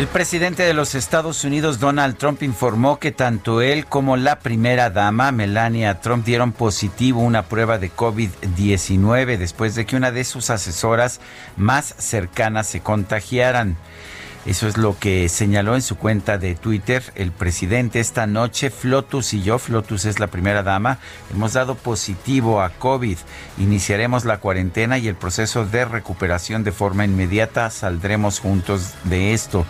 El presidente de los Estados Unidos, Donald Trump, informó que tanto él como la primera dama, Melania Trump, dieron positivo una prueba de COVID-19 después de que una de sus asesoras más cercanas se contagiaran. Eso es lo que señaló en su cuenta de Twitter el presidente esta noche. Flotus y yo, Flotus es la primera dama, hemos dado positivo a COVID. Iniciaremos la cuarentena y el proceso de recuperación de forma inmediata. Saldremos juntos de esto.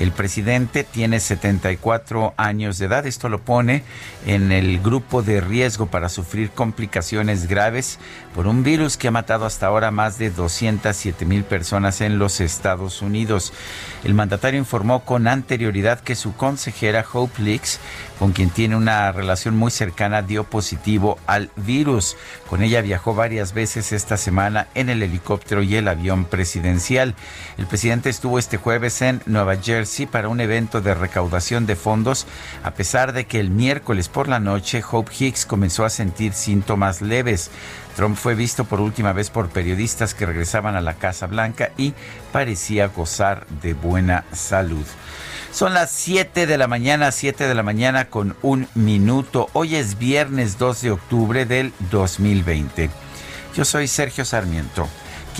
El presidente tiene 74 años de edad. Esto lo pone en el grupo de riesgo para sufrir complicaciones graves por un virus que ha matado hasta ahora más de 207 mil personas en los Estados Unidos. El mandatario informó con anterioridad que su consejera Hope Leaks, con quien tiene una relación muy cercana, dio positivo al virus. Con ella viajó varias veces esta semana en el helicóptero y el avión presidencial. El presidente estuvo este jueves en Nueva Jersey para un evento de recaudación de fondos, a pesar de que el miércoles por la noche Hope Hicks comenzó a sentir síntomas leves. Trump fue visto por última vez por periodistas que regresaban a la Casa Blanca y parecía gozar de buena salud. Son las 7 de la mañana, 7 de la mañana con un minuto. Hoy es viernes 2 de octubre del 2020. Yo soy Sergio Sarmiento.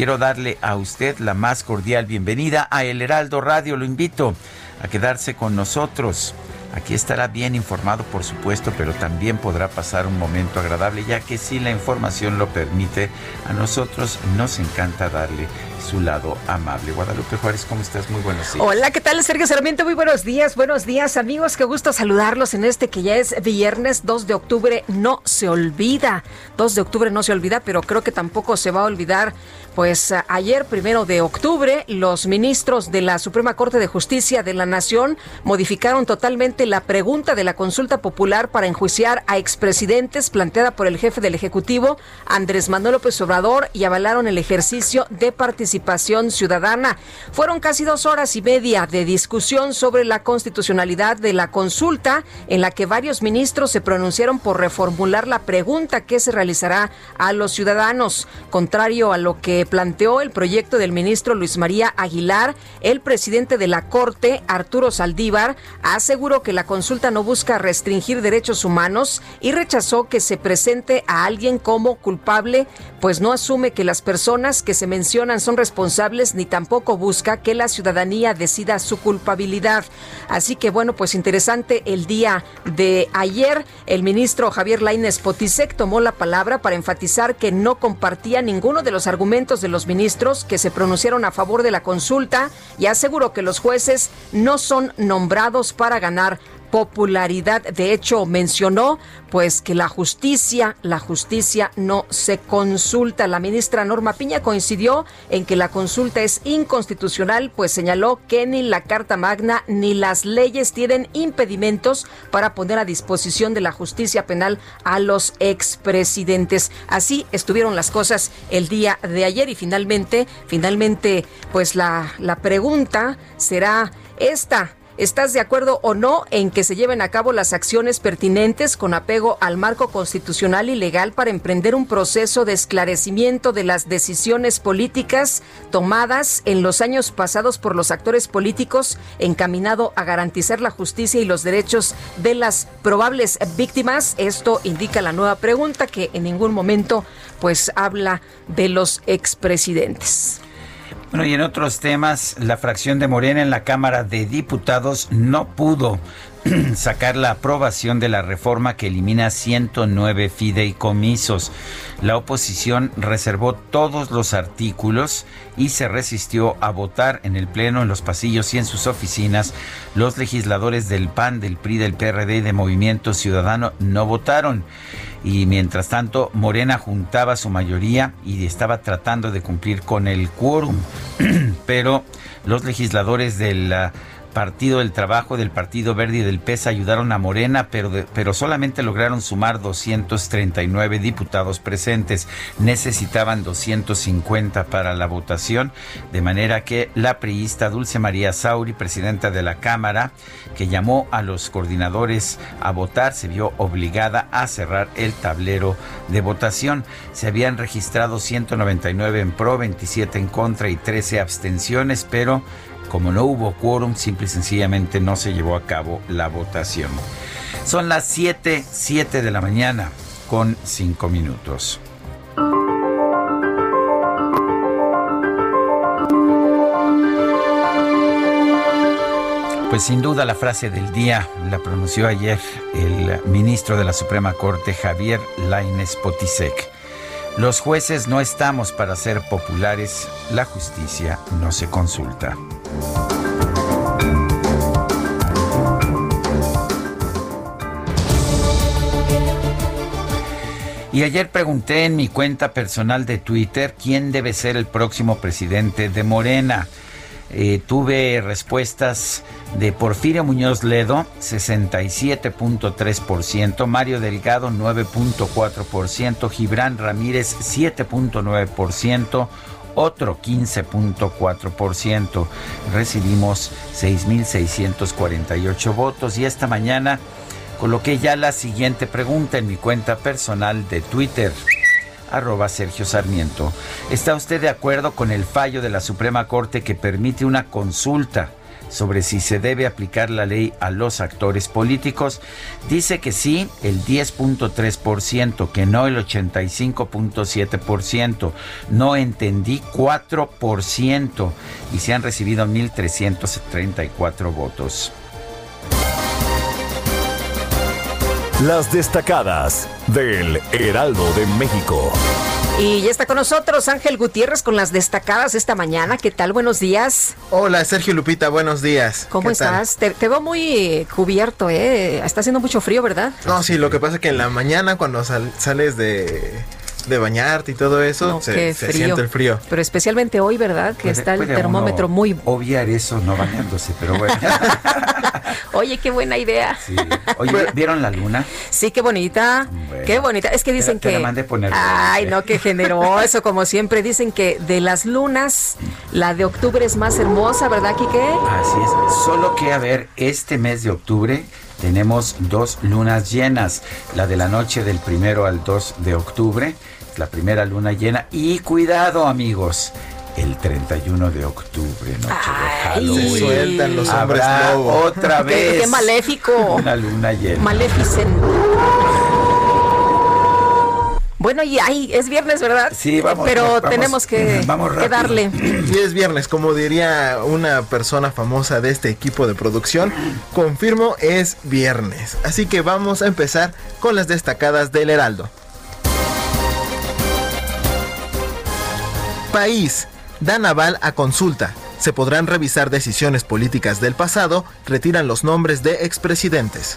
Quiero darle a usted la más cordial bienvenida a El Heraldo Radio. Lo invito a quedarse con nosotros. Aquí estará bien informado, por supuesto, pero también podrá pasar un momento agradable, ya que si la información lo permite, a nosotros nos encanta darle su lado amable. Guadalupe Juárez, ¿cómo estás? Muy buenos días. Hola, ¿qué tal? Sergio Sarmiento, muy buenos días. Buenos días, amigos. Qué gusto saludarlos en este que ya es viernes 2 de octubre. No se olvida. 2 de octubre no se olvida, pero creo que tampoco se va a olvidar. Pues ayer, primero de octubre, los ministros de la Suprema Corte de Justicia de la Nación modificaron totalmente la pregunta de la consulta popular para enjuiciar a expresidentes planteada por el jefe del Ejecutivo, Andrés Manuel López Obrador, y avalaron el ejercicio de participación ciudadana. Fueron casi dos horas y media de discusión sobre la constitucionalidad de la consulta, en la que varios ministros se pronunciaron por reformular la pregunta que se realizará a los ciudadanos. Contrario a lo que planteó el proyecto del ministro Luis María Aguilar, el presidente de la Corte, Arturo Saldívar, aseguró que la consulta no busca restringir derechos humanos y rechazó que se presente a alguien como culpable, pues no asume que las personas que se mencionan son responsables ni tampoco busca que la ciudadanía decida su culpabilidad. Así que bueno, pues interesante el día de ayer, el ministro Javier Lainez Potisek tomó la palabra para enfatizar que no compartía ninguno de los argumentos de los ministros que se pronunciaron a favor de la consulta y aseguró que los jueces no son nombrados para ganar popularidad. De hecho, mencionó pues que la justicia, la justicia no se consulta. La ministra Norma Piña coincidió en que la consulta es inconstitucional, pues señaló que ni la Carta Magna ni las leyes tienen impedimentos para poner a disposición de la justicia penal a los expresidentes. Así estuvieron las cosas el día de ayer y finalmente, finalmente, pues la, la pregunta será esta ¿Estás de acuerdo o no en que se lleven a cabo las acciones pertinentes con apego al marco constitucional y legal para emprender un proceso de esclarecimiento de las decisiones políticas tomadas en los años pasados por los actores políticos encaminado a garantizar la justicia y los derechos de las probables víctimas? Esto indica la nueva pregunta que en ningún momento pues habla de los expresidentes. Bueno, y en otros temas, la fracción de Morena en la Cámara de Diputados no pudo sacar la aprobación de la reforma que elimina 109 fideicomisos. La oposición reservó todos los artículos y se resistió a votar en el Pleno, en los pasillos y en sus oficinas. Los legisladores del PAN, del PRI, del PRD y de Movimiento Ciudadano no votaron y mientras tanto Morena juntaba su mayoría y estaba tratando de cumplir con el quórum, pero los legisladores del Partido del Trabajo, del Partido Verde y del PES ayudaron a Morena, pero, pero solamente lograron sumar 239 diputados presentes. Necesitaban 250 para la votación, de manera que la priista Dulce María Sauri, presidenta de la Cámara, que llamó a los coordinadores a votar, se vio obligada a cerrar el tablero de votación. Se habían registrado 199 en pro, 27 en contra y 13 abstenciones, pero como no hubo quórum, simple y sencillamente no se llevó a cabo la votación. Son las 7, 7 de la mañana con 5 minutos. Pues sin duda la frase del día la pronunció ayer el ministro de la Suprema Corte, Javier Laines Potisek. Los jueces no estamos para ser populares, la justicia no se consulta. Y ayer pregunté en mi cuenta personal de Twitter quién debe ser el próximo presidente de Morena. Eh, tuve respuestas de Porfirio Muñoz Ledo, 67.3%, Mario Delgado, 9.4%, Gibran Ramírez, 7.9%, otro 15.4%. Recibimos 6.648 votos y esta mañana coloqué ya la siguiente pregunta en mi cuenta personal de Twitter arroba Sergio Sarmiento. ¿Está usted de acuerdo con el fallo de la Suprema Corte que permite una consulta sobre si se debe aplicar la ley a los actores políticos? Dice que sí, el 10.3%, que no el 85.7%. No entendí 4% y se han recibido 1.334 votos. Las destacadas del Heraldo de México. Y ya está con nosotros Ángel Gutiérrez con las destacadas esta mañana. ¿Qué tal? Buenos días. Hola, Sergio Lupita, buenos días. ¿Cómo estás? Te, veo muy cubierto, ¿eh? Está haciendo mucho frío, ¿verdad? No, sí, lo que pasa es que en la mañana cuando sales de de bañarte y todo eso, se, siente el frío. Pero especialmente hoy, ¿verdad? Que está el termómetro muy... Obviar eso no bañándose, pero bueno. Oye, qué buena idea. Oye, ¿vieron la luna? Sí, qué bonita. Qué bonita. Es que dicen que... Ay, no, qué generoso, como siempre. Dicen que de las lunas, la de octubre es más hermosa, ¿verdad, Quique? Así es. Solo que, a ver, este mes de octubre tenemos dos lunas llenas, la de la noche del primero al 2 de octubre, la primera luna llena, y cuidado amigos, el 31 de octubre, noche de Halloween. sueltan los hombres Otra vez. Qué, maléfico. Una luna llena. Maléficen. Bueno, y ahí es viernes, ¿verdad? Sí, vamos. Pero tenemos que, darle. Y es viernes, como diría una persona famosa de este equipo de producción, confirmo es viernes. Así que vamos a empezar con las destacadas del Heraldo. País. Dan aval a consulta. Se podrán revisar decisiones políticas del pasado, retiran los nombres de expresidentes.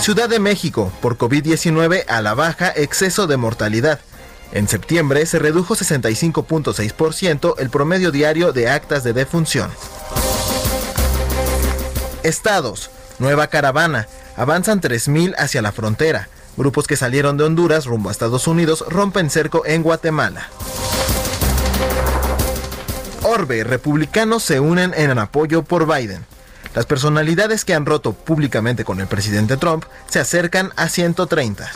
Ciudad de México, por COVID-19 a la baja exceso de mortalidad. En septiembre se redujo 65.6% el promedio diario de actas de defunción. Estados. Nueva caravana. Avanzan 3.000 hacia la frontera. Grupos que salieron de Honduras rumbo a Estados Unidos rompen cerco en Guatemala. Orbe, republicanos se unen en apoyo por Biden. Las personalidades que han roto públicamente con el presidente Trump se acercan a 130.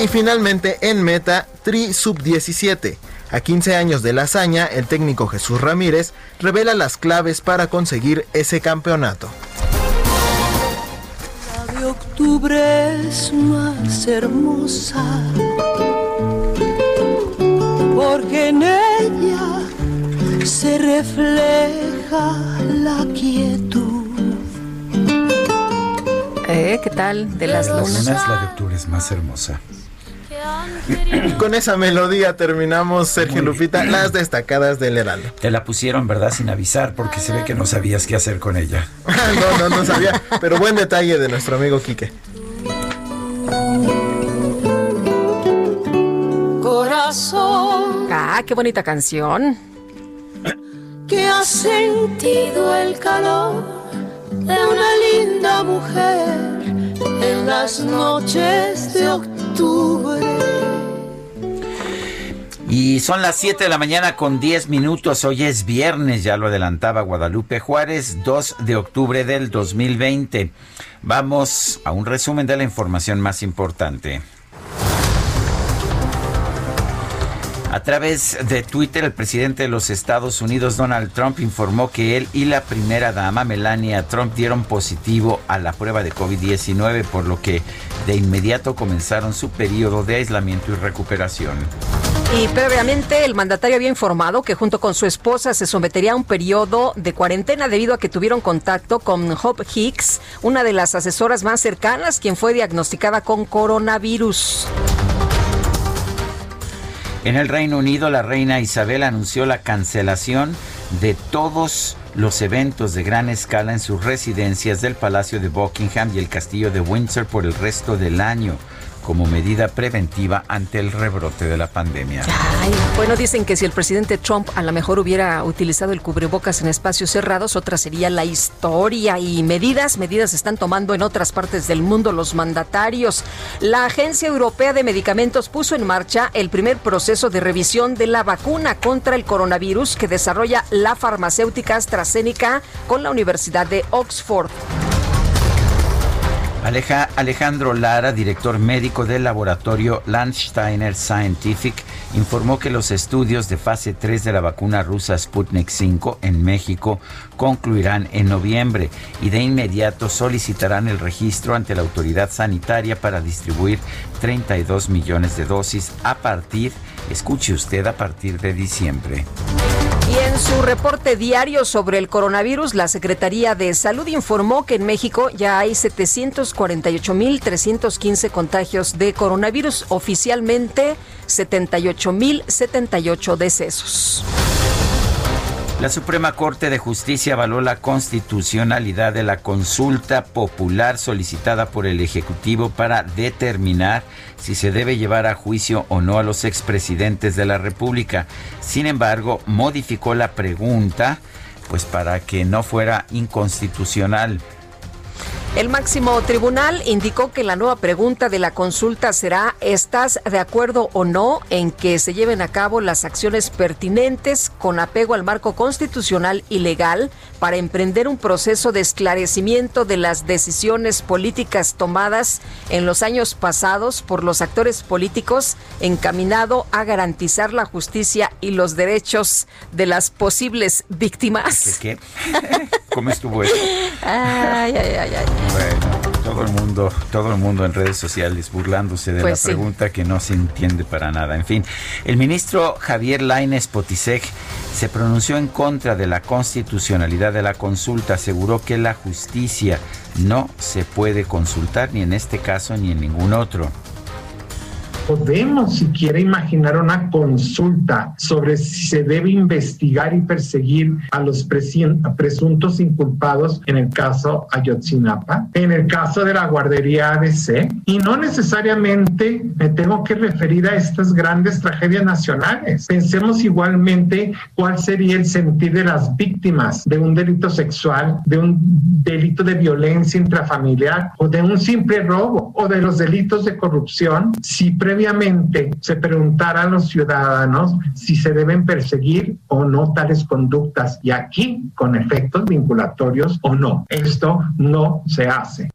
Y finalmente en meta, Tri Sub 17. A 15 años de la hazaña, el técnico Jesús Ramírez revela las claves para conseguir ese campeonato. Octubre es más hermosa porque en ella se refleja la quietud. ¿Eh? ¿Qué tal? De las lunas. la de octubre es más hermosa. Con esa melodía terminamos, Sergio Lupita, las destacadas del Heraldo. Te la pusieron, ¿verdad? Sin avisar, porque se ve que no sabías qué hacer con ella. no, no, no sabía. Pero buen detalle de nuestro amigo Quique. Corazón. Ah, qué bonita canción. Que ha sentido el calor de una linda mujer en las noches de octubre. Y son las 7 de la mañana con 10 minutos. Hoy es viernes, ya lo adelantaba Guadalupe Juárez, 2 de octubre del 2020. Vamos a un resumen de la información más importante. A través de Twitter, el presidente de los Estados Unidos, Donald Trump, informó que él y la primera dama, Melania Trump, dieron positivo a la prueba de COVID-19, por lo que de inmediato comenzaron su periodo de aislamiento y recuperación. Y previamente el mandatario había informado que junto con su esposa se sometería a un periodo de cuarentena debido a que tuvieron contacto con Hope Hicks, una de las asesoras más cercanas, quien fue diagnosticada con coronavirus. En el Reino Unido, la reina Isabel anunció la cancelación de todos los eventos de gran escala en sus residencias del Palacio de Buckingham y el Castillo de Windsor por el resto del año como medida preventiva ante el rebrote de la pandemia. Bueno, dicen que si el presidente Trump a lo mejor hubiera utilizado el cubrebocas en espacios cerrados, otra sería la historia y medidas, medidas están tomando en otras partes del mundo los mandatarios. La Agencia Europea de Medicamentos puso en marcha el primer proceso de revisión de la vacuna contra el coronavirus que desarrolla la farmacéutica AstraZeneca con la Universidad de Oxford. Aleja, Alejandro Lara, director médico del laboratorio Landsteiner Scientific, informó que los estudios de fase 3 de la vacuna rusa Sputnik 5 en México concluirán en noviembre y de inmediato solicitarán el registro ante la autoridad sanitaria para distribuir 32 millones de dosis a partir, escuche usted, a partir de diciembre. Y en su reporte diario sobre el coronavirus, la Secretaría de Salud informó que en México ya hay 748.315 contagios de coronavirus, oficialmente 78.078 decesos. La Suprema Corte de Justicia avaló la constitucionalidad de la consulta popular solicitada por el Ejecutivo para determinar si se debe llevar a juicio o no a los expresidentes de la República. Sin embargo, modificó la pregunta pues para que no fuera inconstitucional. El máximo tribunal indicó que la nueva pregunta de la consulta será ¿estás de acuerdo o no en que se lleven a cabo las acciones pertinentes con apego al marco constitucional y legal para emprender un proceso de esclarecimiento de las decisiones políticas tomadas en los años pasados por los actores políticos encaminado a garantizar la justicia y los derechos de las posibles víctimas? ¿Qué? ¿Cómo estuvo eso? Ay, ay, ay, ay. Bueno, todo el mundo, todo el mundo en redes sociales burlándose de Pues la sí. pregunta que no se entiende para nada. En fin, el ministro Javier Lainez Potisek se pronunció en contra de la constitucionalidad de la consulta, aseguró que la justicia no se puede consultar ni en este caso ni en ningún otro. Podemos siquiera imaginar una consulta sobre si se debe investigar y perseguir a los presuntos inculpados en el caso Ayotzinapa, en el caso de la guardería ABC, y no necesariamente me tengo que referir a estas grandes tragedias nacionales. Pensemos igualmente cuál sería el sentir de las víctimas de un delito sexual, de un delito de violencia intrafamiliar o de un simple robo o de los delitos de corrupción si pre- previamente se preguntara a los ciudadanos si se deben perseguir o no tales conductas y aquí con efectos vinculatorios o no. Esto no se hace.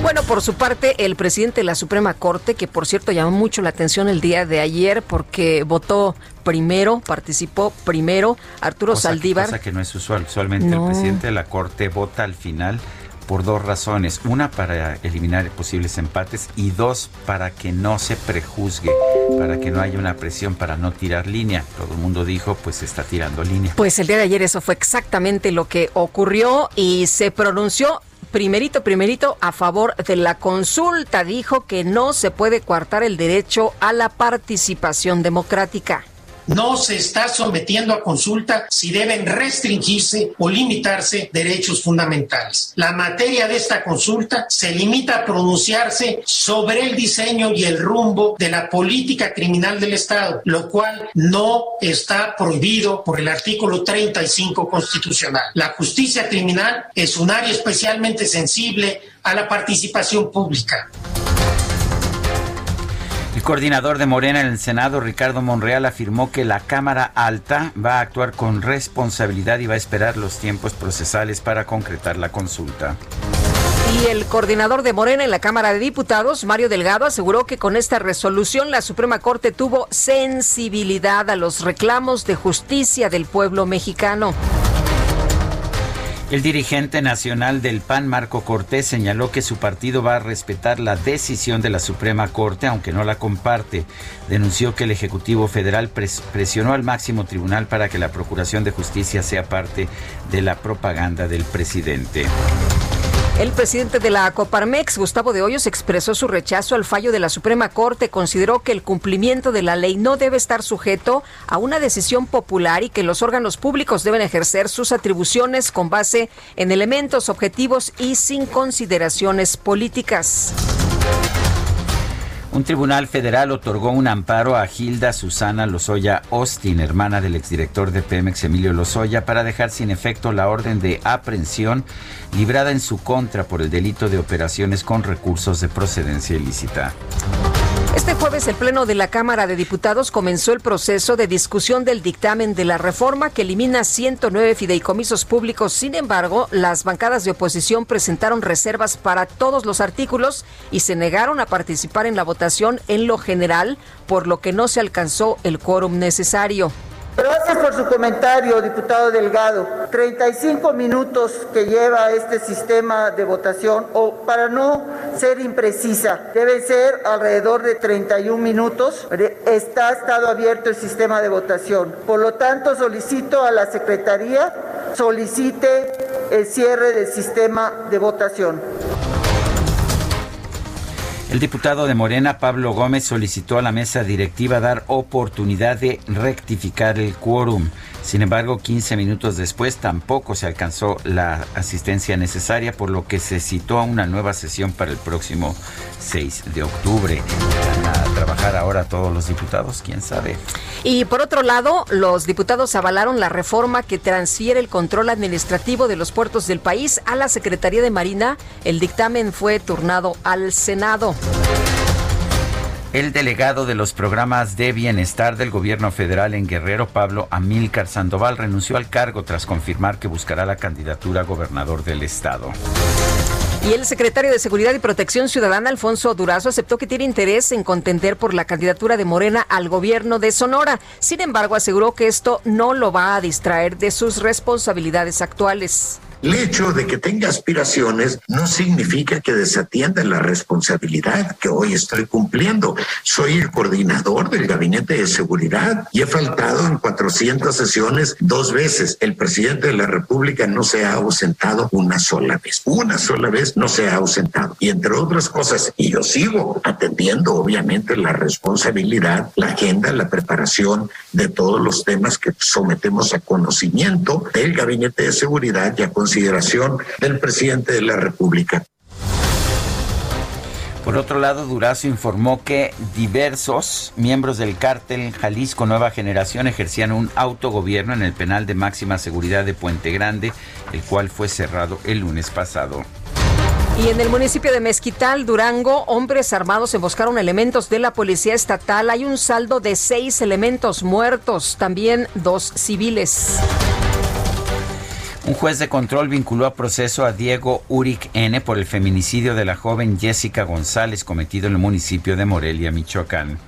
Bueno, por su parte, el presidente de la Suprema Corte, que por cierto llamó mucho la atención el día de ayer porque votó primero, participó primero, Arturo Saldívar. Cosa que no es usual. Usualmente el presidente de la Corte vota al final por dos razones. Una, para eliminar posibles empates y dos, para que no se prejuzgue, para que no haya una presión, para no tirar línea. Todo el mundo dijo, pues se está tirando línea. Pues el día de ayer eso fue exactamente lo que ocurrió y se pronunció primerito, primerito, a favor de la consulta. Dijo que no se puede coartar el derecho a la participación democrática no se está sometiendo a consulta si deben restringirse o limitarse derechos fundamentales. La materia de esta consulta se limita a pronunciarse sobre el diseño y el rumbo de la política criminal del Estado, lo cual no está prohibido por el artículo 35 constitucional. La justicia criminal es un área especialmente sensible a la participación pública. Coordinador de Morena en el Senado, Ricardo Monreal, afirmó que la Cámara Alta va a actuar con responsabilidad y va a esperar los tiempos procesales para concretar la consulta. Y el coordinador de Morena en la Cámara de Diputados, Mario Delgado, aseguró que con esta resolución la Suprema Corte tuvo sensibilidad a los reclamos de justicia del pueblo mexicano. El dirigente nacional del PAN, Marco Cortés, señaló que su partido va a respetar la decisión de la Suprema Corte, aunque no la comparte. Denunció que el Ejecutivo Federal presionó al máximo tribunal para que la Procuración de Justicia sea parte de la propaganda del presidente. El presidente de la Coparmex, Gustavo de Hoyos, expresó su rechazo al fallo de la Suprema Corte. Consideró que el cumplimiento de la ley no debe estar sujeto a una decisión popular y que los órganos públicos deben ejercer sus atribuciones con base en elementos objetivos y sin consideraciones políticas. Un tribunal federal otorgó un amparo a Gilda Susana Lozoya Austin, hermana del exdirector de Pemex Emilio Lozoya, para dejar sin efecto la orden de aprehensión librada en su contra por el delito de operaciones con recursos de procedencia ilícita. Este jueves el Pleno de la Cámara de Diputados comenzó el proceso de discusión del dictamen de la reforma que elimina 109 fideicomisos públicos. Sin embargo, las bancadas de oposición presentaron reservas para todos los artículos y se negaron a participar en la votación en lo general, por lo que no se alcanzó el quórum necesario. Gracias por su comentario, diputado Delgado. 35 minutos que lleva este sistema de votación, o para no ser imprecisa, debe ser alrededor de 31 minutos. Está estado abierto el sistema de votación. Por lo tanto, solicito a la Secretaría solicite el cierre del sistema de votación. El diputado de Morena, Pablo Gómez, solicitó a la mesa directiva dar oportunidad de rectificar el quórum. Sin embargo, 15 minutos después tampoco se alcanzó la asistencia necesaria, por lo que se citó a una nueva sesión para el próximo 6 de octubre. ¿Van a trabajar ahora todos los diputados? ¿Quién sabe? Y por otro lado, los diputados avalaron la reforma que transfiere el control administrativo de los puertos del país a la Secretaría de Marina. El dictamen fue turnado al Senado. El delegado de los programas de bienestar del gobierno federal en Guerrero, Pablo Amílcar Sandoval, renunció al cargo tras confirmar que buscará la candidatura a gobernador del estado. Y el secretario de Seguridad y Protección Ciudadana, Alfonso Durazo, aceptó que tiene interés en contender por la candidatura de Morena al gobierno de Sonora. Sin embargo, aseguró que esto no lo va a distraer de sus responsabilidades actuales. El hecho de que tenga aspiraciones no significa que desatienda la responsabilidad que hoy estoy cumpliendo. Soy el coordinador del Gabinete de Seguridad y he faltado en 400 sesiones dos veces. El presidente de la República no se ha ausentado una sola vez. Una sola vez no se ha ausentado. Y entre otras cosas, y yo sigo atendiendo obviamente la responsabilidad, la agenda, la preparación de todos los temas que sometemos a conocimiento del Gabinete de Seguridad y a consideración del presidente de la República. Por otro lado, Durazo informó que diversos miembros del cártel Jalisco Nueva Generación ejercían un autogobierno en el penal de máxima seguridad de Puente Grande, el cual fue cerrado el lunes pasado. Y en el municipio de Mezquital, Durango, hombres armados emboscaron elementos de la policía estatal. Hay un saldo de seis elementos muertos, también dos civiles. Un juez de control vinculó a proceso a Diego Uric N por el feminicidio de la joven Jessica González cometido en el municipio de Morelia, Michoacán.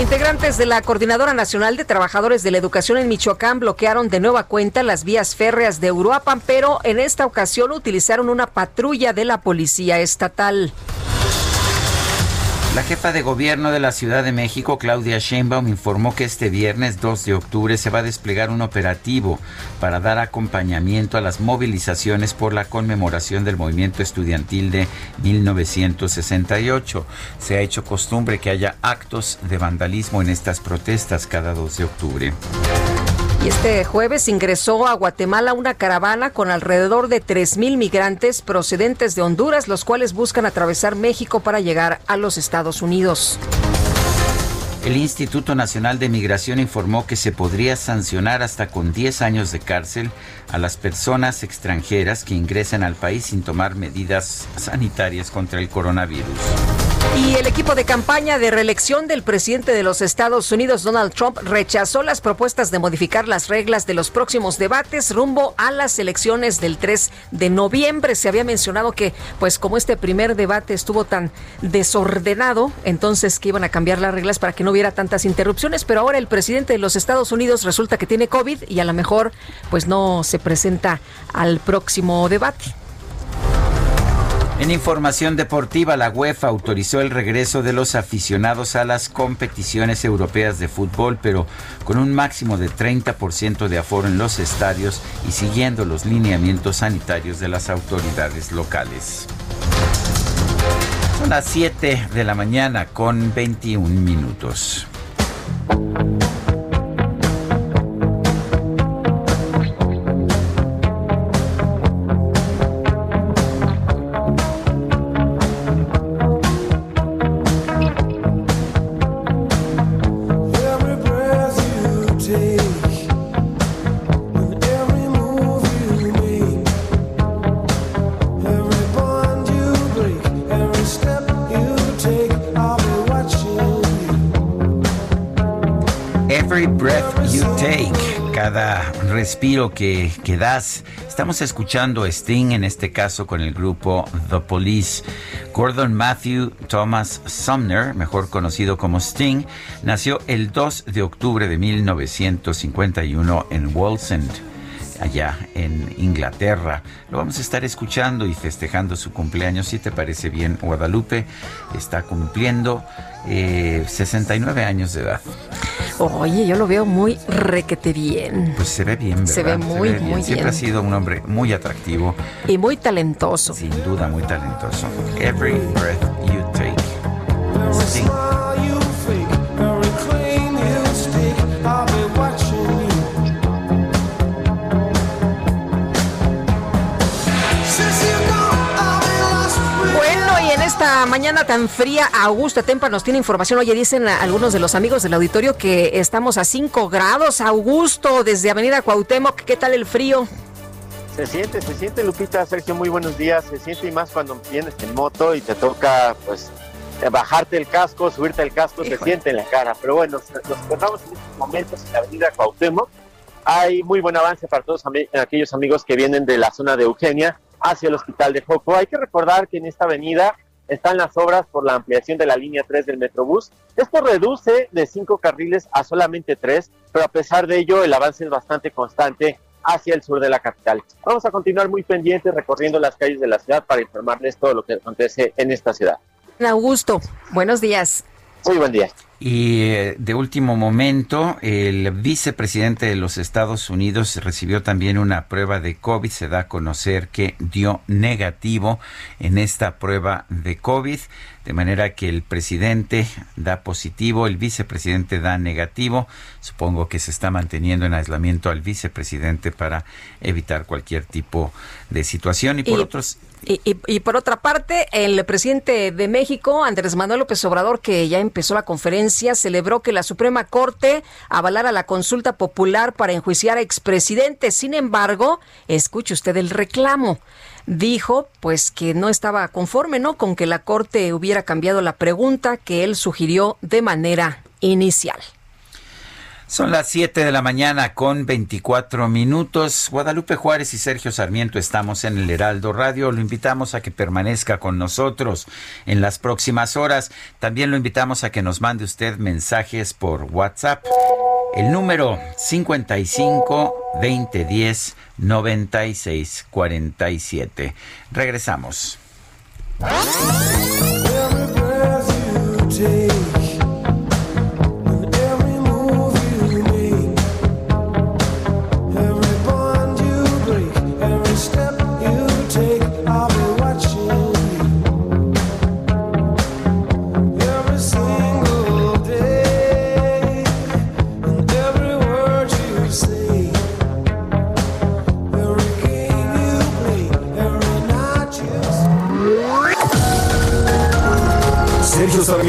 Integrantes de la Coordinadora Nacional de Trabajadores de la Educación en Michoacán bloquearon de nueva cuenta las vías férreas de Uruapan, pero en esta ocasión utilizaron una patrulla de la Policía Estatal. La jefa de gobierno de la Ciudad de México, Claudia Sheinbaum, informó que este viernes 2 de octubre se va a desplegar un operativo para dar acompañamiento a las movilizaciones por la conmemoración del movimiento estudiantil de 1968. Se ha hecho costumbre que haya actos de vandalismo en estas protestas cada 2 de octubre. Y este jueves ingresó a Guatemala una caravana con alrededor de 3.000 migrantes procedentes de Honduras, los cuales buscan atravesar México para llegar a los Estados Unidos. El Instituto Nacional de Migración informó que se podría sancionar hasta con 10 años de cárcel a las personas extranjeras que ingresen al país sin tomar medidas sanitarias contra el coronavirus. Y el equipo de campaña de reelección del presidente de los Estados Unidos, Donald Trump, rechazó las propuestas de modificar las reglas de los próximos debates rumbo a las elecciones del 3 de noviembre. Se había mencionado que, pues como este primer debate estuvo tan desordenado, entonces que iban a cambiar las reglas para que no hubiera tantas interrupciones, pero ahora el presidente de los Estados Unidos resulta que tiene COVID y a lo mejor pues no se presenta al próximo debate. En información deportiva, la UEFA autorizó el regreso de los aficionados a las competiciones europeas de fútbol, pero con un máximo de 30% de aforo en los estadios y siguiendo los lineamientos sanitarios de las autoridades locales. Son las 7 de la mañana con 21 minutos. Respiro que, que das. Estamos escuchando Sting, en este caso con el grupo The Police. Gordon Matthew Thomas Sumner, mejor conocido como Sting, nació el 2 de octubre de 1951 en Wallsend allá en Inglaterra. Lo vamos a estar escuchando y festejando su cumpleaños. Si te parece bien, Guadalupe está cumpliendo 69 eh, años de edad. Oye, yo lo veo muy requete bien. Pues se ve bien, ¿verdad? Se ve muy, muy bien. Siempre ha sido un hombre muy atractivo. Y muy talentoso. Sin duda, muy talentoso. Every breath you take. Esta mañana tan fría, Augusto Tempa nos tiene información. Oye, dicen algunos de los amigos del auditorio que estamos a 5 grados. Augusto, desde Avenida Cuauhtémoc, ¿qué tal el frío? Se siente, se siente, Lupita, Sergio, muy buenos días. Se siente y más cuando vienes en moto y te toca, pues, bajarte el casco, subirte el casco, se siente en la cara. Pero bueno, nos encontramos en estos momentos en la Avenida Cuauhtémoc. Hay muy buen avance para todos aquellos amigos que vienen de la zona de Eugenia hacia el Hospital de Joco. Hay que recordar que en esta avenida están las obras por la ampliación de la línea 3 del Metrobús. Esto reduce de cinco carriles a solamente tres, pero a pesar de ello el avance es bastante constante hacia el sur de la capital. Vamos a continuar muy pendientes recorriendo las calles de la ciudad para informarles todo lo que acontece en esta ciudad. Augusto, buenos días. Muy buen día. Y eh, de último momento, el vicepresidente de los Estados Unidos recibió también una prueba de COVID. Se da a conocer que dio negativo en esta prueba de COVID, de manera que el presidente da positivo, el vicepresidente da negativo. Supongo que se está manteniendo en aislamiento al vicepresidente para evitar cualquier tipo de situación. Y por otros y, por otra parte, el presidente de México, Andrés Manuel López Obrador, que ya empezó la conferencia Valencia celebró que la Suprema Corte avalara la consulta popular para enjuiciar a expresidentes. Sin embargo, escuche usted el reclamo dijo pues que no estaba conforme, ¿no? Con que la Corte hubiera cambiado la pregunta que él sugirió de manera inicial. Son las 7 de la mañana con 24 minutos. Guadalupe Juárez y Sergio Sarmiento estamos en el Heraldo Radio. Lo invitamos a que permanezca con nosotros en las próximas horas. También lo invitamos a que nos mande usted mensajes por WhatsApp. El número 55 2010 96 47. Regresamos.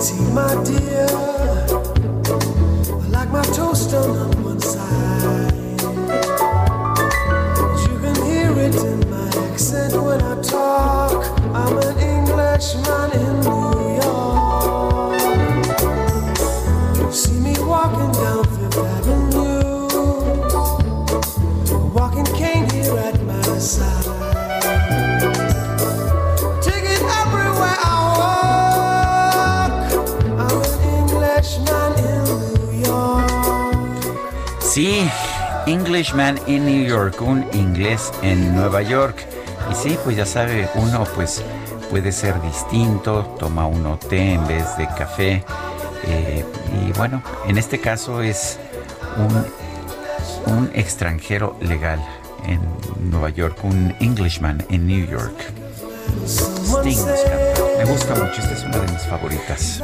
See, my dear, I like my toast done on one side. You can hear it in my accent when I talk. I'm an Englishman in New York. See me walking down. Un inglés en Nueva York. Y sí, pues ya sabe, uno pues puede ser distinto, toma uno té en vez de café. Eh, y bueno, en este caso es un, extranjero legal en Nueva York, un Englishman en New York. Sting Me gusta mucho, esta es una de mis favoritas.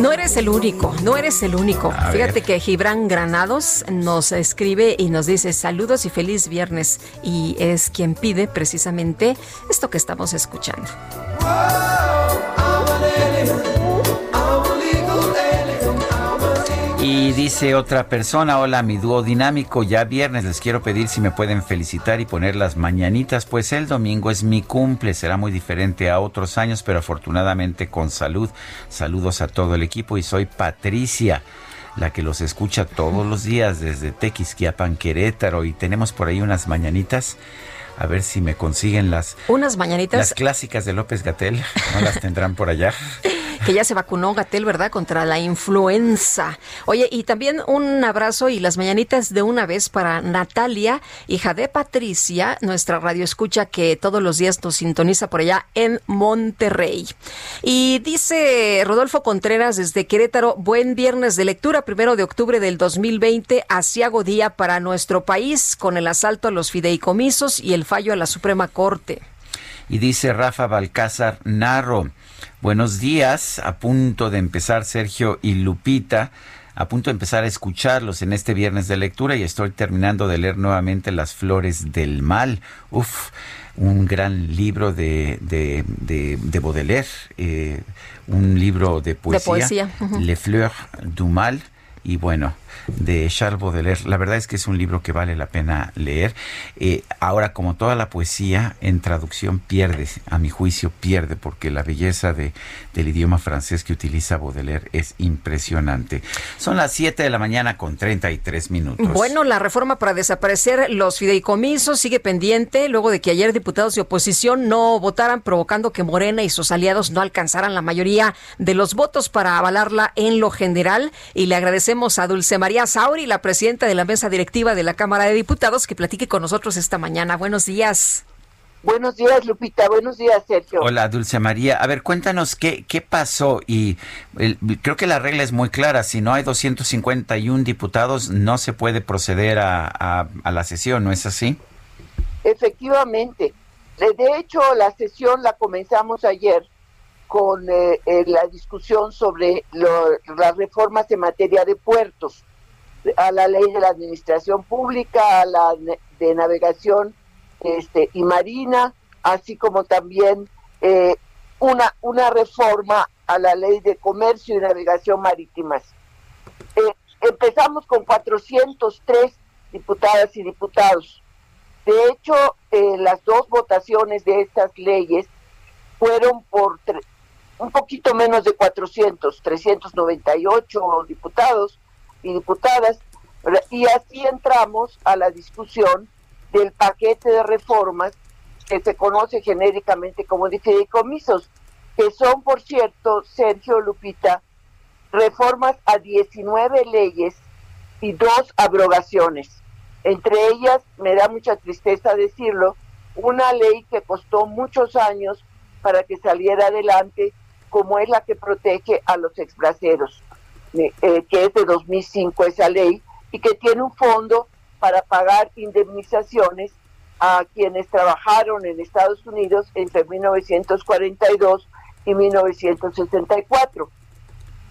No eres el único, no eres el único. Fíjate que Gibran Granados nos escribe y nos dice saludos y feliz viernes y es quien pide precisamente esto que estamos escuchando. Y dice otra persona, hola mi dúo dinámico, ya viernes les quiero pedir si me pueden felicitar y poner las mañanitas, pues el domingo es mi cumple, será muy diferente a otros años, pero afortunadamente con salud. Saludos a todo el equipo y soy Patricia la que los escucha todos los días desde Tequisquiapan, Querétaro, y tenemos por ahí unas mañanitas. A ver si me consiguen las... Unas mañanitas. Las clásicas de López Gatel, ¿no las tendrán por allá? que ya se vacunó Gatel, ¿verdad? Contra la influenza. Oye, y también un abrazo y las mañanitas de una vez para Natalia, hija de Patricia, nuestra radio escucha que todos los días nos sintoniza por allá en Monterrey. Y dice Rodolfo Contreras desde Querétaro, buen viernes de lectura, primero de octubre del 2020, asiago día para nuestro país con el asalto a los fideicomisos y el fallo a la Suprema Corte. Y dice Rafa Balcázar Narro, Buenos días, a punto de empezar Sergio y Lupita, a punto de empezar a escucharlos en este viernes de lectura y estoy terminando de leer nuevamente Las Flores del Mal. Uf, un gran libro de, de, de, Baudelaire, eh, un libro de poesía, de poesía. Les Fleurs du Mal. Y bueno, de Charles Baudelaire. La verdad es que es un libro que vale la pena leer. Eh, ahora, como toda la poesía, en traducción pierde, a mi juicio pierde, porque la belleza de, del idioma francés que utiliza Baudelaire es impresionante. Son las 7 de la mañana con 33 minutos. Bueno, la reforma para desaparecer los fideicomisos sigue pendiente luego de que ayer diputados de oposición no votaran, provocando que Morena y sus aliados no alcanzaran la mayoría de los votos para avalarla en lo general. Y le agradecemos a Dulce María Sauri, la presidenta de la mesa directiva de la Cámara de Diputados, que platique con nosotros esta mañana. Buenos días. Buenos días, Lupita. Buenos días, Sergio. Hola, Dulce María. A ver, cuéntanos qué, qué pasó. Y creo que la regla es muy clara. Si no hay 251 diputados, no se puede proceder a, la sesión, ¿no es así? Efectivamente. De hecho, la sesión la comenzamos ayer con eh, eh, la discusión sobre las reformas en materia de puertos, a la ley de la administración pública, a la de navegación este, y Marina, así como también eh, una, una reforma a la ley de comercio y navegación marítimas. Eh, empezamos con 403 diputadas y diputados. De hecho, eh, las dos votaciones de estas leyes fueron por un poquito menos de 400, 398 diputados y diputadas, y así entramos a la discusión del paquete de reformas que se conoce genéricamente como de fideicomisos, que son, por cierto, Sergio Lupita, reformas a 19 leyes y dos abrogaciones. Entre ellas, me da mucha tristeza decirlo, una ley que costó muchos años para que saliera adelante, como es la que protege a los exbraceros, eh, que es de 2005 esa ley, y que tiene un fondo para pagar indemnizaciones a quienes trabajaron en Estados Unidos entre 1942 y 1964.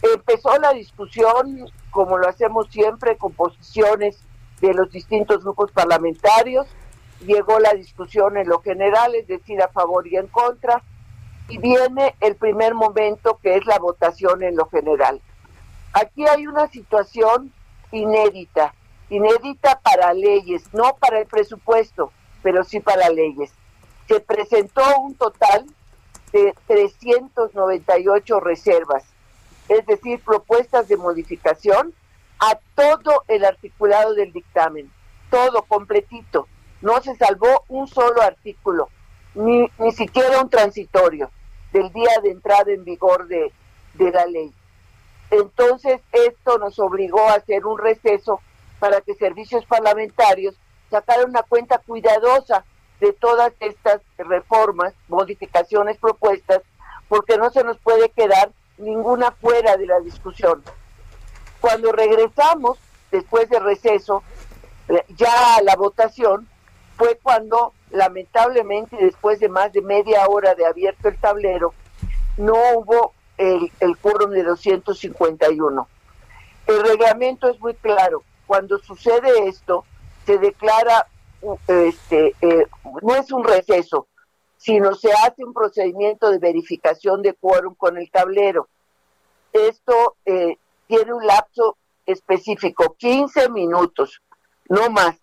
Empezó la discusión, como lo hacemos siempre, con posiciones de los distintos grupos parlamentarios. Llegó la discusión en lo general, es decir, a favor y en contra. Y viene el primer momento, que es la votación en lo general. Aquí hay una situación inédita inédita para leyes, no para el presupuesto, pero sí para leyes. Se presentó un total de 398 reservas, es decir, propuestas de modificación a todo el articulado del dictamen, todo completito. No se salvó un solo artículo, ni, ni siquiera un transitorio del día de entrada en vigor de, de la ley. Entonces, esto nos obligó a hacer un receso para que servicios parlamentarios sacaran una cuenta cuidadosa de todas estas reformas, modificaciones propuestas, porque no se nos puede quedar ninguna fuera de la discusión. Cuando regresamos, después de receso, ya a la votación, fue cuando lamentablemente después de más de media hora de abierto el tablero, no hubo el, el quórum de 251. El reglamento es muy claro cuando sucede esto, se declara, este, eh, no es un receso, sino se hace un procedimiento de verificación de quórum con el tablero. Esto eh, tiene un lapso específico, 15 minutos, no más.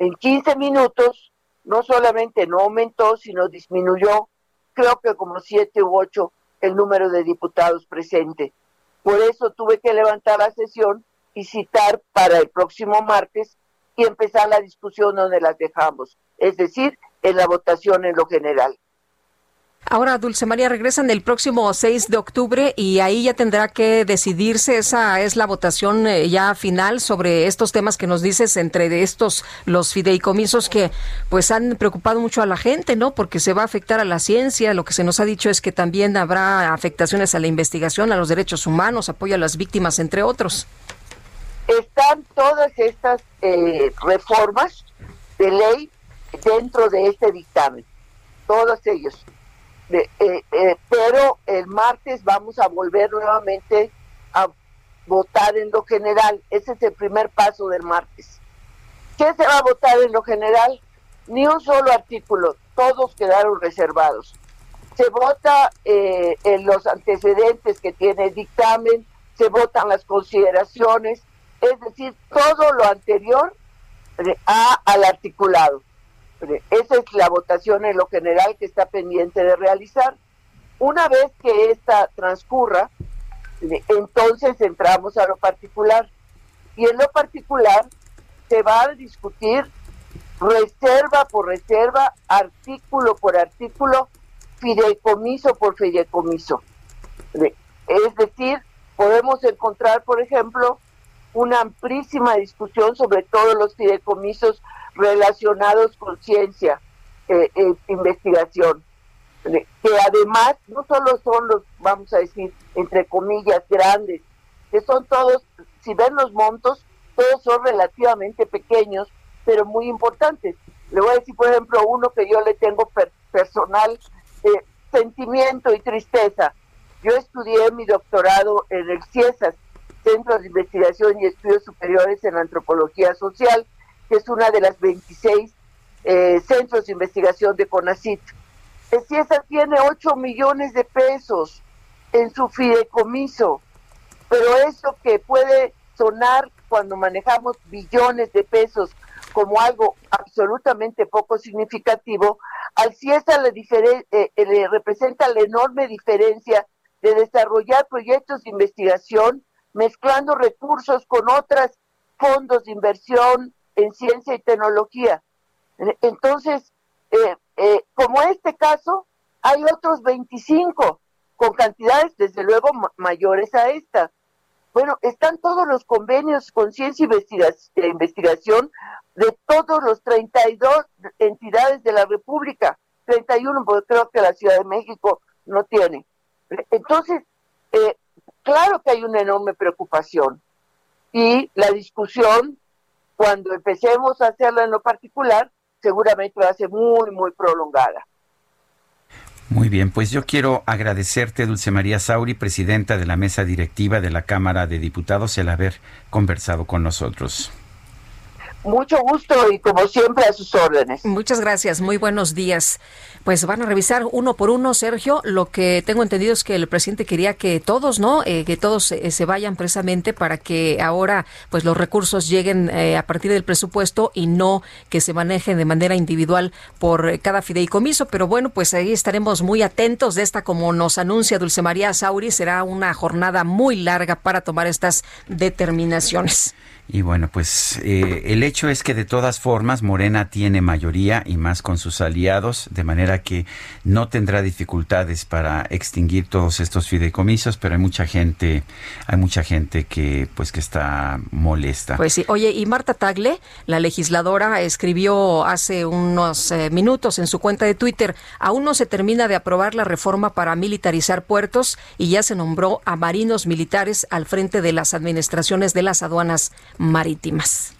En 15 minutos no solamente no aumentó, sino disminuyó, creo que como 7 u 8 el número de diputados presentes. Por eso tuve que levantar la sesión y citar para el próximo martes y empezar la discusión donde las dejamos, es decir, en la votación en lo general. Ahora, Dulce María, regresan el próximo 6 de octubre y ahí ya tendrá que decidirse, esa es la votación eh, ya final sobre estos temas que nos dices, entre estos los fideicomisos que pues han preocupado mucho a la gente, ¿no? Porque se va a afectar a la ciencia, lo que se nos ha dicho es que también habrá afectaciones a la investigación, a los derechos humanos, apoyo a las víctimas, entre otros están todas estas eh, reformas de ley dentro de este dictamen, todos ellos. Eh, eh, pero el martes vamos a volver nuevamente a votar en lo general. Ese es el primer paso del martes. ¿Qué se va a votar en lo general? Ni un solo artículo, todos quedaron reservados. Se vota en los antecedentes que tiene el dictamen, se votan las consideraciones, es decir, todo lo anterior a, al articulado. Esa es la votación en lo general que está pendiente de realizar. Una vez que esta transcurra, entonces entramos a lo particular. Y en lo particular se va a discutir reserva por reserva, artículo por artículo, fideicomiso por fideicomiso. Es decir, podemos encontrar, por ejemplo, una amplísima discusión sobre todos los fideicomisos relacionados con ciencia e investigación, que además no solo son los, vamos a decir, entre comillas, grandes, que son todos, si ven los montos, todos son relativamente pequeños, pero muy importantes. Le voy a decir, por ejemplo, uno que yo le tengo personal eh, sentimiento y tristeza. Yo estudié mi doctorado en el CIESAS, Centro de Investigación y Estudios Superiores en Antropología Social, que es una de las 26 eh, centros de investigación de CONACIT. El CIESAS tiene 8 millones de pesos en su fideicomiso, pero eso que puede sonar cuando manejamos billones de pesos como algo absolutamente poco significativo, al CIESA le, eh, eh, le representa la enorme diferencia de desarrollar proyectos de investigación mezclando recursos con otros fondos de inversión en ciencia y tecnología. Entonces, eh, como este caso, hay otros 25 con cantidades desde luego mayores a esta. Bueno, están todos los convenios con ciencia y investigación de todos los 32 entidades de la República, 31 porque creo que la Ciudad de México no tiene. Entonces, eh, claro que hay una enorme preocupación y la discusión, cuando empecemos a hacerla en lo particular, seguramente va a ser muy, muy prolongada. Muy bien, pues yo quiero agradecerte, Dulce María Sauri, presidenta de la mesa directiva de la Cámara de Diputados, el haber conversado con nosotros. Mucho gusto y como siempre a sus órdenes. Muchas gracias, muy buenos días. Pues van a revisar uno por uno, Sergio. Lo que tengo entendido es que el presidente quería que todos, ¿no? Eh, que todos eh, se vayan precisamente para que ahora, pues los recursos lleguen eh, a partir del presupuesto y no que se manejen de manera individual por cada fideicomiso. Pero bueno, pues ahí estaremos muy atentos de esta, como nos anuncia Dulce María Sauri, será una jornada muy larga para tomar estas determinaciones. Y bueno, pues eh, el hecho es que de todas formas Morena tiene mayoría y más con sus aliados, de manera que no tendrá dificultades para extinguir todos estos fideicomisos, pero hay mucha gente, hay mucha gente que pues que está molesta. Pues sí, oye, y Marta Tagle, la legisladora, escribió hace unos eh, minutos en su cuenta de Twitter, aún no se termina de aprobar la reforma para militarizar puertos y ya se nombró a marinos militares al frente de las administraciones de las aduanas marítimas.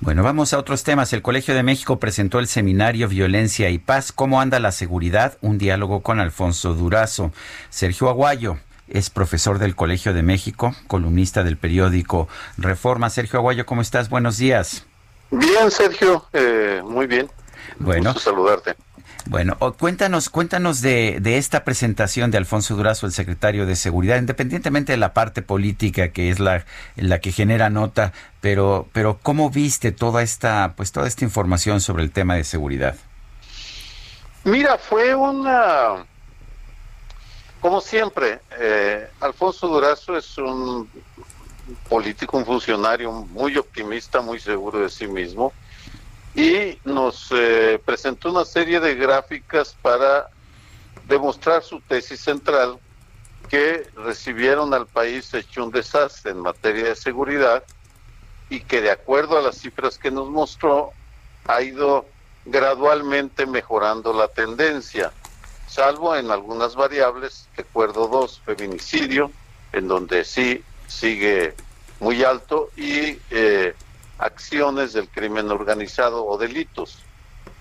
Bueno, vamos a otros temas. El Colegio de México presentó el seminario Violencia y Paz. ¿Cómo anda la seguridad? Un diálogo con Alfonso Durazo. Sergio Aguayo es profesor del Colegio de México, columnista del periódico Reforma. Sergio Aguayo, ¿cómo estás? Buenos días. Bien, Sergio, eh, muy bien. Bueno. Gusto saludarte. Bueno, cuéntanos, cuéntanos de, esta presentación de Alfonso Durazo, el secretario de Seguridad, independientemente de la parte política que es la, la que genera nota, pero, pero ¿cómo viste toda esta, pues toda esta información sobre el tema de seguridad? Mira, fue una, como siempre, eh, Alfonso Durazo es un político, un funcionario muy optimista, muy seguro de sí mismo y nos eh, presentó una serie de gráficas para demostrar su tesis central que recibieron al país hecho un desastre en materia de seguridad y que de acuerdo a las cifras que nos mostró ha ido gradualmente mejorando la tendencia, salvo en algunas variables, recuerdo dos, feminicidio, en donde sí sigue muy alto, y eh, acciones del crimen organizado o delitos.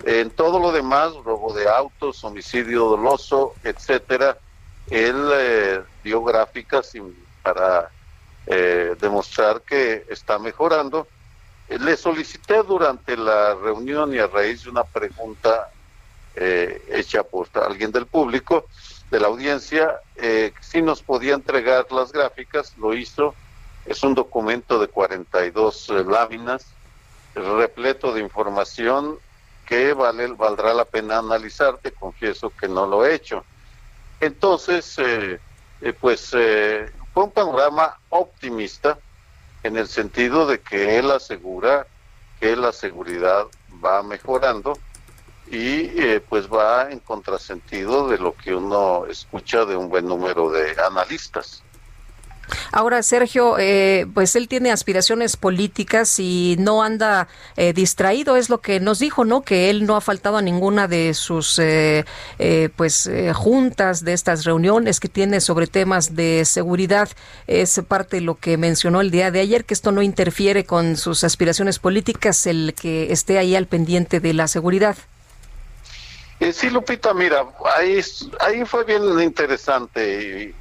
En todo lo demás, robo de autos, homicidio doloso, etcétera, él eh, dio gráficas para eh, demostrar que está mejorando. le solicité durante la reunión y a raíz de una pregunta eh, hecha por alguien del público, de la audiencia, si nos podía entregar las gráficas, lo hizo es un documento de 42 eh, láminas, repleto de información que vale, valdrá la pena analizar, te confieso que no lo he hecho. Entonces, eh, eh, pues fue un panorama optimista en el sentido de que él asegura que la seguridad va mejorando y pues va en contrasentido de lo que uno escucha de un buen número de analistas. Ahora, Sergio, eh, pues él tiene aspiraciones políticas y no anda eh, distraído, es lo que nos dijo, ¿no? Que él no ha faltado a ninguna de sus eh, pues juntas, de estas reuniones que tiene sobre temas de seguridad. Es parte de lo que mencionó el día de ayer, que esto no interfiere con sus aspiraciones políticas, el que esté ahí al pendiente de la seguridad. sí, Lupita, mira, ahí, ahí fue bien interesante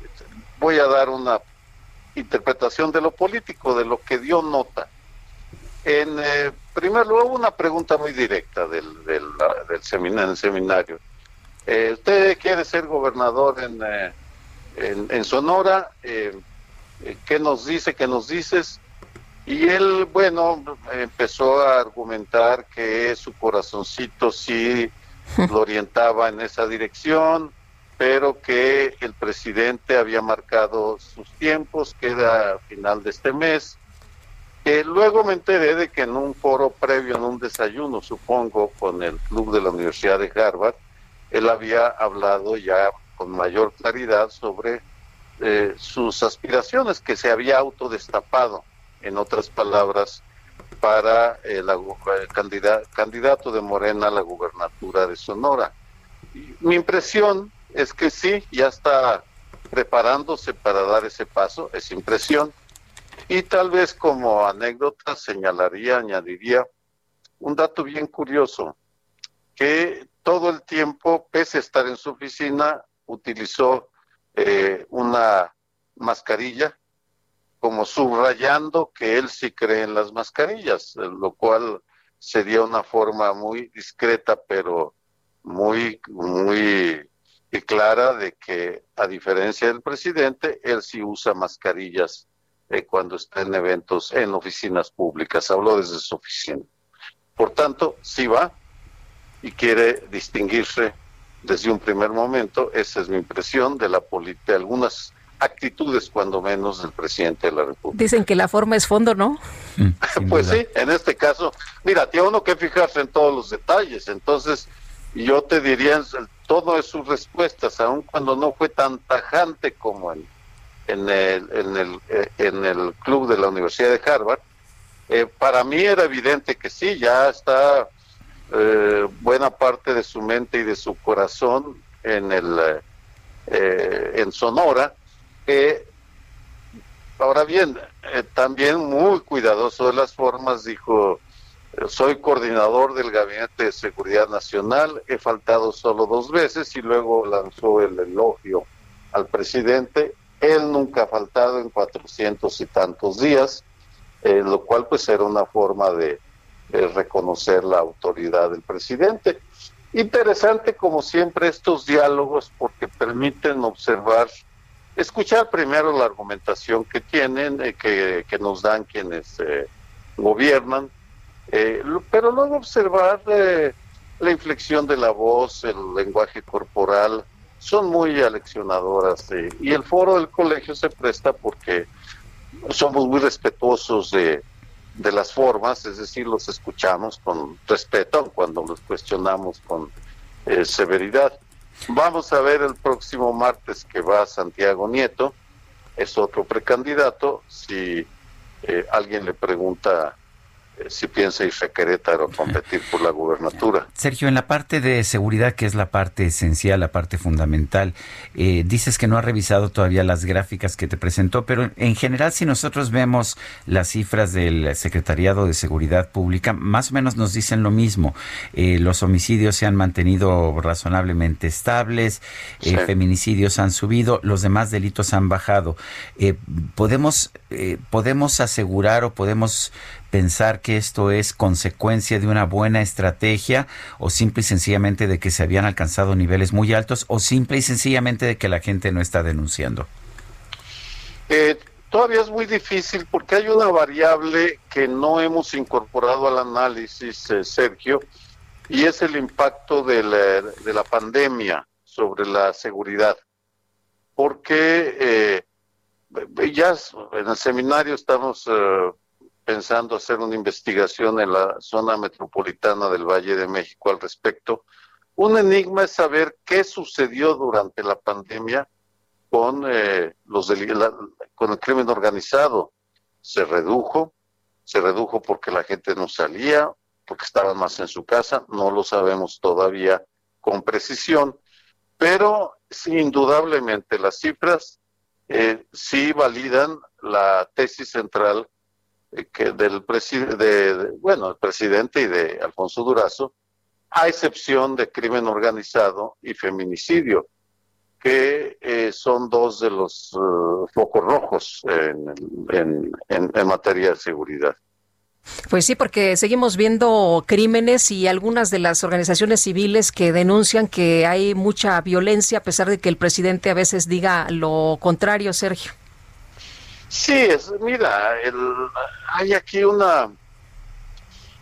voy a dar una interpretación de lo político, de lo que dio nota. En eh, primer lugar, una pregunta muy directa del, del, seminario. Eh, ¿Usted quiere ser gobernador en, eh, en, Sonora? Eh, ¿Qué nos dice? ¿Qué nos dices? Y él, bueno, empezó a argumentar que su corazoncito sí lo orientaba en esa dirección, pero que el presidente había marcado sus tiempos, que era a final de este mes. Eh, luego me enteré de que en un foro previo, en un desayuno, supongo, con el club de la Universidad de Harvard, él había hablado ya con mayor claridad sobre eh, sus aspiraciones, que se había autodestapado, en otras palabras, para el candidato de Morena a la gubernatura de Sonora. mi impresión es que sí, ya está preparándose para dar ese paso, esa impresión. Y tal vez como anécdota señalaría, añadiría un dato bien curioso, que todo el tiempo, pese a estar en su oficina, utilizó eh, una mascarilla, como subrayando que él sí cree en las mascarillas, lo cual sería una forma muy discreta, pero muy, muy y clara de que, a diferencia del presidente, él sí usa mascarillas eh, cuando está en eventos, en oficinas públicas. Habló desde su oficina. Por tanto, sí va y quiere distinguirse desde un primer momento. Esa es mi impresión de la política, algunas actitudes, cuando menos, del presidente de la República. Dicen que la forma es fondo, ¿no? pues sí, en este caso, mira, tiene uno que fijarse en todos los detalles. Entonces, yo te diría, todo es sus respuestas, aun cuando no fue tan tajante como en, en, el, en, el, eh, en el club de la Universidad de Harvard, eh, para mí era evidente que sí, ya está eh, buena parte de su mente y de su corazón en el en Sonora. ahora bien, también muy cuidadoso de las formas, dijo soy coordinador del Gabinete de Seguridad Nacional, he faltado solo dos veces y luego lanzó el elogio al presidente. Él nunca ha faltado en cuatrocientos y tantos días, eh, lo cual pues era una forma de, reconocer la autoridad del presidente. Interesante como siempre estos diálogos porque permiten observar, escuchar primero la argumentación que tienen, eh, que, nos dan quienes eh, gobiernan, eh, pero luego observar eh, la inflexión de la voz, el lenguaje corporal, son muy aleccionadoras. Eh, y el foro del colegio se presta porque somos muy respetuosos de, de las formas, es decir, los escuchamos con respeto cuando los cuestionamos con severidad. Vamos a ver el próximo martes que va Santiago Nieto, es otro precandidato, si alguien le pregunta si piensa irse a Querétaro a competir por la gubernatura. Sergio, en la parte de seguridad, que es la parte esencial, la parte fundamental, eh, dices que no ha revisado todavía las gráficas que te presentó, pero en general si nosotros vemos las cifras del Secretariado de Seguridad Pública, más o menos nos dicen lo mismo. Eh, los homicidios se han mantenido razonablemente estables, feminicidios han subido, los demás delitos han bajado. podemos, podemos asegurar o podemos pensar que esto es consecuencia de una buena estrategia o simple y sencillamente de que se habían alcanzado niveles muy altos o simple y sencillamente de que la gente no está denunciando? Eh, todavía es muy difícil porque hay una variable que no hemos incorporado al análisis, eh, Sergio, y es el impacto de la, de la, pandemia sobre la seguridad. Porque eh, ya en el seminario estamos pensando hacer una investigación en la zona metropolitana del Valle de México al respecto. Un enigma es saber qué sucedió durante la pandemia con, eh, los con el crimen organizado. Se redujo, se redujo porque la gente no salía, porque estaban más en su casa, no lo sabemos todavía con precisión, pero sí, indudablemente las cifras eh, sí validan la tesis central que del presidente, de, bueno, el presidente y de Alfonso Durazo, a excepción de crimen organizado y feminicidio, que eh, son dos de los focos rojos en, en materia de seguridad. Pues sí, porque seguimos viendo crímenes y algunas de las organizaciones civiles que denuncian que hay mucha violencia a pesar de que el presidente a veces diga lo contrario, Sergio. Sí, es, mira, hay aquí una...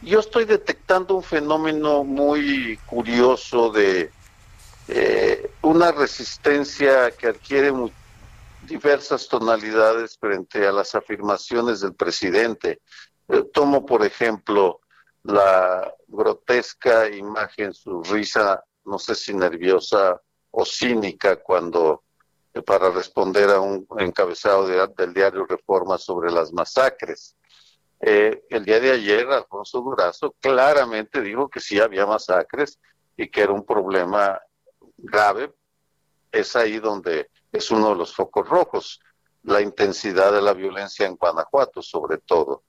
Yo estoy detectando un fenómeno muy curioso de eh, una resistencia que adquiere diversas tonalidades frente a las afirmaciones del presidente. Eh, tomo, por ejemplo, la grotesca imagen, su risa, no sé si nerviosa o cínica, cuando para responder a un encabezado del diario Reforma sobre las masacres. Eh, el día de ayer, Alfonso Durazo claramente dijo que sí había masacres y que era un problema grave. Es ahí donde es uno de los focos rojos, la intensidad de la violencia en Guanajuato, sobre todo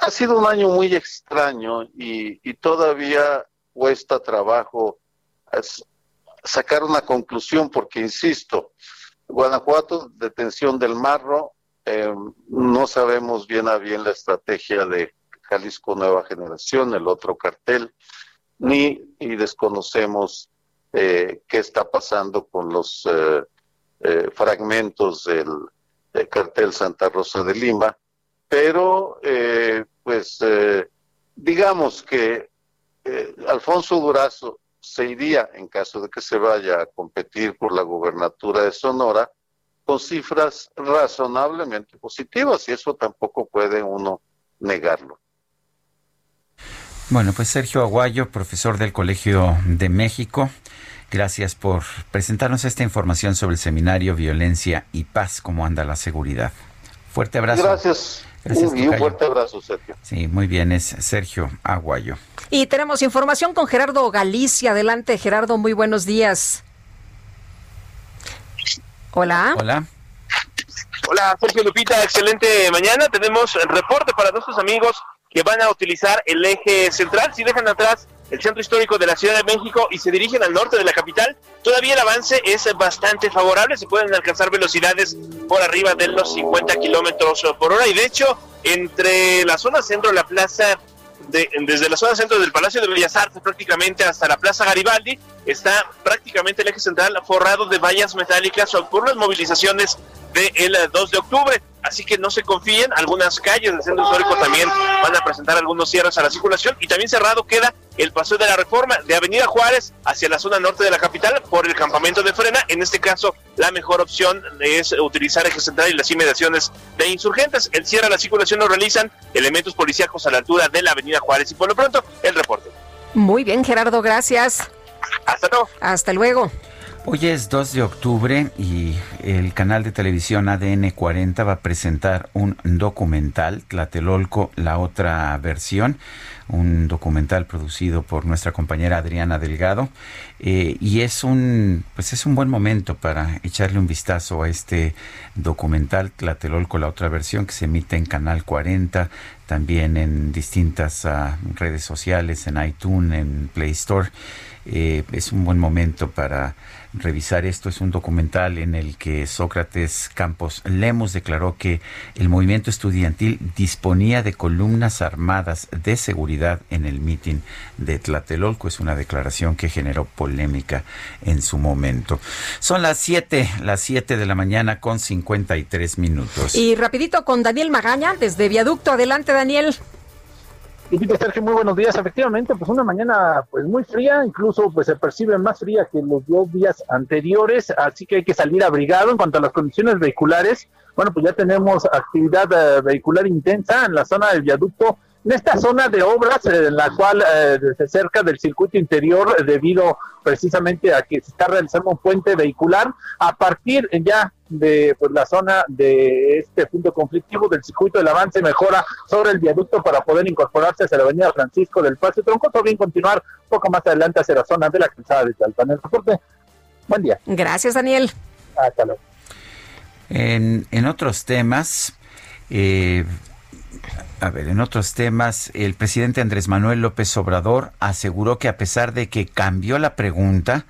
ha sido un año muy extraño y, todavía cuesta trabajo sacar una conclusión porque, insisto, Guanajuato, detención del marro, eh, no sabemos bien a bien la estrategia de Jalisco Nueva Generación, el otro cartel, ni y desconocemos eh, qué está pasando con los eh, fragmentos del el cartel Santa Rosa de Lima, pero pues digamos que Alfonso Durazo se iría, en caso de que se vaya a competir por la gubernatura de Sonora, con cifras razonablemente positivas y eso tampoco puede uno negarlo. Bueno, pues Sergio Aguayo, profesor del Colegio de México, Gracias por presentarnos esta información sobre el seminario Violencia y Paz, cómo anda la seguridad. Fuerte abrazo. Gracias. Gracias y un fuerte abrazo, Sergio. Sí, muy bien, es Sergio Aguayo. Y tenemos información con Gerardo Galicia. Adelante, Gerardo, muy buenos días. Hola. Hola. Hola, Sergio Lupita, excelente mañana. Tenemos el reporte para nuestros amigos que van a utilizar el eje central. Si dejan atrás el centro histórico de la Ciudad de México y se dirigen al norte de la capital, todavía el avance es bastante favorable, se pueden alcanzar velocidades por arriba de los 50 kilómetros por hora. Y de hecho entre la zona centro de la plaza de, desde la zona centro del Palacio de Bellas Artes prácticamente hasta la Plaza Garibaldi, está prácticamente el eje central forrado de vallas metálicas por las movilizaciones del 2 de octubre así que no se confíen, algunas calles del centro histórico también van a presentar algunos cierres a la circulación y también cerrado queda el paseo de la reforma de Avenida Juárez hacia la zona norte de la capital por el campamento de frena. En este caso, la mejor opción es utilizar eje central y las inmediaciones de insurgentes. El cierre a la circulación lo realizan elementos policíacos a la altura de la Avenida Juárez y por lo pronto el reporte. Muy bien, Gerardo, gracias. Hasta luego. Hasta luego. Hoy es 2 de octubre y el canal de televisión ADN 40 va a presentar un documental, Tlatelolco, la otra versión, un documental producido por nuestra compañera Adriana Delgado. Eh, y es un, pues es un buen momento para echarle un vistazo a este documental, Tlatelolco, la otra versión, que se emite en Canal 40, también en distintas ah, redes sociales, en iTunes, en Play Store. Eh, es un buen momento para revisar esto. Es un documental en el que Sócrates Campos Lemos declaró que el movimiento estudiantil disponía de columnas armadas de seguridad en el mitin de Tlatelolco. Es una declaración que generó polémica en su momento. Son las 7, las 7 de la mañana con 53 minutos. Y rapidito con Daniel Magaña desde Viaducto. Adelante, Daniel. Lupita Sergio, muy buenos días. Efectivamente, pues una mañana pues muy fría, incluso pues se percibe más fría que los dos días anteriores, así que hay que salir abrigado. En cuanto a las condiciones vehiculares, bueno, pues ya tenemos actividad eh, vehicular intensa en la zona del viaducto en esta zona de obras, en la cual eh, cerca del circuito interior, debido precisamente a que se está realizando un puente vehicular, a partir ya de pues, la zona de este punto conflictivo del circuito, el avance mejora sobre el viaducto para poder incorporarse hacia la avenida Francisco del Paso Tronco, o bien continuar poco más adelante hacia la zona de la calzada de Tlalpan. El reporte, buen día. Gracias, Daniel. Hasta luego. En, en otros temas, eh, a ver, en otros temas, el presidente Andrés Manuel López Obrador aseguró que a pesar de que cambió la pregunta,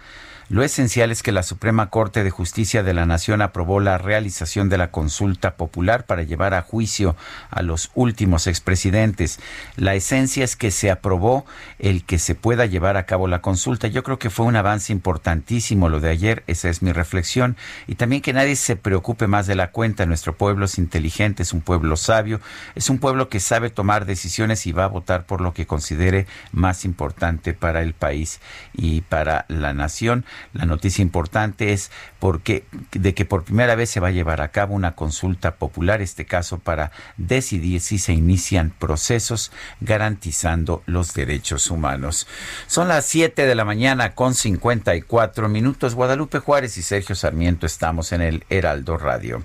lo esencial es que la Suprema Corte de Justicia de la Nación aprobó la realización de la consulta popular para llevar a juicio a los últimos expresidentes. La esencia es que se aprobó el que se pueda llevar a cabo la consulta. Yo creo que fue un avance importantísimo lo de ayer, esa es mi reflexión. Y también que nadie se preocupe más de la cuenta. Nuestro pueblo es inteligente, es un pueblo sabio, es un pueblo que sabe tomar decisiones y va a votar por lo que considere más importante para el país y para la nación. La noticia importante es porque de que por primera vez se va a llevar a cabo una consulta popular, este caso para decidir si se inician procesos garantizando los derechos humanos. Son las 7 de la mañana con 54 minutos. Guadalupe Juárez y Sergio Sarmiento estamos en el Heraldo Radio.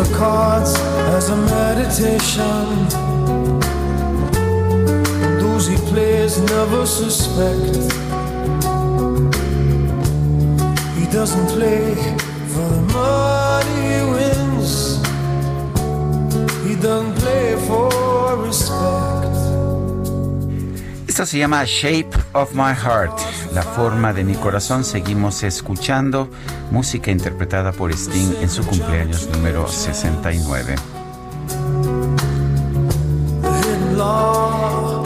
As a meditation. Those he plays never suspect. He doesn't play for the money he wins. He doesn't play for respect. Esto se llama Shape of My Heart, la forma de mi corazón. Seguimos escuchando música interpretada por Sting en su cumpleaños número 69.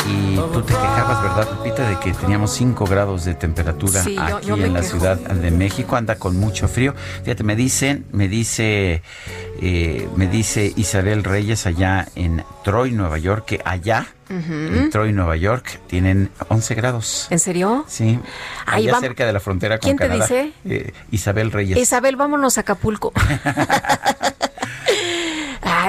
Y tú te quejabas, ¿verdad, Lupita, de que teníamos 5 grados de temperatura Sí, aquí yo en la quejo. Ciudad de México? Anda con mucho frío. Fíjate, me dicen, me dice, eh, me dice Isabel Reyes allá en Troy, Nueva York, que allá, en Ujú. Troy, Nueva York, tienen 11 grados. ¿En serio? Sí, Ahí allá cerca de la frontera con ¿Quién te Canadá. dice? Eh, Isabel Reyes. Isabel, vámonos a Acapulco.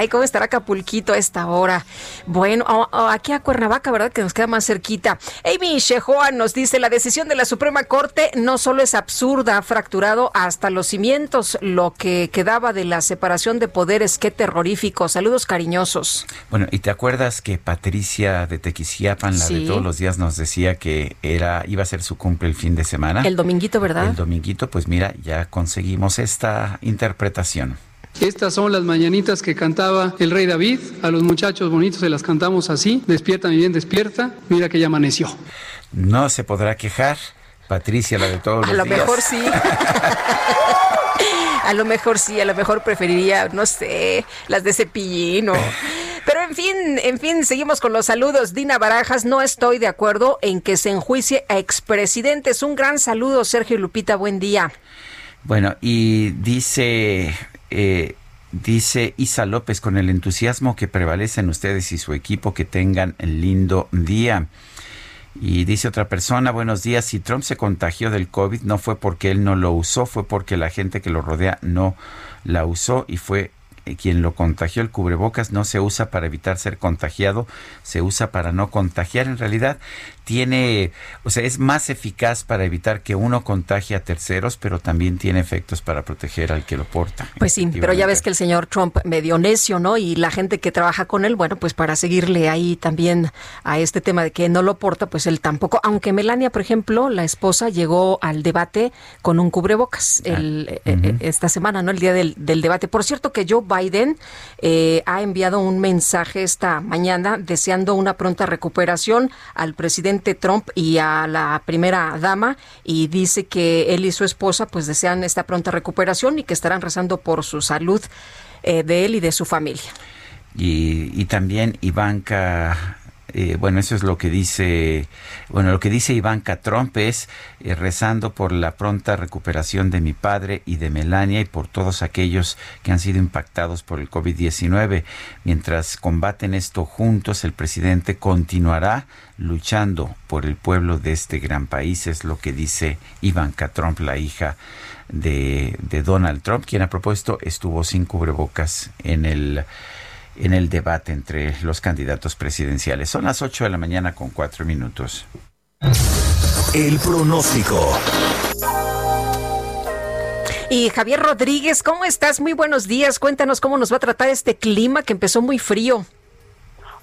Ay, ¿cómo estará Acapulquito a esta hora? Bueno, a- a- aquí a Cuernavaca, ¿verdad? Que nos queda más cerquita. Amy Shehoa nos dice, la decisión de la Suprema Corte no solo es absurda, ha fracturado hasta los cimientos lo que quedaba de la separación de poderes. Qué terrorífico. Saludos cariñosos. Bueno, ¿y te acuerdas que Patricia de Tequisquiapan, la Sí. de todos los días, nos decía que era iba a ser su cumple el fin de semana? El dominguito, ¿verdad? El dominguito, pues mira, ya conseguimos esta interpretación. Estas son las mañanitas que cantaba el rey David. A los muchachos bonitos se las cantamos así. Despierta, mi bien, despierta. Mira que ya amaneció. No se podrá quejar. Patricia, la de todos A los lo días. mejor sí. A lo mejor sí, a lo mejor preferiría, no sé, las de cepillín o... Pero en fin, en fin, seguimos con los saludos. Dina Barajas, no estoy de acuerdo en que se enjuicie a expresidentes. Un gran saludo, Sergio y Lupita, buen día. Bueno, y dice, eh, dice Isa López, con el entusiasmo que prevalece en ustedes y su equipo, que tengan lindo día. Y dice otra persona, buenos días, si Trump se contagió del COVID no fue porque él no lo usó, fue porque la gente que lo rodea no la usó y fue eh, quien lo contagió. El cubrebocas no se usa para evitar ser contagiado, se usa para no contagiar. En realidad, tiene, o sea, es más eficaz para evitar que uno contagie a terceros, pero también tiene efectos para proteger al que lo porta. Pues sí, pero ya ves que el señor Trump medio necio, ¿no? Y la gente que trabaja con él, bueno, pues para seguirle ahí también a este tema de que no lo porta, pues él tampoco. Aunque Melania, por ejemplo, la esposa llegó al debate con un cubrebocas ah, el, eh, esta semana, ¿no? El día del, debate. Por cierto que Joe Biden eh, ha enviado un mensaje esta mañana deseando una pronta recuperación al Trump y a la primera dama y dice que él y su esposa pues desean esta pronta recuperación y que estarán rezando por su salud eh, de él y de su familia. Y, y también Ivanka eh, bueno, eso es lo que dice, bueno, lo que dice Ivanka Trump es eh, rezando por la pronta recuperación de mi padre y de Melania y por todos aquellos que han sido impactados por el COVID-19. Mientras combaten esto juntos, el presidente continuará luchando por el pueblo de este gran país, es lo que dice Ivanka Trump, la hija de, Donald Trump, quien a propósito estuvo sin cubrebocas en el en el debate entre los candidatos presidenciales. Son las 8 de la mañana con 4 minutos. El pronóstico. Y Javier Rodríguez, ¿cómo estás? Muy buenos días. Cuéntanos cómo nos va a tratar este clima que empezó muy frío.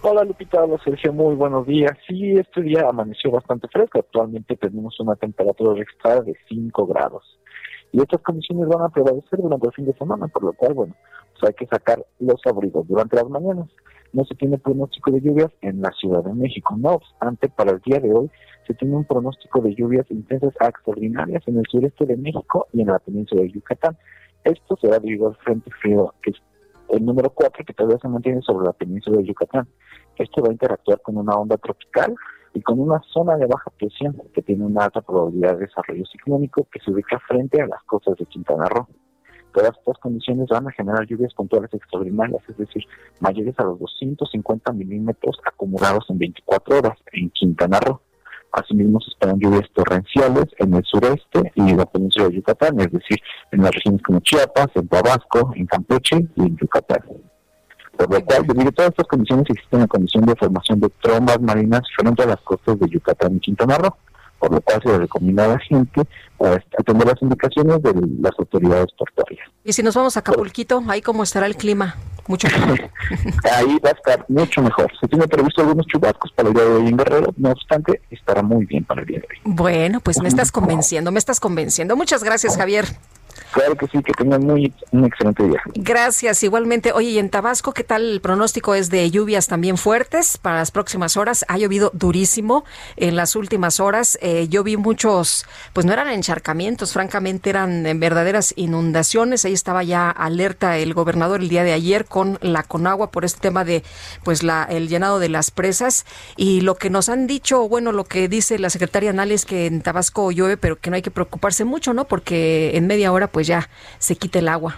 Hola Lupita, hola Sergio, muy buenos días. Sí, este día amaneció bastante fresco. Actualmente tenemos una temperatura extra de 5 grados. Y estas condiciones van a prevalecer durante el fin de semana, por lo cual, bueno, hay que sacar los abrigos durante las mañanas. No se tiene pronóstico de lluvias en la Ciudad de México. No obstante, para el día de hoy se tiene un pronóstico de lluvias intensas extraordinarias en el sureste de México y en la península de Yucatán. Esto será debido al frente frío, que es el número 4, que todavía se mantiene sobre la península de Yucatán. Esto va a interactuar con una onda tropical y con una zona de baja presión que tiene una alta probabilidad de desarrollo ciclónico que se ubica frente a las costas de Quintana Roo. Todas estas condiciones van a generar lluvias puntuales extraordinarias, es decir, mayores a los 250 milímetros acumulados en 24 horas en Quintana Roo. Asimismo, se esperan lluvias torrenciales en el sureste y en la península de Yucatán, es decir, en las regiones como Chiapas, en Tabasco, en Campeche y en Yucatán. Por lo cual, debido a todas estas condiciones, existe una condición de formación de trombas marinas frente a las costas de Yucatán y Quintana Roo por lo cual se recomienda a la gente atender las indicaciones de las autoridades portuarias. Y si nos vamos a Acapulquito, ahí cómo estará el clima, mucho mejor. ahí va a estar mucho mejor. Se tiene previsto algunos chubascos para el día de hoy en Guerrero, no obstante, estará muy bien para el día de hoy. Bueno, pues me estás convenciendo, me estás convenciendo. Muchas gracias, Javier. Claro que sí, que tengan muy, un excelente día. Gracias, igualmente. Oye, y en Tabasco, ¿qué tal el pronóstico? Es de lluvias también fuertes para las próximas horas. Ha llovido durísimo en las últimas horas. Eh, yo vi muchos, pues no eran encharcamientos, francamente eran verdaderas inundaciones. Ahí estaba ya alerta el gobernador el día de ayer con la Conagua por este tema de, pues, la, el llenado de las presas. Y lo que nos han dicho, bueno, lo que dice la secretaria Anal es que en Tabasco llueve, pero que no hay que preocuparse mucho, ¿no? Porque en media hora, pues, ya se quite el agua.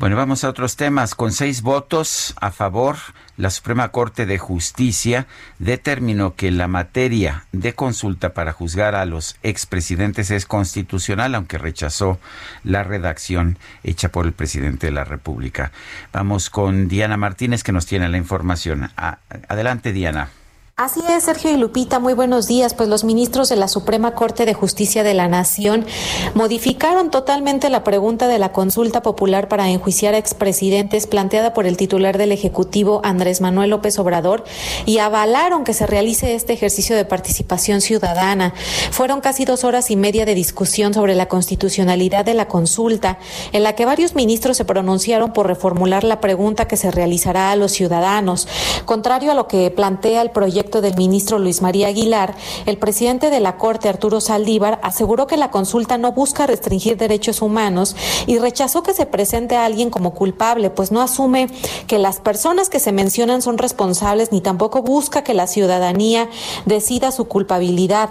Bueno, vamos a otros temas. Con seis votos a favor, la Suprema Corte de Justicia determinó que la materia de consulta para juzgar a los expresidentes es constitucional, aunque rechazó la redacción hecha por el presidente de la República. Vamos con Diana Martínez, que nos tiene la información. Adelante, Diana. Así es, Sergio y Lupita, muy buenos días. Pues los ministros de la Suprema Corte de Justicia de la Nación modificaron totalmente la pregunta de la consulta popular para enjuiciar a expresidentes planteada por el titular del Ejecutivo, Andrés Manuel López Obrador, y avalaron que se realice este ejercicio de participación ciudadana. Fueron casi dos horas y media de discusión sobre la constitucionalidad de la consulta, en la que varios ministros se pronunciaron por reformular la pregunta que se realizará a los ciudadanos. Contrario a lo que plantea el proyecto del ministro Luis María Aguilar, el presidente de la Corte, Arturo Saldívar, aseguró que la consulta no busca restringir derechos humanos y rechazó que se presente a alguien como culpable, pues no asume que las personas que se mencionan son responsables ni tampoco busca que la ciudadanía decida su culpabilidad.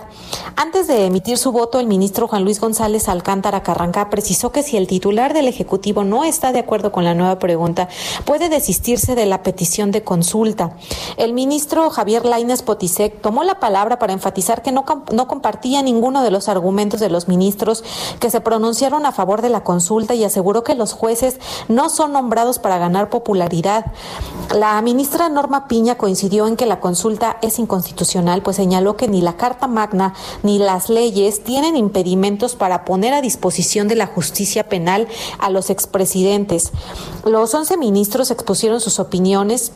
Antes de emitir su voto, el ministro Juan Luis González Alcántara Carranca precisó que si el titular del Ejecutivo no está de acuerdo con la nueva pregunta, puede desistirse de la petición de consulta. El ministro Javier Lain Potisek tomó la palabra para enfatizar que no, no compartía ninguno de los argumentos de los ministros que se pronunciaron a favor de la consulta y aseguró que los jueces no son nombrados para ganar popularidad. La ministra Norma Piña coincidió en que la consulta es inconstitucional, pues señaló que ni la Carta Magna ni las leyes tienen impedimentos para poner a disposición de la justicia penal a los expresidentes. Los 11 ministros expusieron sus opiniones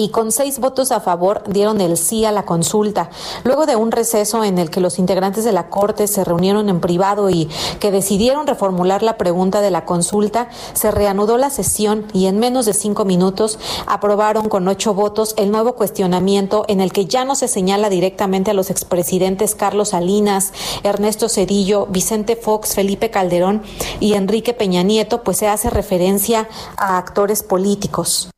y con seis votos a favor dieron el sí a la consulta. Luego de un receso en el que los integrantes de la Corte se reunieron en privado y que decidieron reformular la pregunta de la consulta, se reanudó la sesión y en menos de cinco minutos aprobaron con ocho votos el nuevo cuestionamiento en el que ya no se señala directamente a los expresidentes Carlos Salinas, Ernesto Cedillo, Vicente Fox, Felipe Calderón y Enrique Peña Nieto, pues se hace referencia a actores políticos.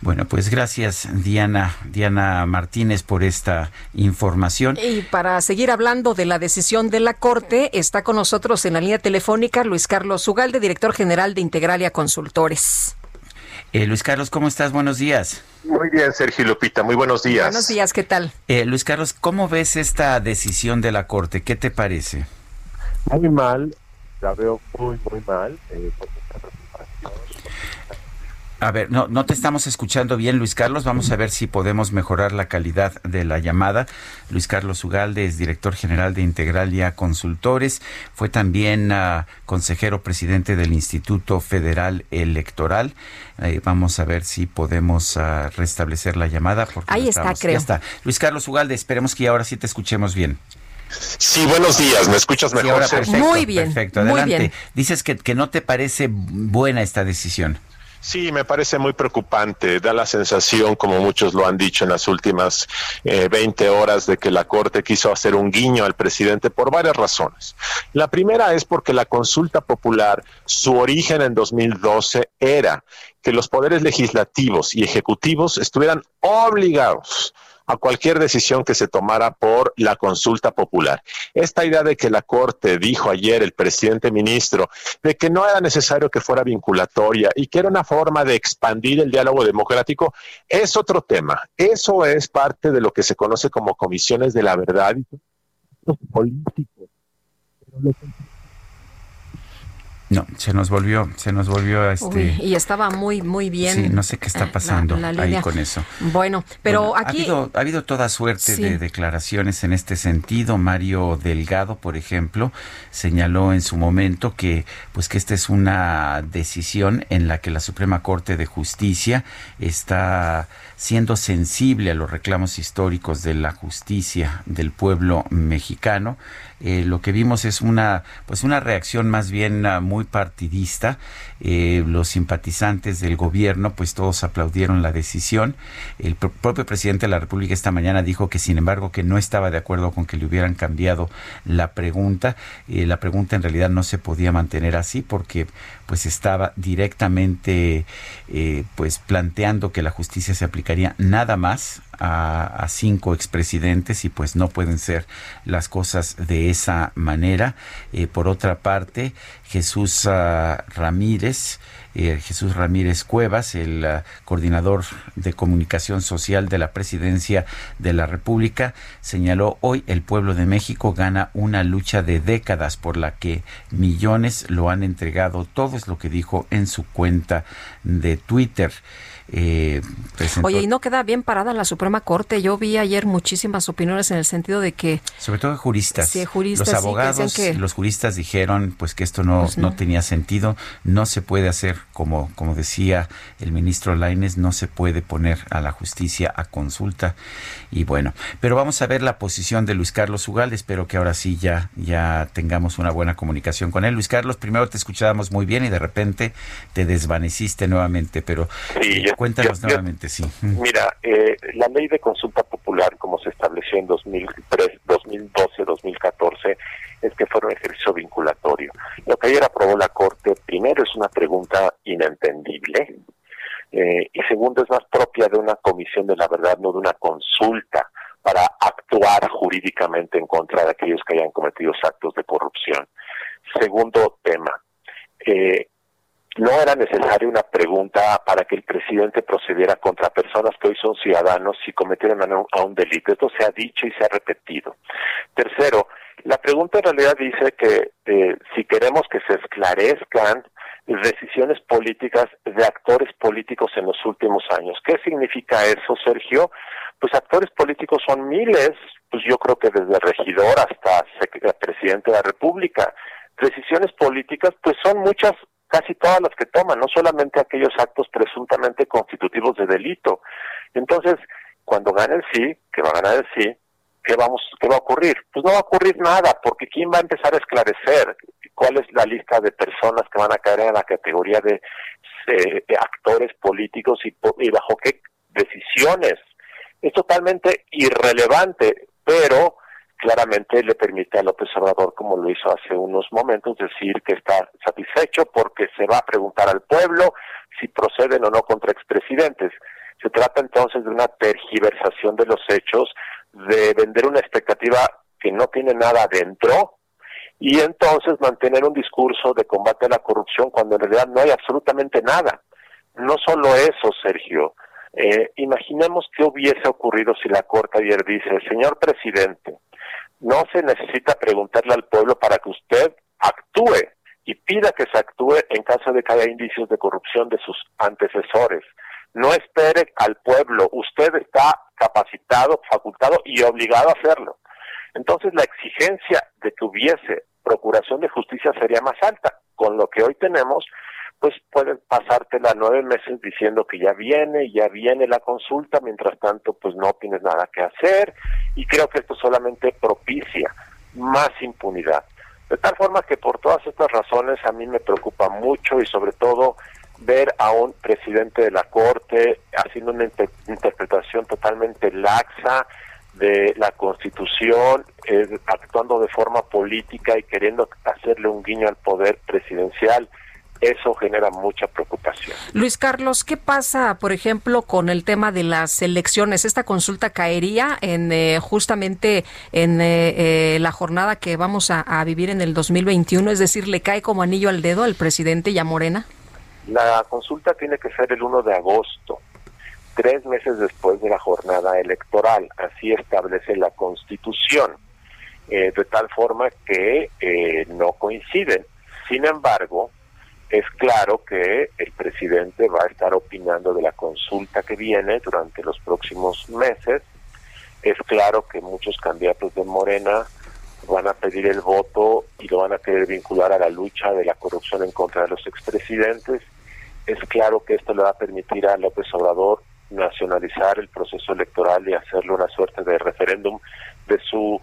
Bueno, pues gracias Diana, Diana Martínez por esta información. Y para seguir hablando de la decisión de la Corte, está con nosotros en la línea telefónica Luis Carlos Ugalde, director general de Integralia Consultores. Eh, Luis Carlos, ¿cómo estás? Buenos días. Muy bien, Sergio Lupita, muy buenos días. Buenos días, ¿qué tal? Eh, Luis Carlos, ¿cómo ves esta decisión de la Corte? ¿Qué te parece? Muy mal, la veo muy, muy mal. Eh, a ver, no, no te estamos escuchando bien, Luis Carlos. Vamos a ver si podemos mejorar la calidad de la llamada. Luis Carlos Ugalde es director general de Integralia Consultores. Fue también uh, consejero presidente del Instituto Federal Electoral. Eh, vamos a ver si podemos uh, restablecer la llamada. Porque Ahí está, creo. Ya está. Luis Carlos Ugalde, esperemos que ahora sí te escuchemos bien. Sí, buenos días. ¿Me escuchas mejor? Sí, perfecto, Muy bien. Perfecto, adelante. Muy bien. Dices que, que no te parece buena esta decisión. Sí, me parece muy preocupante. Da la sensación, como muchos lo han dicho en las últimas eh, 20 horas, de que la Corte quiso hacer un guiño al presidente por varias razones. La primera es porque la consulta popular, su origen en 2012 era que los poderes legislativos y ejecutivos estuvieran obligados a cualquier decisión que se tomara por la consulta popular. Esta idea de que la Corte dijo ayer el presidente ministro de que no era necesario que fuera vinculatoria y que era una forma de expandir el diálogo democrático es otro tema. Eso es parte de lo que se conoce como comisiones de la verdad y políticos. No, se nos volvió, se nos volvió este. Uy, y estaba muy, muy bien. Sí, no sé qué está pasando la, la ahí con eso. Bueno, pero Bueno, aquí. ha habido, ha habido toda suerte Sí. de declaraciones en este sentido. Mario Delgado, por ejemplo, señaló en su momento que, pues, que esta es una decisión en la que la Suprema Corte de Justicia está siendo sensible a los reclamos históricos de la justicia del pueblo mexicano. Eh, lo que vimos es una pues una reacción más bien ah, muy partidista Eh, los simpatizantes del gobierno pues todos aplaudieron la decisión. El pro- propio presidente de la república esta mañana dijo que sin embargo que no estaba de acuerdo con que le hubieran cambiado la pregunta. Eh, la pregunta en realidad no se podía mantener así porque pues estaba directamente eh, pues planteando que la justicia se aplicaría nada más a, a cinco expresidentes y pues no pueden ser las cosas de esa manera. Eh, por otra parte, Jesús ah, Ramírez, eh, Jesús Ramírez Cuevas, el ah, coordinador de comunicación social de la presidencia de la República, señaló hoy el pueblo de México gana una lucha de décadas por la que millones lo han entregado. Todo es lo que dijo en su cuenta de Twitter. Eh, Oye, y no queda bien parada la Suprema Corte. Yo vi ayer muchísimas opiniones en el sentido de que Sobre todo juristas. Sí, juristas, los sí, que abogados, que- los juristas dijeron pues que esto no, Pues no. no tenía sentido, no se puede hacer como, como decía el ministro Laines, no se puede poner a la justicia a consulta. Y bueno, pero vamos a ver la posición de Luis Carlos Ugal, espero que ahora sí ya, ya tengamos una buena comunicación con él. Luis Carlos, primero te escuchábamos muy bien y de repente te desvaneciste nuevamente, pero Sí, yo- cuéntanos yo- yo- nuevamente, sí. Mira, eh, la ley de consulta popular, como se estableció en 2003, 2012, 2014, es que fuera un ejercicio vinculatorio. Lo que ayer aprobó la Corte, primero, es una pregunta inentendible, eh, y segundo, es más propia de una comisión de la verdad, no de una consulta para actuar jurídicamente en contra de aquellos que hayan cometido actos de corrupción. Segundo tema, eh, no era necesaria una pregunta para que el presidente procediera contra personas que hoy son ciudadanos si cometieron a un delito. Esto se ha dicho y se ha repetido. Tercero, la pregunta en realidad dice que eh, si queremos que se esclarezcan decisiones políticas de actores políticos en los últimos años. ¿Qué significa eso, Sergio? Pues actores políticos son miles, pues yo creo que desde regidor hasta presidente de la República. Decisiones políticas, pues son muchas, casi todas las que toman, no solamente aquellos actos presuntamente constitutivos de delito. Entonces, cuando gane el sí, que va a ganar el sí, ¿qué, vamos, ¿qué va a ocurrir? Pues no va a ocurrir nada, porque ¿quién va a empezar a esclarecer cuál es la lista de personas que van a caer en la categoría de, eh, actores políticos y, y bajo qué decisiones? Es totalmente irrelevante, pero claramente le permite a López Obrador, como lo hizo hace unos momentos, decir que está satisfecho porque se va a preguntar al pueblo si proceden o no contra expresidentes. Se trata entonces de una tergiversación de los hechos de vender una expectativa que no tiene nada adentro y entonces mantener un discurso de combate a la corrupción cuando en realidad no hay absolutamente nada. No solo eso, Sergio. Eh, imaginemos qué hubiese ocurrido si la Corte ayer dice, señor presidente, no se necesita preguntarle al pueblo para que usted actúe y pida que se actúe en caso de que haya indicios de corrupción de sus antecesores. No espere al pueblo, usted está capacitado, facultado y obligado a hacerlo. Entonces la exigencia de que hubiese procuración de justicia sería más alta. Con lo que hoy tenemos, pues pueden pasártela nueve meses diciendo que ya viene, ya viene la consulta, mientras tanto pues no tienes nada que hacer y creo que esto solamente propicia más impunidad. De tal forma que por todas estas razones a mí me preocupa mucho y sobre todo ver a un presidente de la Corte haciendo una interpretación totalmente laxa de la Constitución, eh, actuando de forma política y queriendo hacerle un guiño al poder presidencial. Eso genera mucha preocupación. Luis Carlos, ¿qué pasa, por ejemplo, con el tema de las elecciones? ¿Esta consulta caería en eh, justamente en eh, la jornada que vamos a, a vivir en el 2021? Es decir, ¿le cae como anillo al dedo al presidente y a Morena? La consulta tiene que ser el 1 de agosto, tres meses después de la jornada electoral. Así establece la Constitución, eh, de tal forma que eh, no coinciden. Sin embargo, es claro que el presidente va a estar opinando de la consulta que viene durante los próximos meses. Es claro que muchos candidatos de Morena van a pedir el voto y lo van a querer vincular a la lucha de la corrupción en contra de los expresidentes es claro que esto le va a permitir a López Obrador nacionalizar el proceso electoral y hacerlo una suerte de referéndum de su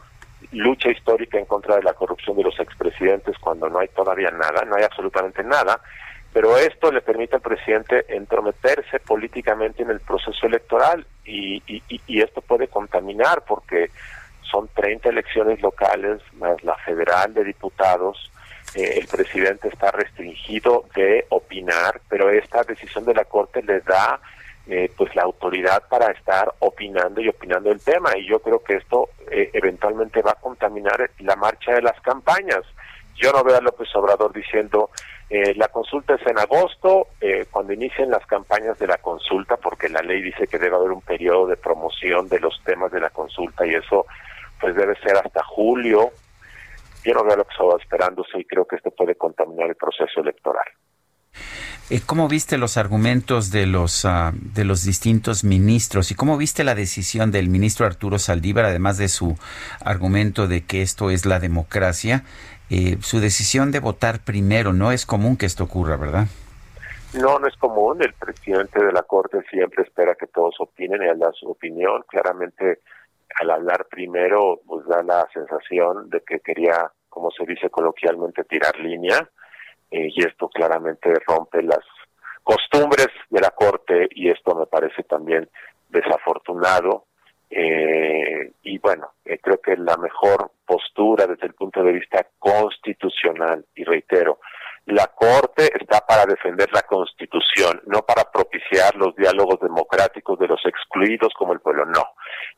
lucha histórica en contra de la corrupción de los expresidentes cuando no hay todavía nada, no hay absolutamente nada, pero esto le permite al presidente entrometerse políticamente en el proceso electoral y, y esto puede contaminar porque son 30 elecciones locales más la federal de diputados eh, el presidente está restringido de opinar, pero esta decisión de la Corte le da eh, pues la autoridad para estar opinando y opinando el tema y yo creo que esto eh, eventualmente va a contaminar la marcha de las campañas. Yo no veo a López Obrador diciendo la consulta es en agosto, cuando inicien las campañas de la consulta, porque la ley dice que debe haber un periodo de promoción de los temas de la consulta y eso pues debe ser hasta julio yo no veo lo que estaba esperándose y creo que esto puede contaminar el proceso electoral. Eh, ¿Cómo viste los argumentos de los ah, de los distintos ministros y cómo viste la decisión del ministro Arturo Saldívar, además de su argumento de que esto es la democracia, eh, su decisión de votar primero? No es común que esto ocurra, ¿verdad? No, no es común. El presidente de la Corte siempre espera que todos opinen y da su opinión. Claramente al hablar primero, pues da la sensación de que quería, como se dice coloquialmente, tirar línea, eh, y esto claramente rompe las costumbres de la Corte, y esto me parece también desafortunado. Eh, y bueno, eh, creo que la mejor postura desde el punto de vista constitucional, y reitero, la Corte está para defender la Constitución, no para propiciar los diálogos democráticos de los excluidos como el pueblo, no.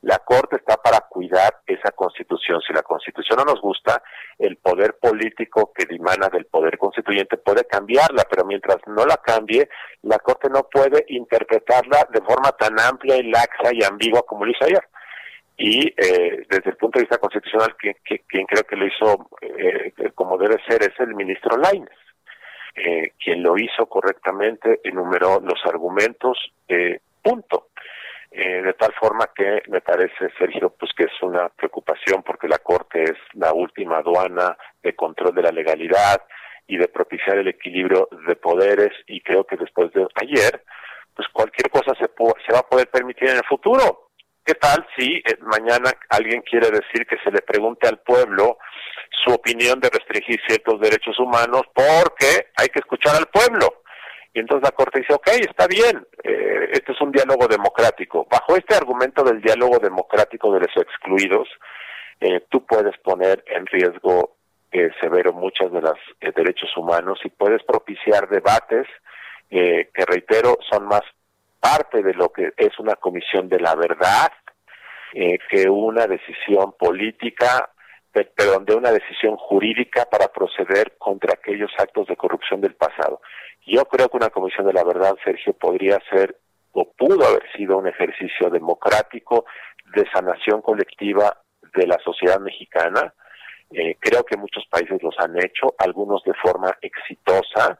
La Corte está para cuidar esa Constitución. Si la Constitución no nos gusta, el poder político que dimana del poder constituyente puede cambiarla, pero mientras no la cambie, la Corte no puede interpretarla de forma tan amplia y laxa y ambigua como lo hizo ayer. Y eh, desde el punto de vista constitucional, quien, quien creo que lo hizo eh, como debe ser es el ministro Laines, eh, quien lo hizo correctamente, enumeró los argumentos, punto. de tal forma que me parece, Sergio, pues que es una preocupación porque la Corte es la última aduana de control de la legalidad y de propiciar el equilibrio de poderes y creo que después de ayer, pues cualquier cosa se, se va a poder permitir en el futuro. ¿Qué tal si eh, mañana alguien quiere decir que se le pregunte al pueblo su opinión de restringir ciertos derechos humanos porque hay que escuchar al pueblo? Y entonces la Corte dice, ok, está bien, eh, este es un diálogo democrático. Bajo este argumento del diálogo democrático de los excluidos, eh, tú puedes poner en riesgo severo muchos de los derechos humanos y puedes propiciar debates que, reitero, son más parte de lo que es una comisión de la verdad eh, que una decisión política, perdón, de una decisión jurídica para proceder contra aquellos actos de corrupción del pasado. Yo creo que una comisión de la verdad, Sergio, podría ser o pudo haber sido un ejercicio democrático de sanación colectiva de la sociedad mexicana. Eh, creo que muchos países los han hecho, algunos de forma exitosa,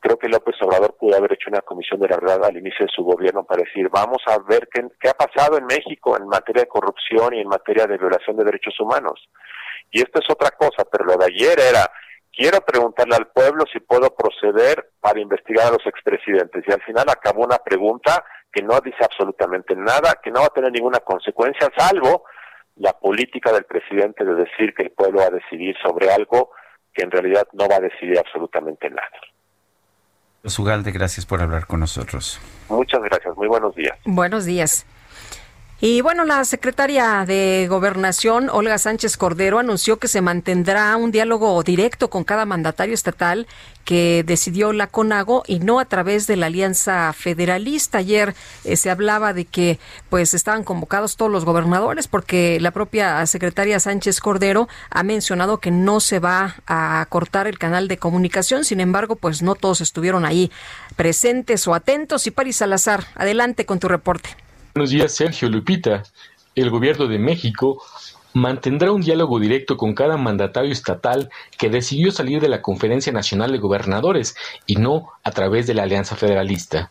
Creo que López Obrador pudo haber hecho una comisión de la verdad al inicio de su gobierno para decir, vamos a ver qué, ha pasado en México en materia de corrupción y en materia de violación de derechos humanos. Y esto es otra cosa, pero lo de ayer era, quiero preguntarle al pueblo si puedo proceder para investigar a los expresidentes. Y al final acabó una pregunta que no dice absolutamente nada, que no va a tener ninguna consecuencia, salvo la política del presidente de decir que el pueblo va a decidir sobre algo que en realidad no va a decidir absolutamente nada. Ugalde, gracias por hablar con nosotros. Muchas gracias, muy buenos días. Buenos días. Y bueno, la secretaria de Gobernación, Olga Sánchez Cordero, anunció que se mantendrá un diálogo directo con cada mandatario estatal que decidió la CONAGO y no a través de la Alianza Federalista. Ayer eh, se hablaba de que pues estaban convocados todos los gobernadores porque la propia secretaria Sánchez Cordero ha mencionado que no se va a cortar el canal de comunicación. Sin embargo, pues no todos estuvieron ahí presentes o atentos. Y Paris Salazar, adelante con tu reporte. Buenos días, Sergio Lupita. El gobierno de México mantendrá un diálogo directo con cada mandatario estatal que decidió salir de la Conferencia Nacional de Gobernadores y no a través de la Alianza Federalista.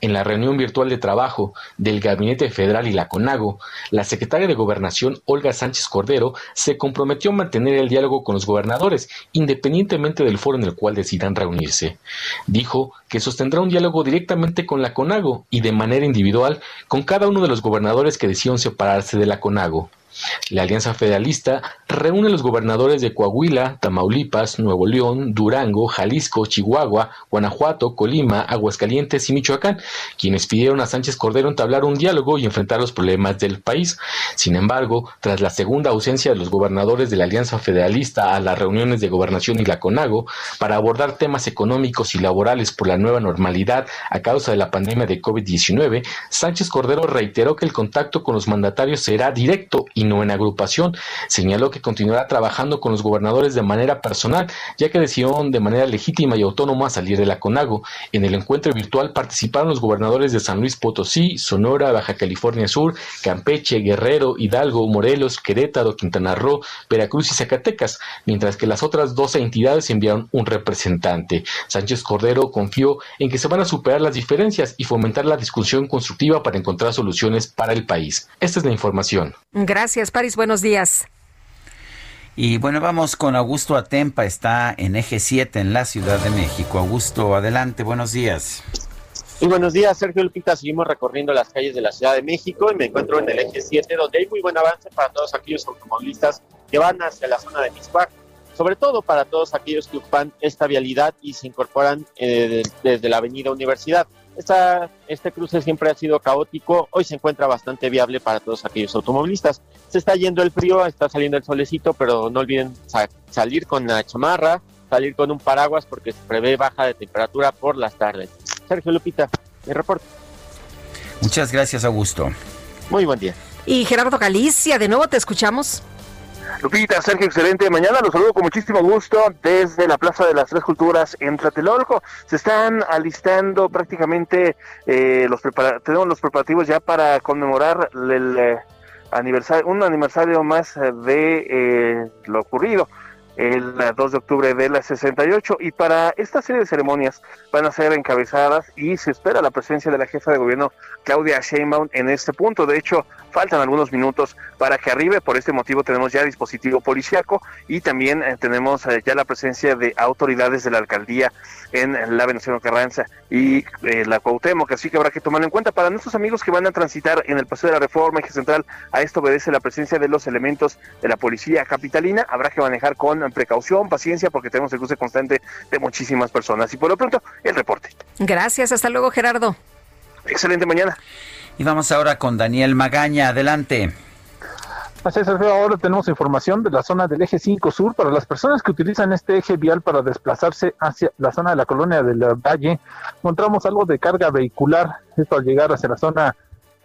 En la reunión virtual de trabajo del Gabinete Federal y la CONAGO, la secretaria de Gobernación, Olga Sánchez Cordero, se comprometió a mantener el diálogo con los gobernadores, independientemente del foro en el cual decidan reunirse. Dijo que sostendrá un diálogo directamente con la CONAGO y de manera individual con cada uno de los gobernadores que decidieron separarse de la CONAGO. La Alianza Federalista reúne a los gobernadores de Coahuila, Tamaulipas, Nuevo León, Durango, Jalisco, Chihuahua, Guanajuato, Colima, Aguascalientes y Michoacán, quienes pidieron a Sánchez Cordero entablar un diálogo y enfrentar los problemas del país. Sin embargo, tras la segunda ausencia de los gobernadores de la Alianza Federalista a las reuniones de gobernación y la CONAGO para abordar temas económicos y laborales por la nueva normalidad a causa de la pandemia de COVID-19, Sánchez Cordero reiteró que el contacto con los mandatarios será directo y no en agrupación. Señaló que continuará trabajando con los gobernadores de manera personal, ya que decidieron de manera legítima y autónoma salir de la CONAGO. En el encuentro virtual participaron los gobernadores de San Luis Potosí, Sonora, Baja California Sur, Campeche, Guerrero, Hidalgo, Morelos, Querétaro, Quintana Roo, Veracruz y Zacatecas, mientras que las otras 12 entidades enviaron un representante. Sánchez Cordero confió en que se van a superar las diferencias y fomentar la discusión constructiva para encontrar soluciones para el país. Esta es la información. Gracias. Paris. Buenos días. Y bueno, vamos con Augusto Atempa, está en Eje 7 en la Ciudad de México. Augusto, adelante, buenos días. Y buenos días, Sergio Lupita. Seguimos recorriendo las calles de la Ciudad de México y me encuentro en el Eje 7, donde hay muy buen avance para todos aquellos automovilistas que van hacia la zona de Miscuac, sobre todo para todos aquellos que ocupan esta vialidad y se incorporan eh, desde la Avenida Universidad este cruce siempre ha sido caótico, hoy se encuentra bastante viable para todos aquellos automovilistas. Se está yendo el frío, está saliendo el solecito, pero no olviden salir con la chamarra, salir con un paraguas porque se prevé baja de temperatura por las tardes. Sergio Lupita, mi reporte. Muchas gracias, Augusto. Muy buen día. Y Gerardo Galicia, de nuevo te escuchamos. Lupita, Sergio, excelente mañana. Los saludo con muchísimo gusto desde la Plaza de las Tres Culturas en Tlatelolco. Se están alistando prácticamente eh, los tenemos los preparativos ya para conmemorar el eh, aniversario, un aniversario más de eh, lo ocurrido el 2 de octubre de la 68 y para esta serie de ceremonias van a ser encabezadas y se espera la presencia de la jefa de gobierno Claudia Sheinbaum en este punto. De hecho, faltan algunos minutos para que arribe, por este motivo tenemos ya dispositivo policiaco y también eh, tenemos eh, ya la presencia de autoridades de la alcaldía en la Venezuela Carranza y eh, la Cuauhtémoc, así que habrá que tomarlo en cuenta. Para nuestros amigos que van a transitar en el Paseo de la Reforma, eje central, a esto obedece la presencia de los elementos de la policía capitalina, habrá que manejar con precaución, paciencia, porque tenemos el cruce constante de muchísimas personas. Y por lo pronto, el reporte. Gracias, hasta luego Gerardo. Excelente mañana. Y vamos ahora con Daniel Magaña, adelante. Así es, ahora tenemos información de la zona del eje 5 sur para las personas que utilizan este eje vial para desplazarse hacia la zona de la colonia del Valle. Encontramos algo de carga vehicular, esto al llegar hacia la zona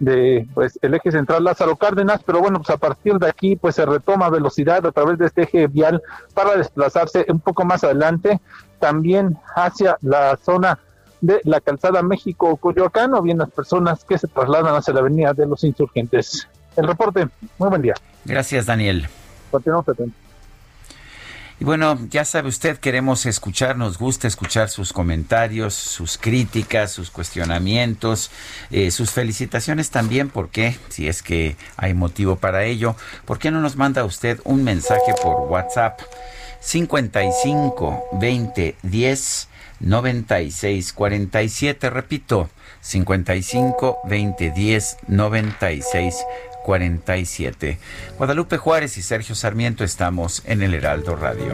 de pues el eje central Lázaro Cárdenas, pero bueno, pues a partir de aquí pues se retoma velocidad a través de este eje vial para desplazarse un poco más adelante también hacia la zona de la calzada México Coyoacán o bien las personas que se trasladan hacia la avenida de los insurgentes. El reporte, muy buen día. Gracias, Daniel. Continuamos atentos. Y bueno, ya sabe usted, queremos escuchar, nos gusta escuchar sus comentarios, sus críticas, sus cuestionamientos, eh, sus felicitaciones también, porque si es que hay motivo para ello, ¿por qué no nos manda usted un mensaje por WhatsApp? 55 20 10 96 47, repito, 55 20 10 96 47. Guadalupe Juárez y Sergio Sarmiento estamos en el Heraldo Radio.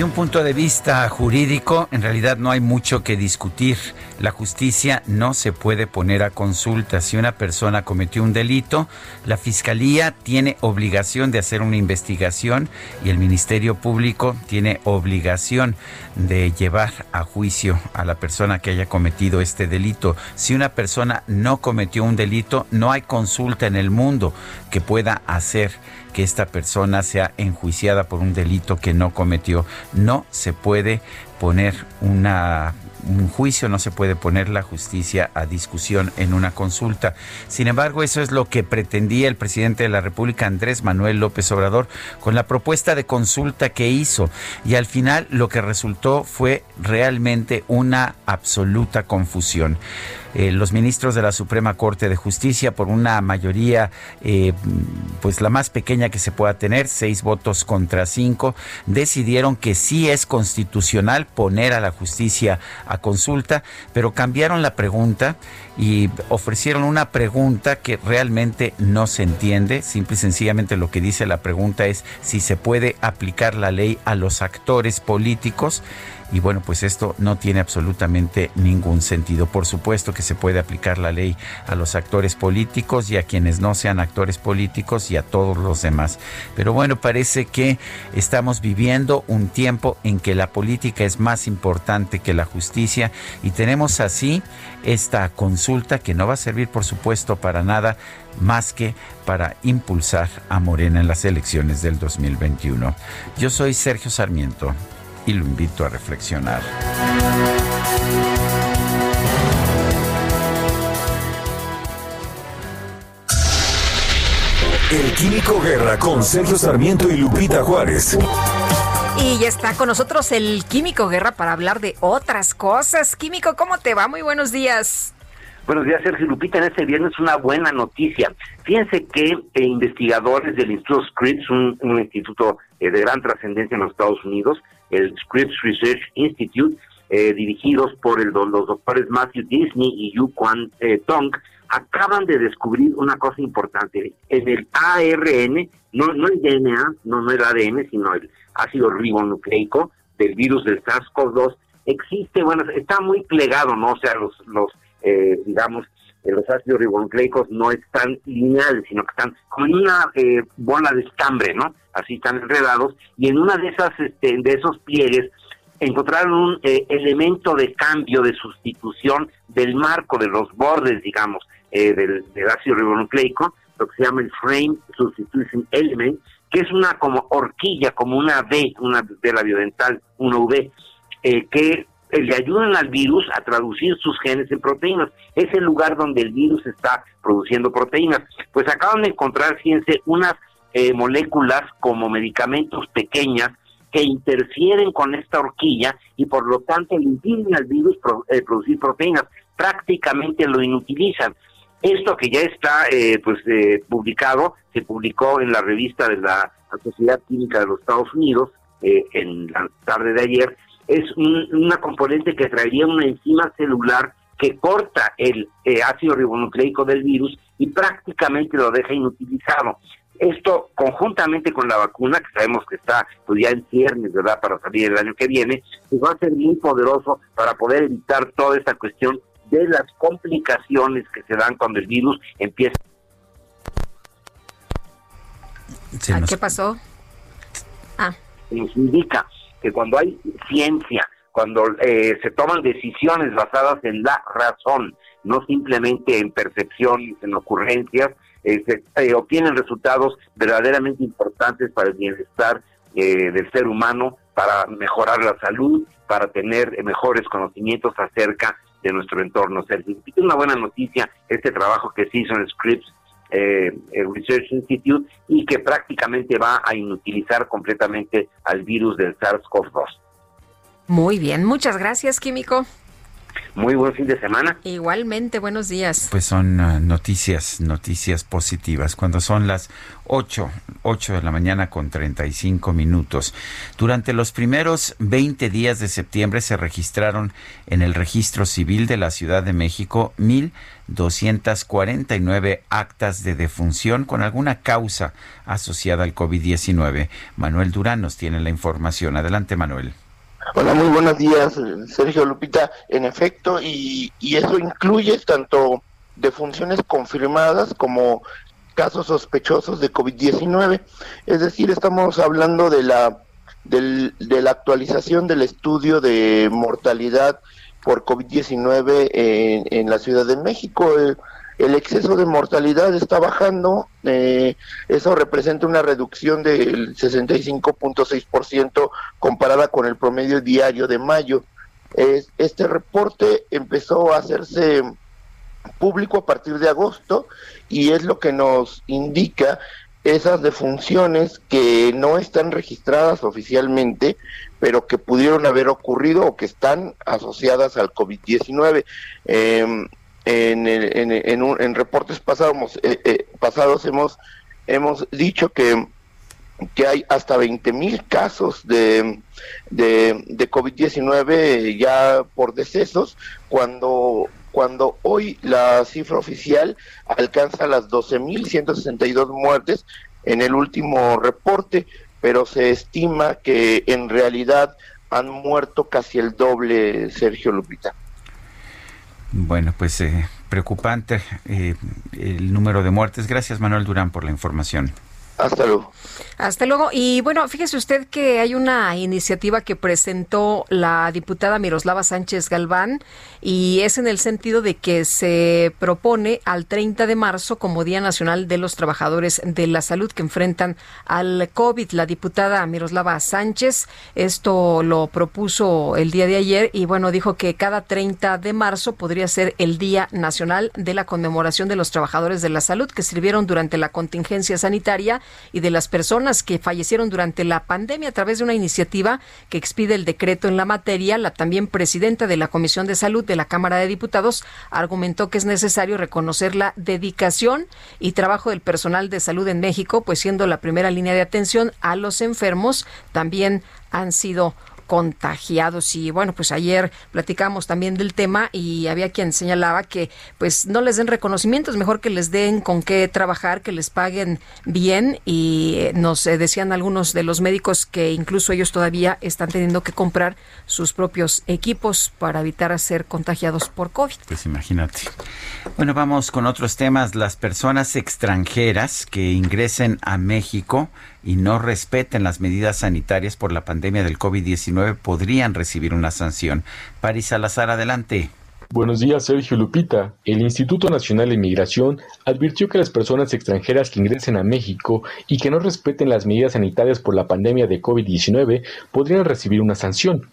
Desde un punto de vista jurídico, en realidad no hay mucho que discutir. La justicia no se puede poner a consulta. Si una persona cometió un delito, la Fiscalía tiene obligación de hacer una investigación y el Ministerio Público tiene obligación de llevar a juicio a la persona que haya cometido este delito. Si una persona no cometió un delito, no hay consulta en el mundo que pueda hacer que esta persona sea enjuiciada por un delito que no cometió. No se puede poner un juicio, no se puede poner la justicia a discusión en una consulta. Sin embargo, eso es lo que pretendía el presidente de la República, Andrés Manuel López Obrador, con la propuesta de consulta que hizo. Y al final lo que resultó fue realmente una absoluta confusión. Eh, los ministros de la Suprema Corte de Justicia, por una mayoría, eh, pues la más pequeña que se pueda tener, seis votos contra cinco, decidieron que sí es constitucional poner a la justicia a consulta, pero cambiaron la pregunta y ofrecieron una pregunta que realmente no se entiende. Simple y sencillamente lo que dice la pregunta es si se puede aplicar la ley a los actores políticos. Y bueno, pues esto no tiene absolutamente ningún sentido. Por supuesto que se puede aplicar la ley a los actores políticos y a quienes no sean actores políticos y a todos los demás. Pero bueno, parece que estamos viviendo un tiempo en que la política es más importante que la justicia y tenemos así esta consulta que no va a servir por supuesto para nada más que para impulsar a Morena en las elecciones del 2021. Yo soy Sergio Sarmiento y lo invito a reflexionar. El Químico Guerra con Sergio Sarmiento y Lupita Juárez. Y ya está con nosotros el Químico Guerra para hablar de otras cosas. Químico, ¿cómo te va? Muy buenos días. Buenos días, Sergio Lupita. En este viernes una buena noticia. Fíjense que eh, investigadores del Instituto Scripps, un, instituto eh, de gran trascendencia en los Estados Unidos, el Scripps Research Institute, eh, dirigidos por el, los doctores Matthew Disney y Yu Kwan Tong, acaban de descubrir una cosa importante. En el ARN, no, no el DNA, no, no el ADN, sino el ácido ribonucleico del virus del SARS-CoV-2, existe, bueno, está muy plegado, ¿no? O sea, los, los eh, digamos, eh, los ácidos ribonucleicos no están lineales, sino que están como en una eh, bola de estambre, ¿no? Así están enredados, y en una de esas, este, de esos pliegues, encontraron un elemento de cambio, de sustitución del marco, de los bordes, digamos, del, del ácido ribonucleico, lo que se llama el Frame Substitution Element, que es una como horquilla, como una V, una de la biodental, una V, eh, que eh, le ayudan al virus a traducir sus genes en proteínas. Es el lugar donde el virus está produciendo proteínas. Pues acaban de encontrar, fíjense, unas eh, moléculas como medicamentos pequeñas que interfieren con esta horquilla y por lo tanto le impiden al virus producir proteínas. Prácticamente lo inutilizan. Esto que ya está eh, pues eh, publicado, se publicó en la revista de la Sociedad Química de los Estados Unidos eh, en la tarde de ayer, es una componente que traería una enzima celular que corta el ácido ribonucleico del virus y prácticamente lo deja inutilizado. Esto conjuntamente con la vacuna, que sabemos que está pues, ya en ciernes, ¿verdad?, para salir el año que viene, pues va a ser muy poderoso para poder evitar toda esta cuestión de las complicaciones que se dan cuando el virus empieza. ¿Qué pasó? Ah. Nos indica que cuando hay ciencia, cuando eh, se toman decisiones basadas en la razón, no simplemente en percepciones, en ocurrencias, eh, eh, obtienen resultados verdaderamente importantes para el bienestar del ser humano, para mejorar la salud, para tener mejores conocimientos acerca de nuestro entorno, Sergio. Una buena noticia este trabajo que se hizo en Scripps eh, Research Institute y que prácticamente va a inutilizar completamente al virus del SARS-CoV-2. Muy bien, muchas gracias, Químico. Muy buen fin de semana. Igualmente, buenos días. Pues son ah, noticias, noticias positivas. Cuando son las 8, 8 de la mañana con 35 minutos. Durante los primeros 20 días de septiembre se registraron en el registro civil de la Ciudad de México 1.249 actas de defunción con alguna causa asociada al COVID-19. Manuel Durán nos tiene la información. Adelante, Manuel. Hola, muy buenos días, Sergio Lupita. En efecto, y, eso incluye tanto defunciones confirmadas como casos sospechosos de COVID-19. Es decir, estamos hablando de la, de la actualización del estudio de mortalidad por COVID-19 en, en, la Ciudad de México el exceso de mortalidad está bajando, eh, eso representa una reducción del 65.6% comparada con el promedio diario de mayo. este reporte empezó a hacerse público a partir de agosto y es lo que nos indica esas defunciones que no están registradas oficialmente, pero que pudieron haber ocurrido o que están asociadas al COVID-19. En, en, en, reportes pasados, eh, eh, pasados hemos, hemos dicho que, que hay hasta 20 mil casos de, de, de COVID-19 ya por decesos, cuando, cuando hoy la cifra oficial alcanza las 12.162 muertes en el último reporte, pero se estima que en realidad han muerto casi el doble, Sergio Lupita. Bueno, pues eh, preocupante eh, el número de muertes. Gracias, Manuel Durán, por la información. Hasta luego. Hasta luego. Y bueno, fíjese usted que hay una iniciativa que presentó la diputada Miroslava Sánchez Galván y es en el sentido de que se propone al 30 de marzo como Día Nacional de los Trabajadores de la Salud que enfrentan al COVID. La diputada Miroslava Sánchez esto lo propuso el día de ayer y bueno, dijo que cada 30 de marzo podría ser el Día Nacional de la Conmemoración de los Trabajadores de la Salud que sirvieron durante la contingencia sanitaria y de las personas que fallecieron durante la pandemia a través de una iniciativa que expide el decreto en la materia. La también presidenta de la Comisión de Salud de la Cámara de Diputados argumentó que es necesario reconocer la dedicación y trabajo del personal de salud en México, pues siendo la primera línea de atención a los enfermos, también han sido contagiados y bueno pues ayer platicamos también del tema y había quien señalaba que pues no les den reconocimientos mejor que les den con qué trabajar que les paguen bien y eh, nos eh, decían algunos de los médicos que incluso ellos todavía están teniendo que comprar sus propios equipos para evitar ser contagiados por COVID. Pues imagínate. Bueno, vamos con otros temas. Las personas extranjeras que ingresen a México y no respeten las medidas sanitarias por la pandemia del COVID-19 podrían recibir una sanción. Paris Salazar, adelante. Buenos días, Sergio Lupita. El Instituto Nacional de Migración advirtió que las personas extranjeras que ingresen a México y que no respeten las medidas sanitarias por la pandemia de COVID-19 podrían recibir una sanción.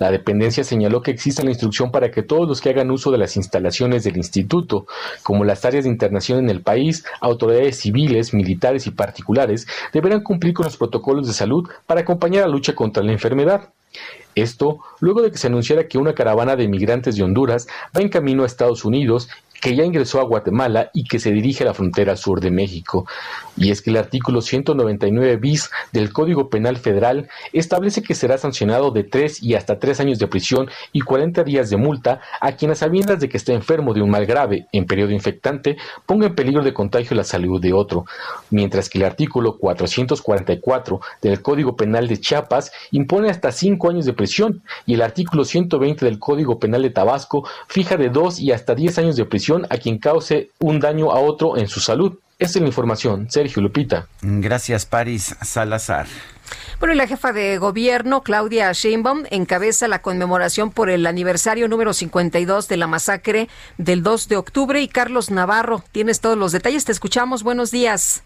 La dependencia señaló que existe la instrucción para que todos los que hagan uso de las instalaciones del instituto, como las áreas de internación en el país, autoridades civiles, militares y particulares, deberán cumplir con los protocolos de salud para acompañar la lucha contra la enfermedad. Esto luego de que se anunciara que una caravana de migrantes de Honduras va en camino a Estados Unidos que ya ingresó a Guatemala y que se dirige a la frontera sur de México. Y es que el artículo 199 bis del Código Penal Federal establece que será sancionado de tres y hasta tres años de prisión y 40 días de multa a quien a sabiendas de que está enfermo de un mal grave en periodo infectante ponga en peligro de contagio la salud de otro, mientras que el artículo 444 del Código Penal de Chiapas impone hasta cinco años de prisión y el artículo 120 del Código Penal de Tabasco fija de dos y hasta diez años de prisión a quien cause un daño a otro en su salud. Esta es la información. Sergio Lupita. Gracias, Paris Salazar. Bueno, y la jefa de gobierno, Claudia Sheinbaum, encabeza la conmemoración por el aniversario número 52 de la masacre del 2 de octubre. Y Carlos Navarro, tienes todos los detalles. Te escuchamos. Buenos días.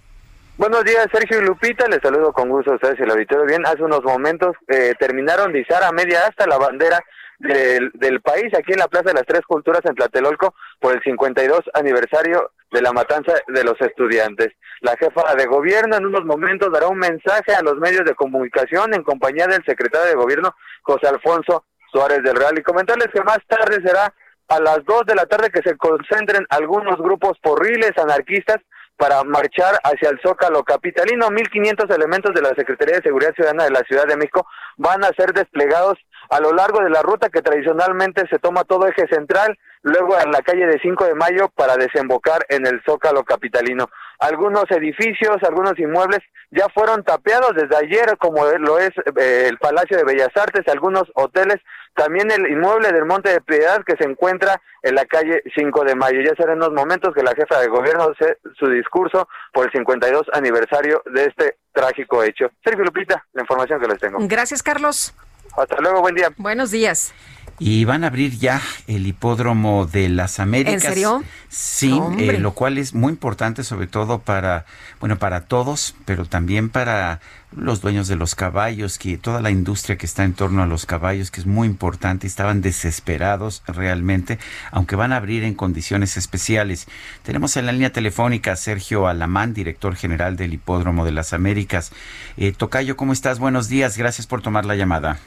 Buenos días, Sergio y Lupita. Les saludo con gusto a ustedes y el auditorio. Bien, hace unos momentos eh, terminaron de izar a media hasta la bandera del, del país aquí en la Plaza de las Tres Culturas en Tlatelolco por el 52 aniversario de la matanza de los estudiantes. La jefa de gobierno en unos momentos dará un mensaje a los medios de comunicación en compañía del secretario de gobierno José Alfonso Suárez del Real y comentarles que más tarde será a las 2 de la tarde que se concentren algunos grupos porriles anarquistas para marchar hacia el Zócalo Capitalino. 1.500 elementos de la Secretaría de Seguridad Ciudadana de la Ciudad de México van a ser desplegados a lo largo de la ruta que tradicionalmente se toma todo eje central, luego en la calle de 5 de Mayo para desembocar en el Zócalo Capitalino. Algunos edificios, algunos inmuebles ya fueron tapeados desde ayer, como lo es eh, el Palacio de Bellas Artes, algunos hoteles, también el inmueble del Monte de Piedad que se encuentra en la calle 5 de Mayo. Ya será en unos momentos que la jefa de gobierno hace su discurso por el 52 aniversario de este trágico hecho. Sergio Lupita, la información que les tengo. Gracias, Carlos. Hasta luego, buen día. Buenos días. Y van a abrir ya el hipódromo de las Américas. ¿En serio? Sí, eh, lo cual es muy importante sobre todo para, bueno, para todos, pero también para los dueños de los caballos, que toda la industria que está en torno a los caballos, que es muy importante, estaban desesperados realmente, aunque van a abrir en condiciones especiales. Tenemos en la línea telefónica a Sergio Alamán, director general del Hipódromo de las Américas. Eh, Tocayo, ¿cómo estás? Buenos días, gracias por tomar la llamada.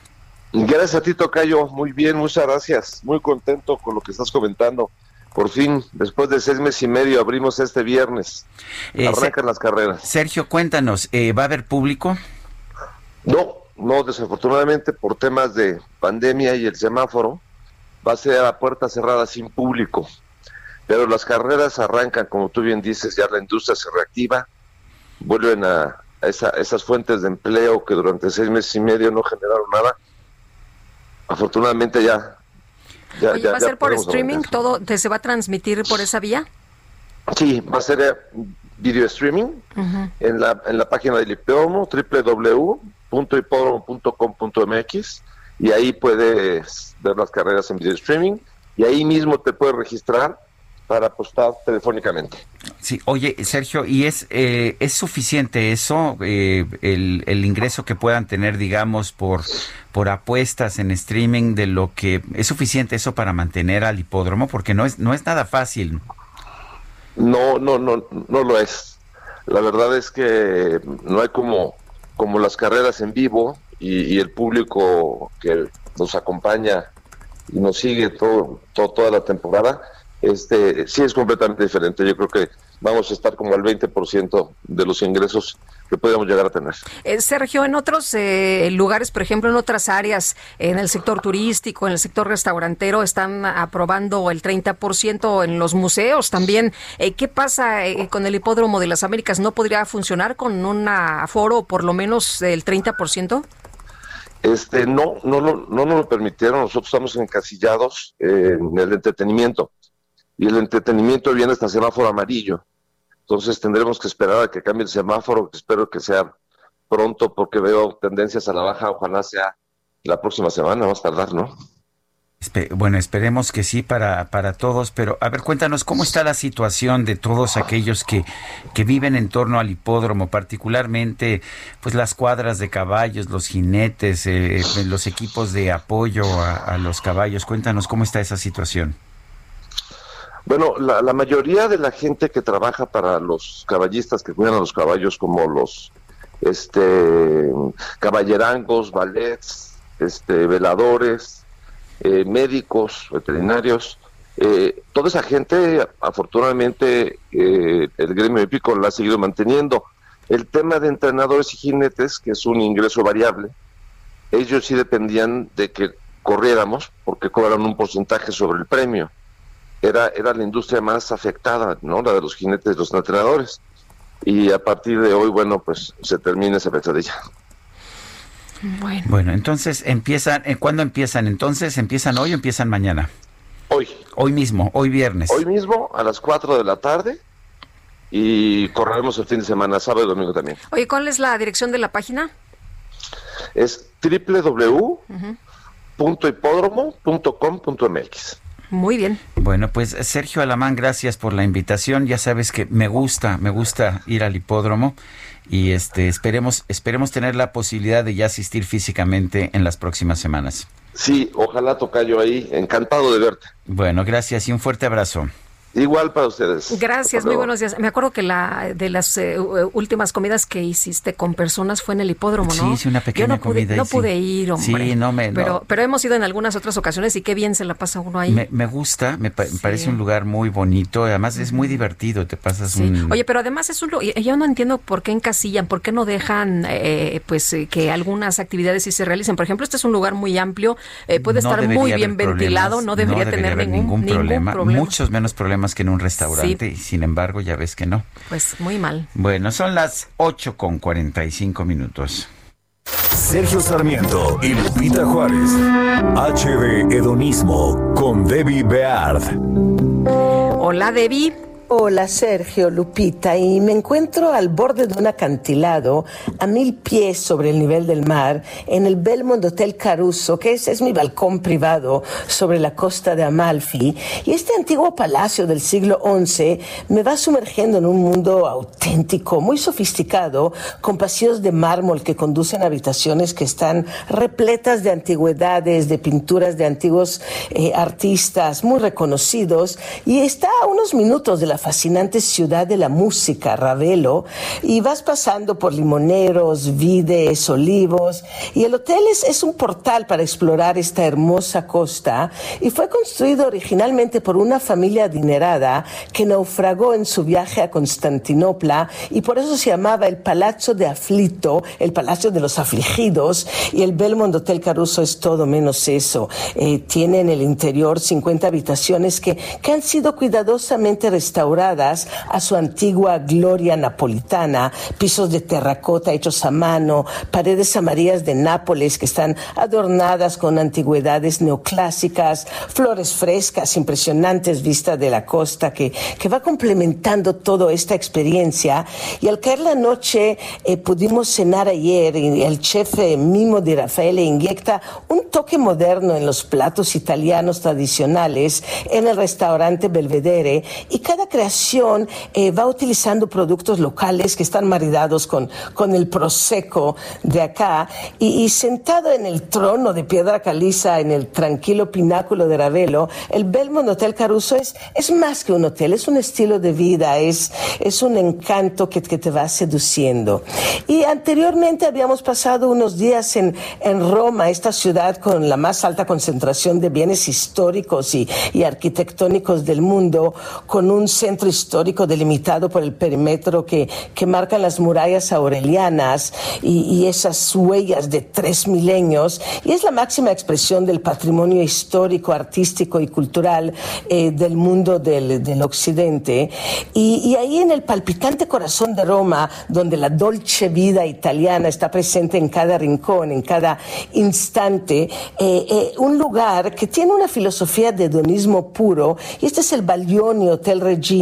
Gracias a ti, Tocayo. Muy bien, muchas gracias. Muy contento con lo que estás comentando. Por fin, después de seis meses y medio, abrimos este viernes. Eh, Arrancan las carreras. Sergio, cuéntanos, eh, ¿va a haber público? No, no, desafortunadamente por temas de pandemia y el semáforo, va a ser a puerta cerrada sin público. Pero las carreras arrancan, como tú bien dices, ya la industria se reactiva, vuelven a, esas fuentes de empleo que durante seis meses y medio no generaron nada afortunadamente ya. ya, ¿Va a ser por streaming? ¿Todo se va a transmitir por esa vía? Sí, va a ser eh, video streaming en, la, en la página del hipódromo www.hipódromo.com.mx y ahí puedes ver las carreras en video streaming y ahí mismo te puedes registrar para apostar telefónicamente. Sí, oye, Sergio, ¿y es, eh, es suficiente eso, eh, el, el, ingreso que puedan tener, digamos, por, por apuestas en streaming de lo que es suficiente eso para mantener al hipódromo? Porque no es, no es nada fácil. No, no, no, no lo es. La verdad es que no hay como, como las carreras en vivo y, el público que nos acompaña y nos sigue todo, toda la temporada, este sí es completamente diferente. Yo creo que vamos a estar como al 20% de los ingresos que podemos llegar a tener. Eh, Sergio, en otros eh, lugares, por ejemplo, en otras áreas, en el sector turístico, en el sector restaurantero, están aprobando el 30% en los museos también. Eh, ¿Qué pasa con el hipódromo de las Américas? ¿No podría funcionar con un aforo por lo menos del 30%? Este, no, no, no, no nos lo permitieron. Nosotros estamos encasillados en el entretenimiento y el entretenimiento viene hasta semáforo amarillo. Entonces tendremos que esperar a que cambie el semáforo, que espero que sea pronto porque veo tendencias a la baja, ojalá sea la próxima semana, más tardar, ¿no? Bueno, esperemos que sí para, para todos, pero a ver, cuéntanos cómo está la situación de todos aquellos que, que viven en torno al hipódromo, particularmente pues las cuadras de caballos, los jinetes, eh, los equipos de apoyo a los caballos. Cuéntanos cómo está esa situación. Bueno, la, mayoría de la gente que trabaja para los caballistas que cuidan a los caballos, como los este caballerangos, ballets, este veladores, eh, médicos, veterinarios, eh, toda esa gente, afortunadamente, eh, el gremio hípico la ha seguido manteniendo. El tema de entrenadores y jinetes, que es un ingreso variable, ellos sí dependían de que corriéramos, porque cobran un porcentaje sobre el premio era, era la industria más afectada, ¿no? La de los jinetes, los entrenadores. Y a partir de hoy, bueno, pues se termina esa pesadilla. Bueno. bueno, entonces empiezan, ¿eh, ¿cuándo empiezan? Entonces, ¿empiezan hoy o empiezan mañana? Hoy. Hoy mismo, hoy viernes. Hoy mismo, a las 4 de la tarde. Y correremos el fin de semana, sábado y domingo también. Oye, ¿cuál es la dirección de la página? Es www.hipódromo.com.mx. Muy bien. Bueno, pues Sergio Alamán, gracias por la invitación. Ya sabes que me gusta, me gusta ir al hipódromo y este esperemos esperemos tener la posibilidad de ya asistir físicamente en las próximas semanas. Sí, ojalá toca yo ahí, encantado de verte. Bueno, gracias y un fuerte abrazo. Igual para ustedes. Gracias, muy buenos días. Me acuerdo que la de las eh, últimas comidas que hiciste con personas fue en el hipódromo, ¿no? Sí, hice una pequeña no comida. Pude, no pude ir, hombre. Sí, no me. Pero, pero hemos ido en algunas otras ocasiones y qué bien se la pasa uno ahí. Me, gusta, me, parece un lugar muy bonito. Además, es muy divertido. Te pasas un. Oye, pero además es un. Yo no entiendo por qué encasillan, por qué no dejan, eh, pues, eh, que algunas actividades sí se realicen. Por ejemplo, este es un lugar muy amplio, puede estar muy bien ventilado, no debería, tener ningún, problema. Muchos menos problemas que en un restaurante y sin embargo ya ves que no. Pues muy mal. Bueno, son las 8 con 45 minutos. Sergio Sarmiento y Lupita Juárez. HD Hedonismo con Debbie Beard. Hola Debbie. Hola Sergio Lupita y me encuentro al borde de un acantilado a mil pies sobre el nivel del mar en el Belmont Hotel Caruso, que es, es mi balcón privado sobre la costa de Amalfi. Y este antiguo palacio del siglo XI me va sumergiendo en un mundo auténtico, muy sofisticado, con pasillos de mármol que conducen a habitaciones que están repletas de antigüedades, de pinturas de antiguos eh, artistas muy reconocidos y está a unos minutos de la fascinante ciudad de la música, Ravelo, y vas pasando por limoneros, vides, olivos, y el hotel es, es un portal para explorar esta hermosa costa, y fue construido originalmente por una familia adinerada que naufragó en su viaje a Constantinopla, y por eso se llamaba el Palazzo de Aflito, el Palacio de los Afligidos, y el Belmont Hotel Caruso es todo menos eso. Eh, tiene en el interior 50 habitaciones que, que han sido cuidadosamente restauradas a su antigua gloria napolitana, pisos de terracota hechos a mano, paredes amarillas de Nápoles que están adornadas con antigüedades neoclásicas, flores frescas, impresionantes vistas de la costa que, que va complementando toda esta experiencia. Y al caer la noche eh, pudimos cenar ayer y el chef eh, Mimo de Rafael inyecta un toque moderno en los platos italianos tradicionales en el restaurante Belvedere y cada creación eh, va utilizando productos locales que están maridados con, con el prosecco de acá y, sentado en el trono de piedra caliza en el tranquilo pináculo de Ravelo, el Belmont Hotel Caruso es, es más que un hotel, es un estilo de vida, es, es un encanto que, que te va seduciendo. Y anteriormente habíamos pasado unos días en, en Roma, esta ciudad con la más alta concentración de bienes históricos y, y arquitectónicos del mundo, con un centro histórico delimitado por el perímetro que, que marcan las murallas aurelianas y, y, esas huellas de tres milenios, y es la máxima expresión del patrimonio histórico, artístico y cultural eh, del mundo del, del occidente. Y, y ahí en el palpitante corazón de Roma, donde la dolce vida italiana está presente en cada rincón, en cada instante, eh, eh, un lugar que tiene una filosofía de hedonismo puro, y este es el Baglioni Hotel Regina,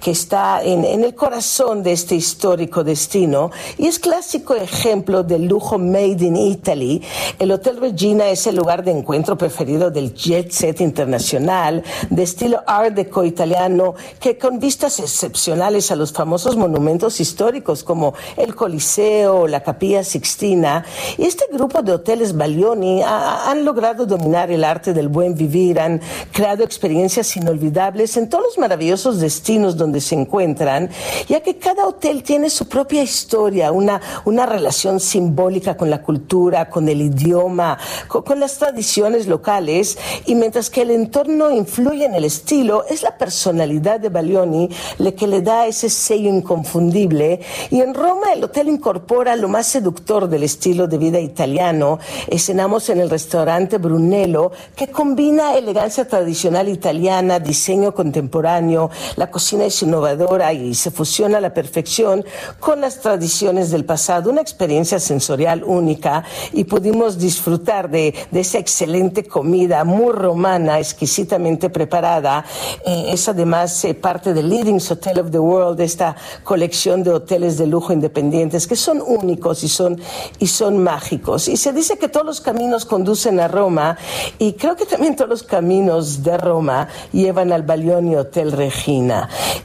que está en, en el corazón de este histórico destino, y es clásico ejemplo del lujo made in Italy. El Hotel Regina es el lugar de encuentro preferido del jet set internacional, de estilo art deco italiano, que con vistas excepcionales a los famosos monumentos históricos como el Coliseo, la Capilla Sixtina, y este grupo de hoteles Baglioni han logrado dominar el arte del buen vivir, han creado experiencias inolvidables en todos los maravillosos destinos donde se encuentran, ya que cada hotel tiene su propia historia, una, una relación simbólica con la cultura, con el idioma, con, con las tradiciones locales, y mientras que el entorno influye en el estilo, es la personalidad de Baglioni la que le da ese sello inconfundible. Y en Roma el hotel incorpora lo más seductor del estilo de vida italiano. Cenamos en el restaurante Brunello, que combina elegancia tradicional italiana, diseño contemporáneo, la cocina es innovadora y se fusiona a la perfección con las tradiciones del pasado. Una experiencia sensorial única y pudimos disfrutar de, esa excelente comida muy romana, exquisitamente preparada. Eh, es además eh, parte del Leading Hotel of the World, esta colección de hoteles de lujo independientes que son únicos y son, y son mágicos. Y se dice que todos los caminos conducen a Roma y creo que también todos los caminos de Roma llevan al Baglioni Hotel Regina.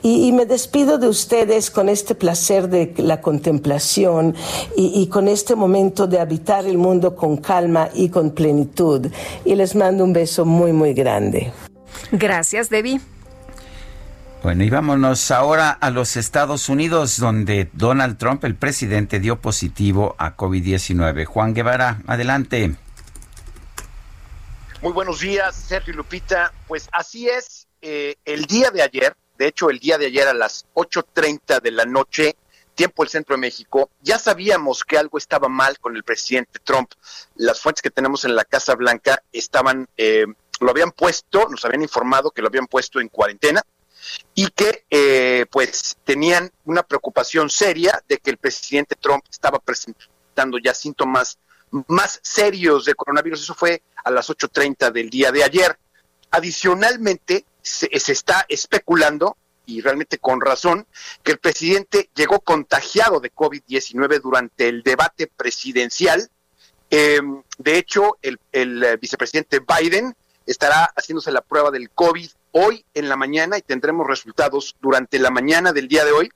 Y, y me despido de ustedes con este placer de la contemplación y, y con este momento de habitar el mundo con calma y con plenitud. Y les mando un beso muy, muy grande. Gracias, Debbie. Bueno, y vámonos ahora a los Estados Unidos, donde Donald Trump, el presidente, dio positivo a COVID-19. Juan Guevara, adelante. Muy buenos días, Sergio Lupita. Pues así es, eh, el día de ayer, de hecho el día de ayer a las 8.30 de la noche, tiempo del centro de México, ya sabíamos que algo estaba mal con el presidente Trump. Las fuentes que tenemos en la Casa Blanca estaban, eh, lo habían puesto, nos habían informado que lo habían puesto en cuarentena y que eh, pues tenían una preocupación seria de que el presidente Trump estaba presentando ya síntomas más serios de coronavirus. Eso fue a las 8.30 del día de ayer. Adicionalmente, se, está especulando, y realmente con razón, que el presidente llegó contagiado de COVID-19 durante el debate presidencial. Eh, de hecho, el, el vicepresidente Biden estará haciéndose la prueba del COVID hoy en la mañana y tendremos resultados durante la mañana del día de hoy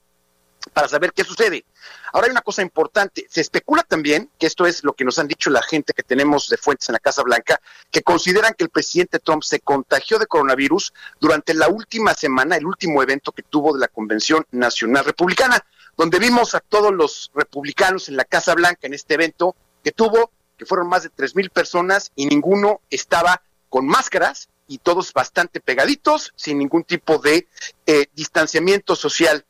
para saber qué sucede. Ahora hay una cosa importante, se especula también, que esto es lo que nos han dicho la gente que tenemos de fuentes en la Casa Blanca, que consideran que el presidente Trump se contagió de coronavirus durante la última semana, el último evento que tuvo de la Convención Nacional Republicana, donde vimos a todos los republicanos en la Casa Blanca en este evento que tuvo, que fueron más de tres mil personas y ninguno estaba con máscaras y todos bastante pegaditos, sin ningún tipo de eh, distanciamiento social.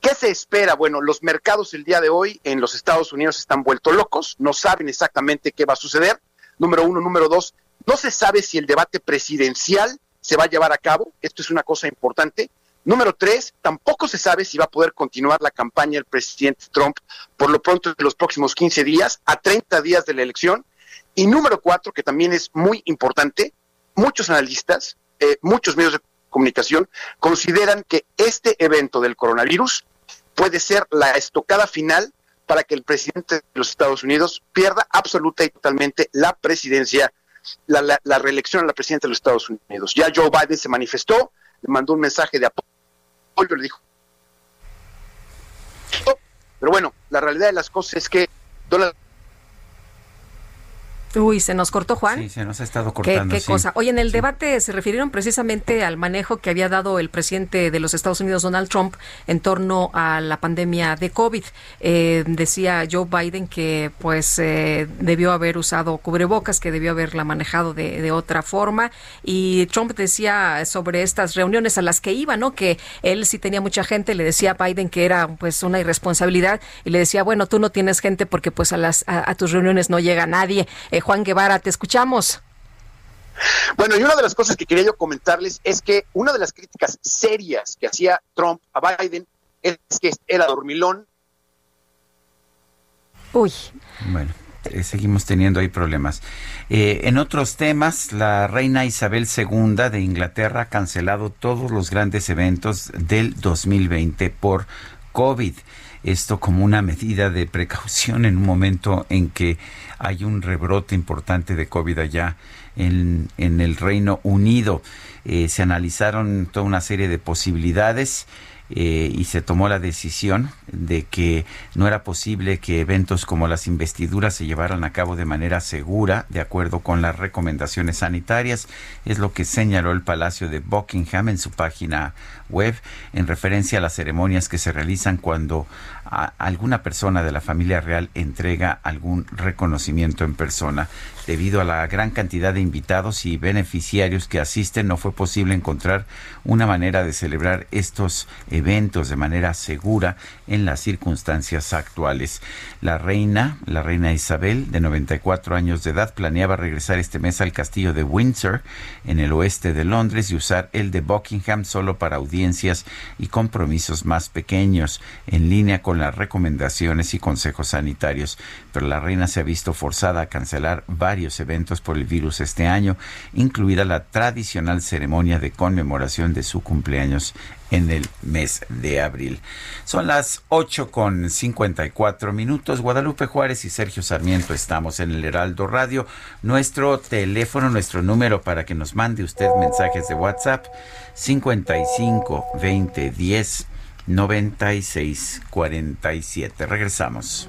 ¿Qué se espera? Bueno, los mercados el día de hoy en los Estados Unidos están vueltos locos, no saben exactamente qué va a suceder. Número uno, número dos, no se sabe si el debate presidencial se va a llevar a cabo, esto es una cosa importante. Número tres, tampoco se sabe si va a poder continuar la campaña del presidente Trump por lo pronto en los próximos 15 días, a 30 días de la elección. Y número cuatro, que también es muy importante, muchos analistas, eh, muchos medios de comunicación consideran que este evento del coronavirus puede ser la estocada final para que el presidente de los Estados Unidos pierda absoluta y totalmente la presidencia, la, la, la reelección a la presidencia de los Estados Unidos. Ya Joe Biden se manifestó, le mandó un mensaje de apoyo le dijo. Pero bueno, la realidad de las cosas es que Donald Uy, se nos cortó Juan. Sí, se nos ha estado cortando. ¿Qué, cosa? Oye, en el debate se refirieron precisamente al manejo que había dado el presidente de los Estados Unidos, Donald Trump, en torno a la pandemia de COVID. Eh, decía Joe Biden que pues eh, debió haber usado cubrebocas, que debió haberla manejado de, de, otra forma. Y Trump decía sobre estas reuniones a las que iba, ¿no? Que él sí tenía mucha gente, le decía a Biden que era pues una irresponsabilidad y le decía, bueno, tú no tienes gente porque pues a las a, a tus reuniones no llega nadie. Eh, Juan Guevara, te escuchamos. Bueno, y una de las cosas que quería yo comentarles es que una de las críticas serias que hacía Trump a Biden es que era dormilón. Uy. Bueno. Eh, seguimos teniendo ahí problemas. Eh, en otros temas, la reina Isabel II de Inglaterra ha cancelado todos los grandes eventos del 2020 por COVID. Esto como una medida de precaución en un momento en que hay un rebrote importante de COVID allá en, en el Reino Unido. Eh, se analizaron toda una serie de posibilidades. Eh, y se tomó la decisión de que no era posible que eventos como las investiduras se llevaran a cabo de manera segura, de acuerdo con las recomendaciones sanitarias. Es lo que señaló el Palacio de Buckingham en su página web en referencia a las ceremonias que se realizan cuando alguna persona de la familia real entrega algún reconocimiento en persona. Debido a la gran cantidad de invitados y beneficiarios que asisten, no fue posible encontrar una manera de celebrar estos eventos de manera segura en las circunstancias actuales. La reina, la reina Isabel, de 94 años de edad, planeaba regresar este mes al castillo de Windsor, en el oeste de Londres, y usar el de Buckingham solo para audiencias y compromisos más pequeños, en línea con las recomendaciones y consejos sanitarios. Pero la reina se ha visto forzada a cancelar varios eventos por el virus este año, incluida la tradicional ceremonia de conmemoración de su cumpleaños en el mes de abril. Son las 8 con 54 minutos. Guadalupe Juárez y Sergio Sarmiento estamos en el Heraldo Radio. Nuestro teléfono, nuestro número para que nos mande usted mensajes de WhatsApp 55 20 10 96 47. Regresamos.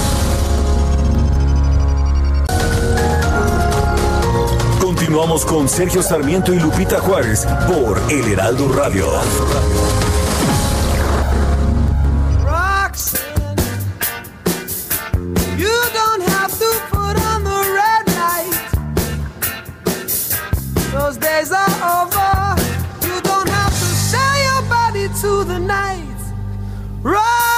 Continuamos con Sergio Sarmiento y Lupita Juárez por El Heraldo Radio. days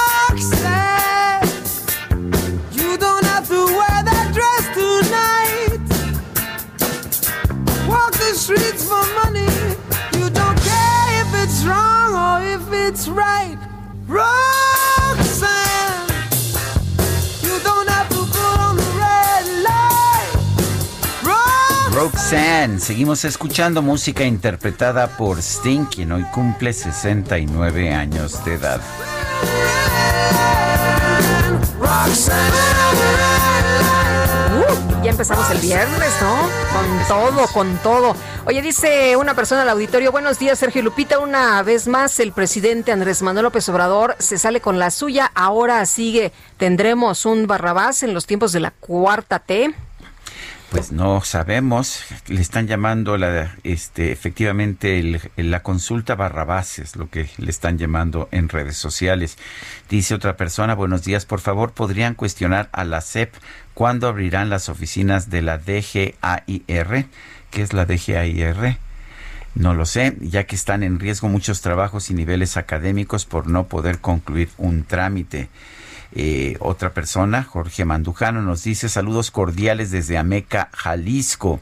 it's right. Roxanne, you don't have to put on the red light. Roxanne, seguimos escuchando música interpretada por Sting, quien hoy cumple 69 años de edad. Empezamos el viernes, ¿no? Con todo, con todo. Oye, dice una persona al auditorio, buenos días, Sergio Lupita. Una vez más, el presidente Andrés Manuel López Obrador se sale con la suya. Ahora sigue. ¿Tendremos un Barrabás en los tiempos de la cuarta T? Pues no sabemos, le están llamando la, este, efectivamente el, la consulta Barrabás, es lo que le están llamando en redes sociales. Dice otra persona, buenos días, por favor, ¿podrían cuestionar a la CEP cuándo abrirán las oficinas de la DGAIR? ¿Qué es la DGAIR? No lo sé, ya que están en riesgo muchos trabajos y niveles académicos por no poder concluir un trámite. Eh, otra persona, Jorge Mandujano, nos dice saludos cordiales desde Ameca, Jalisco.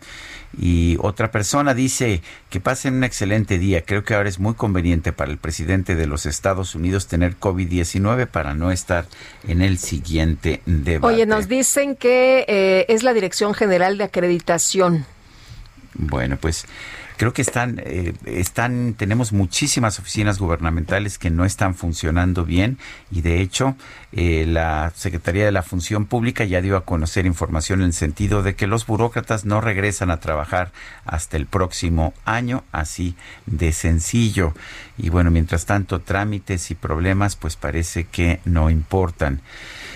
Y otra persona dice que pasen un excelente día. Creo que ahora es muy conveniente para el presidente de los Estados Unidos tener COVID-19 para no estar en el siguiente debate. Oye, nos dicen que eh, es la Dirección General de Acreditación. Bueno, pues creo que están, eh, están, tenemos muchísimas oficinas gubernamentales que no están funcionando bien y de hecho eh, la Secretaría de la Función Pública ya dio a conocer información en el sentido de que los burócratas no regresan a trabajar hasta el próximo año, así de sencillo. Y bueno, mientras tanto, trámites y problemas pues parece que no importan.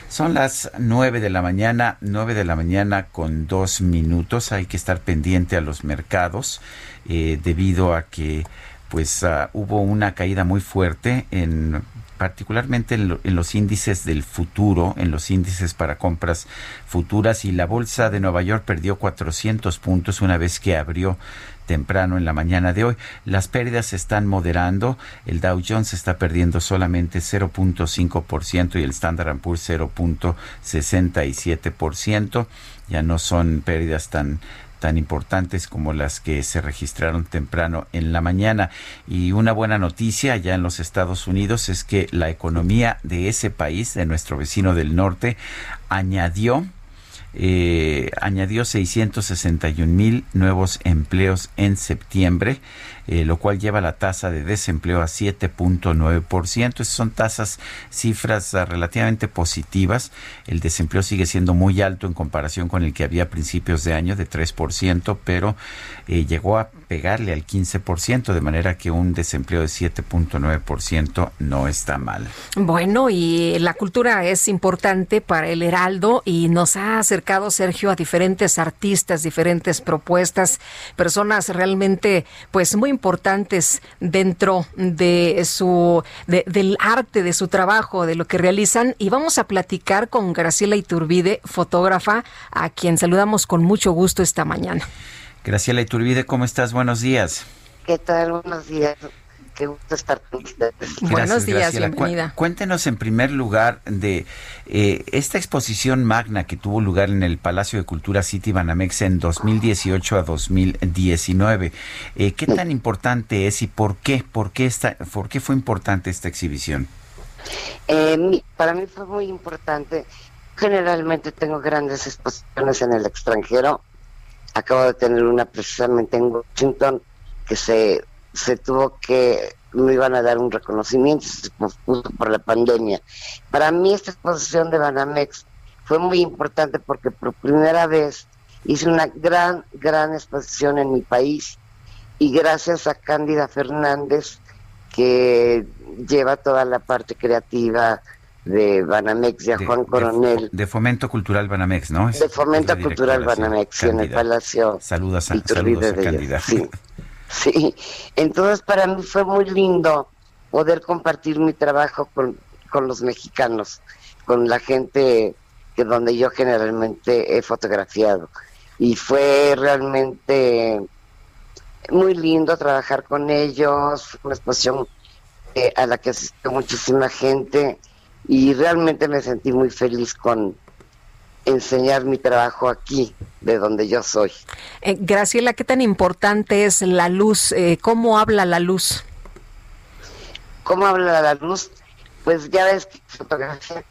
Son las nueve de la mañana, nueve de la mañana con dos minutos. Hay que estar pendiente a los mercados eh, debido a que pues ah, hubo una caída muy fuerte en particularmente en, los índices del futuro, en los índices para compras futuras y la bolsa de Nueva York perdió 400 puntos una vez que abrió temprano en la mañana de hoy. Las pérdidas se están moderando. El Dow Jones está perdiendo solamente 0.5% y el Standard Poor's 0.67%. Ya no son pérdidas tan tan importantes como las que se registraron temprano en la mañana. Y una buena noticia allá en los Estados Unidos es que la economía de ese país, de nuestro vecino del norte, añadió eh, añadió 661 mil nuevos empleos en septiembre, eh, lo cual lleva la tasa de desempleo a 7.9%. Esas son tasas, cifras ah, relativamente positivas. El desempleo sigue siendo muy alto en comparación con el que había a principios de año de 3%, pero eh, llegó a pegarle al 15%, de manera que un desempleo de 7.9% no está mal. Bueno, y la cultura es importante para el Heraldo y nos ha acercado, Sergio, a diferentes artistas, diferentes propuestas, personas realmente pues muy importantes dentro de su del arte, de su trabajo, de lo que realizan y vamos a platicar con Graciela Iturbide, fotógrafa, a quien saludamos con mucho gusto esta mañana. Graciela Iturbide, ¿cómo estás? Buenos días. ¿Qué tal? Buenos días. Qué gusto estar con ustedes. Buenos días, bienvenida. Cuéntenos en primer lugar de eh, esta exposición magna que tuvo lugar en el Palacio de Cultura City Banamex en 2018 a 2019. Eh, ¿Qué tan importante es y por qué? ¿Por qué, esta, por qué fue importante esta exhibición? Eh, para mí fue muy importante. Generalmente tengo grandes exposiciones en el extranjero acabo de tener una precisamente en Washington que se, se tuvo que, me iban a dar un reconocimiento, se pospuso por la pandemia. Para mí esta exposición de Banamex fue muy importante porque por primera vez hice una gran, gran exposición en mi país y gracias a Cándida Fernández que lleva toda la parte creativa de Banamex y a Juan Coronel. De, Fomento Cultural Banamex, ¿no? de Fomento Cultural Banamex, en el Palacio. Saludos a, saludos a Sí, sí, entonces para mí fue muy lindo poder compartir mi trabajo con, con los mexicanos, con la gente que donde yo generalmente he fotografiado. Y fue realmente muy lindo trabajar con ellos, una exposición eh, a la que asistió muchísima gente y realmente me sentí muy feliz con enseñar mi trabajo aquí, de donde yo soy. Eh, Graciela, ¿qué tan importante es la luz? Eh, ¿Cómo habla la luz? ¿Cómo habla la luz? Pues ya ves que fotografía.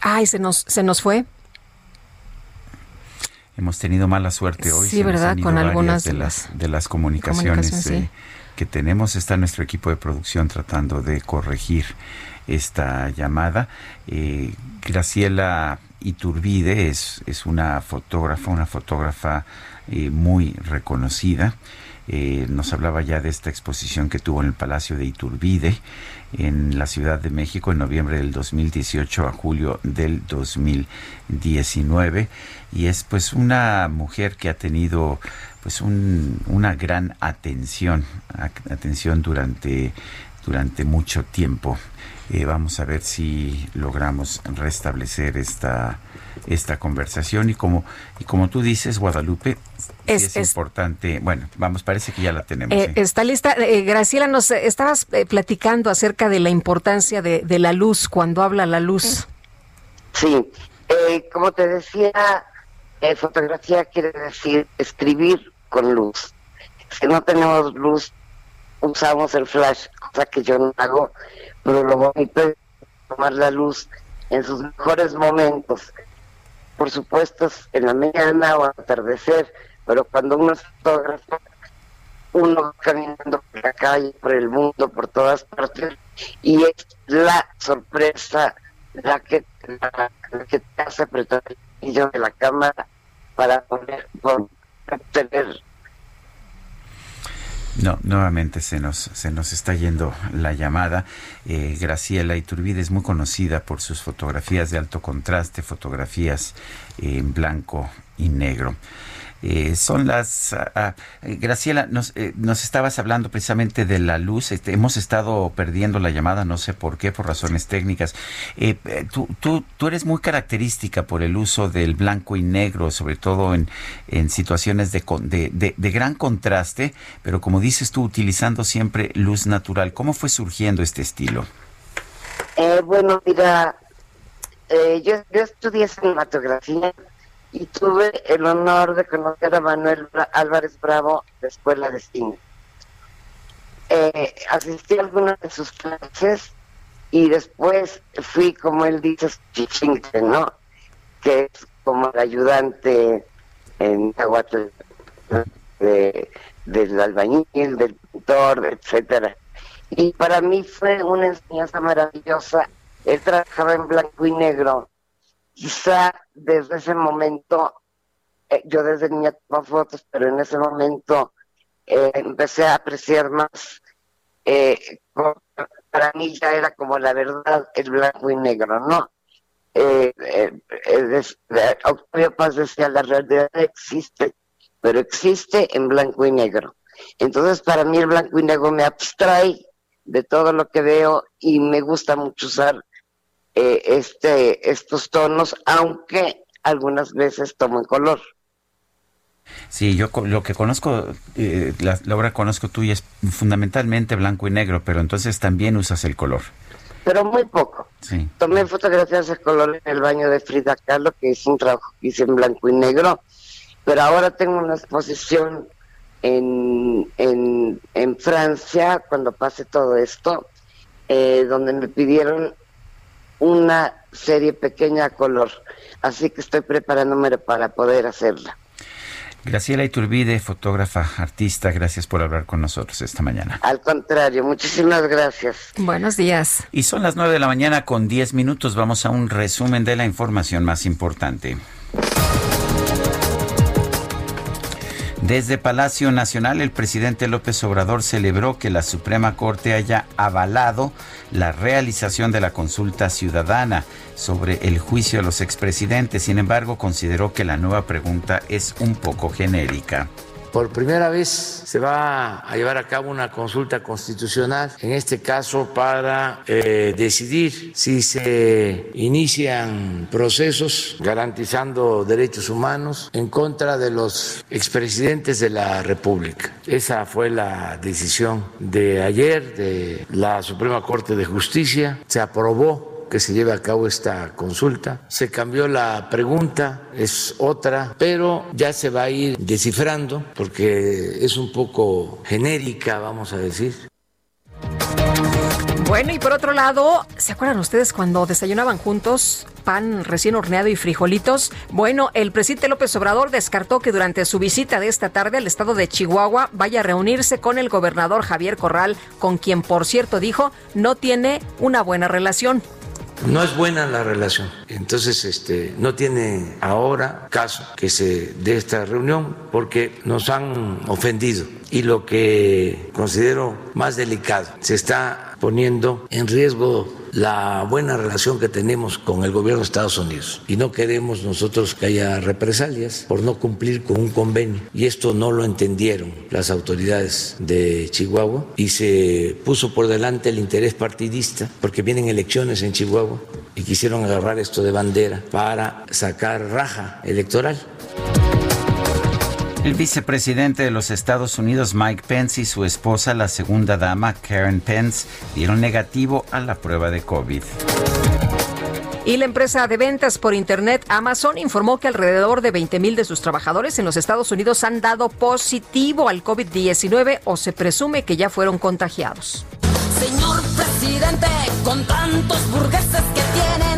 Ay, se nos, se nos fue. Hemos tenido mala suerte hoy. Sí, ¿verdad? Con algunas de las, de las comunicaciones, eh, que tenemos. Está nuestro equipo de producción tratando de corregir esta llamada. Eh, Graciela Iturbide es, es una fotógrafa, una fotógrafa eh, muy reconocida. Eh, nos hablaba ya de esta exposición que tuvo en el Palacio de Iturbide en la Ciudad de México en noviembre del 2018 a julio del 2019 y es pues una mujer que ha tenido pues un, una gran atención atención durante durante mucho tiempo eh, vamos a ver si logramos restablecer esta, esta conversación. Y como, y como tú dices, Guadalupe, es, Es- es- importante. Bueno, vamos, parece que ya la tenemos. Eh, ¿eh? está lista. Eh, Graciela, nos estabas eh, platicando acerca de la importancia de, de la luz cuando habla la luz. Sí, eh, como te decía, eh, fotografía quiere decir escribir con luz. Si no tenemos luz, usamos el flash, cosa que yo no hago, pero lo bonito es tomar la luz en sus mejores momentos. Por supuesto, es en la mañana o atardecer, pero cuando uno es fotógrafo, uno va caminando por la calle, por el mundo, por todas partes, y es la sorpresa la que, la, que te hace apretar el de la cámara para poder poder No, nuevamente se nos, se nos está yendo la llamada. Eh, Graciela Iturbide es muy conocida por sus fotografías de alto contraste, fotografías en blanco y negro. Eh, son las... ah, ah, eh, Graciela, nos, eh, nos estabas hablando precisamente de la luz. Este, hemos estado perdiendo la llamada, no sé por qué, por razones técnicas. Eh, eh, tú, tú, tú eres muy característica por el uso del blanco y negro, sobre todo en, en situaciones de, de, de- de gran contraste, pero como dices tú, utilizando siempre luz natural. ¿Cómo fue surgiendo este estilo? Eh, bueno, mira, yo, yo estudié cinematografía y tuve el honor de conocer a Manuel Álvarez Bravo de Escuela de Cine. Eh, asistí a algunas de sus clases y después fui, como él dice, su chichincle, ¿no? Que es como el ayudante en Nahuatl de, del albañil, del pintor, etcétera. Y para mí fue una enseñanza maravillosa. Él trabajaba en blanco y negro. Quizá desde ese momento, eh, yo desde niña tomaba fotos, pero en ese momento eh, empecé a apreciar más. eh, para mí ya era como la verdad, el blanco y negro, ¿no? Octavio Paz decía, la realidad existe, pero existe en blanco y negro. Entonces, para mí el blanco y negro me abstrae de todo lo que veo y me gusta mucho usar eh, este estos tonos, aunque algunas veces tomo en color. Sí, yo lo que conozco, eh, la, la obra que conozco tuya es fundamentalmente blanco y negro, pero entonces también usas el color. Pero muy poco. Sí. Tomé fotografías de color en el baño de Frida Kahlo, que es un trabajo que hice en blanco y negro, pero ahora tengo una exposición en, en, en Francia, cuando pase todo esto, eh, donde me pidieron una serie pequeña a color. Así que estoy preparándome para poder hacerla. Graciela Iturbide, fotógrafa, artista, gracias por hablar con nosotros esta mañana. Al contrario, muchísimas gracias. Buenos días. Y son las 9 de la mañana con 10 minutos. Vamos a un resumen de la información más importante. Desde Palacio Nacional, el presidente López Obrador celebró que la Suprema Corte haya avalado la realización de la consulta ciudadana sobre el juicio a los expresidentes. Sin embargo, consideró que la nueva pregunta es un poco genérica. Por primera vez se va a llevar a cabo una consulta constitucional, en este caso para eh, decidir si se inician procesos garantizando derechos humanos en contra de los expresidentes de la República. Esa fue la decisión de ayer de la Suprema Corte de Justicia. Se aprobó que se lleve a cabo esta consulta. Se cambió la pregunta, es otra, pero ya se va a ir descifrando porque es un poco genérica, vamos a decir. Bueno, y por otro lado, ¿se acuerdan ustedes cuando desayunaban juntos pan recién horneado y frijolitos? Bueno, el presidente López Obrador descartó que durante su visita de esta tarde al estado de Chihuahua vaya a reunirse con el gobernador Javier Corral, con quien, por cierto, dijo, no tiene una buena relación. No es buena la relación. Entonces, este, no tiene ahora caso que se dé esta reunión porque nos han ofendido. Y lo que considero más delicado, se está poniendo en riesgo la buena relación que tenemos con el gobierno de Estados Unidos. Y no queremos nosotros que haya represalias por no cumplir con un convenio. Y esto no lo entendieron las autoridades de Chihuahua y se puso por delante el interés partidista porque vienen elecciones en Chihuahua y quisieron agarrar esto de bandera para sacar raja electoral. El vicepresidente de los Estados Unidos, Mike Pence, y su esposa, la segunda dama, Karen Pence, dieron negativo a la prueba de COVID. Y la empresa de ventas por Internet Amazon informó que alrededor de 20 mil de sus trabajadores en los Estados Unidos han dado positivo al COVID-19 o se presume que ya fueron contagiados. Señor presidente, con tantos burgueses que tienen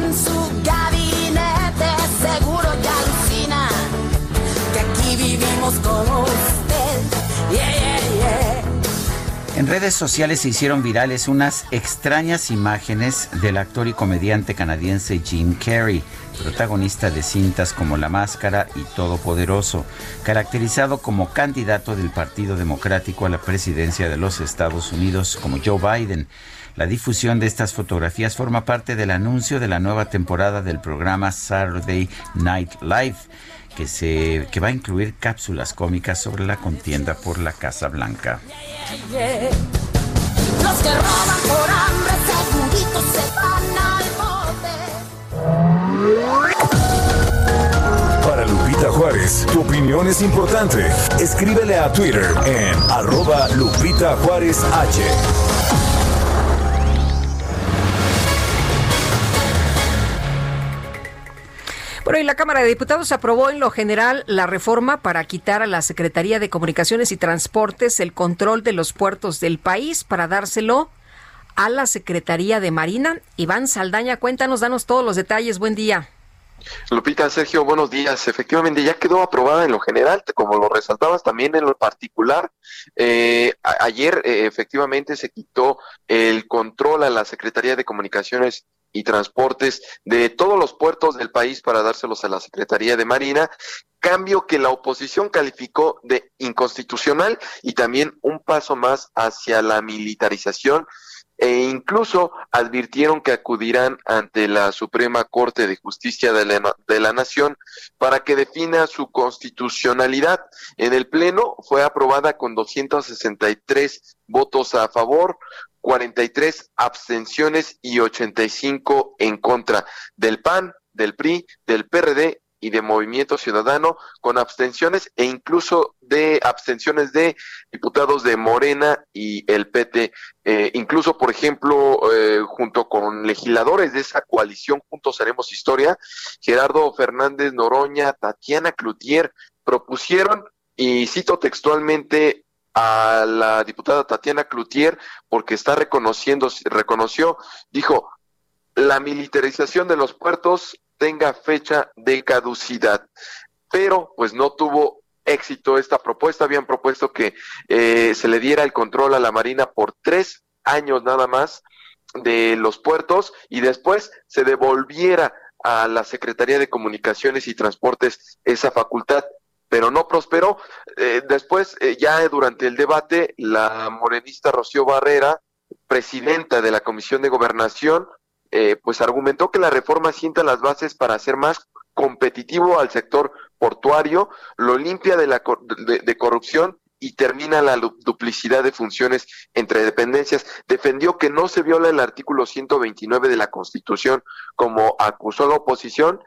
En redes sociales se hicieron virales unas extrañas imágenes del actor y comediante canadiense Jim Carrey, protagonista de cintas como La Máscara y Todopoderoso, caracterizado como candidato del Partido Democrático a la presidencia de los Estados Unidos como Joe Biden. La difusión de estas fotografías forma parte del anuncio de la nueva temporada del programa Saturday Night Live que, se, que va a incluir cápsulas cómicas sobre la contienda por la Casa Blanca. yeah. Los que roban por hambre seguritos se van al bote. Para Lupita Juárez, tu opinión es importante. Escríbele a Twitter en arroba Lupita Juárez H. Bueno, y la Cámara de Diputados aprobó en lo general la reforma para quitar a la Secretaría de Comunicaciones y Transportes el control de los puertos del país para dárselo a la Secretaría de Marina. Iván Saldaña, cuéntanos, danos todos los detalles. Buen día. Lupita, Sergio, buenos días. Efectivamente, ya quedó aprobada en lo general, como lo resaltabas también en lo particular. Eh, ayer, eh, efectivamente, se quitó el control a la Secretaría de Comunicaciones y Transportes de todos los puertos del país para dárselos a la Secretaría de Marina, cambio que la oposición calificó de inconstitucional y también un paso más hacia la militarización e incluso advirtieron que acudirán ante la Suprema Corte de Justicia de la, de la Nación para que defina su constitucionalidad. En el Pleno fue aprobada con 263 votos a favor, 43 abstenciones y 85 en contra del PAN, del PRI, del PRD y de Movimiento Ciudadano, con abstenciones e incluso de abstenciones de diputados de Morena y el PT. Eh, incluso, por ejemplo, eh, junto con legisladores de esa coalición Juntos Haremos Historia, Gerardo Fernández Noroña, Tatiana Cloutier, propusieron, y cito textualmente a la diputada Tatiana Cloutier, porque está reconociendo, reconoció, dijo, la militarización de los puertos tenga fecha de caducidad. Pero pues no tuvo éxito esta propuesta. Habían propuesto que eh, se le diera el control a la Marina por tres años nada más de los puertos y después se devolviera a la Secretaría de Comunicaciones y Transportes esa facultad pero no prosperó. Eh, después, eh, ya durante el debate, la morenista Rocío Barrera, presidenta de la Comisión de Gobernación, eh, pues argumentó que la reforma sienta las bases para hacer más competitivo al sector portuario, lo limpia de, la, de, corrupción y termina la duplicidad de funciones entre dependencias. Defendió que no se viola el artículo 129 de la Constitución, como acusó la oposición,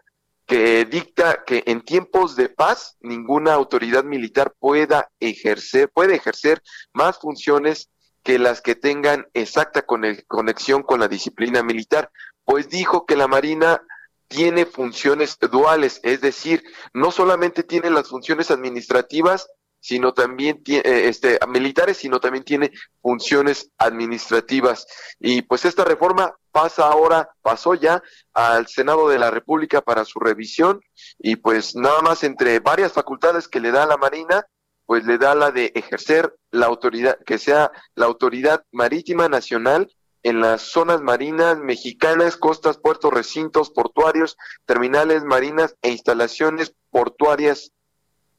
que dicta que en tiempos de paz ninguna autoridad militar pueda ejercer, puede ejercer más funciones que las que tengan exacta cone- conexión con la disciplina militar, pues dijo que la Marina tiene funciones duales, es decir, no solamente tiene las funciones administrativas, sino también tiene, este, militares, sino también tiene funciones administrativas. Y pues esta reforma pasa ahora, pasó ya al Senado de la República para su revisión y pues nada más entre varias facultades que le da la Marina, pues le da la de ejercer la autoridad, que sea la autoridad marítima nacional en las zonas marinas mexicanas, costas, puertos, recintos portuarios, terminales marinas e instalaciones portuarias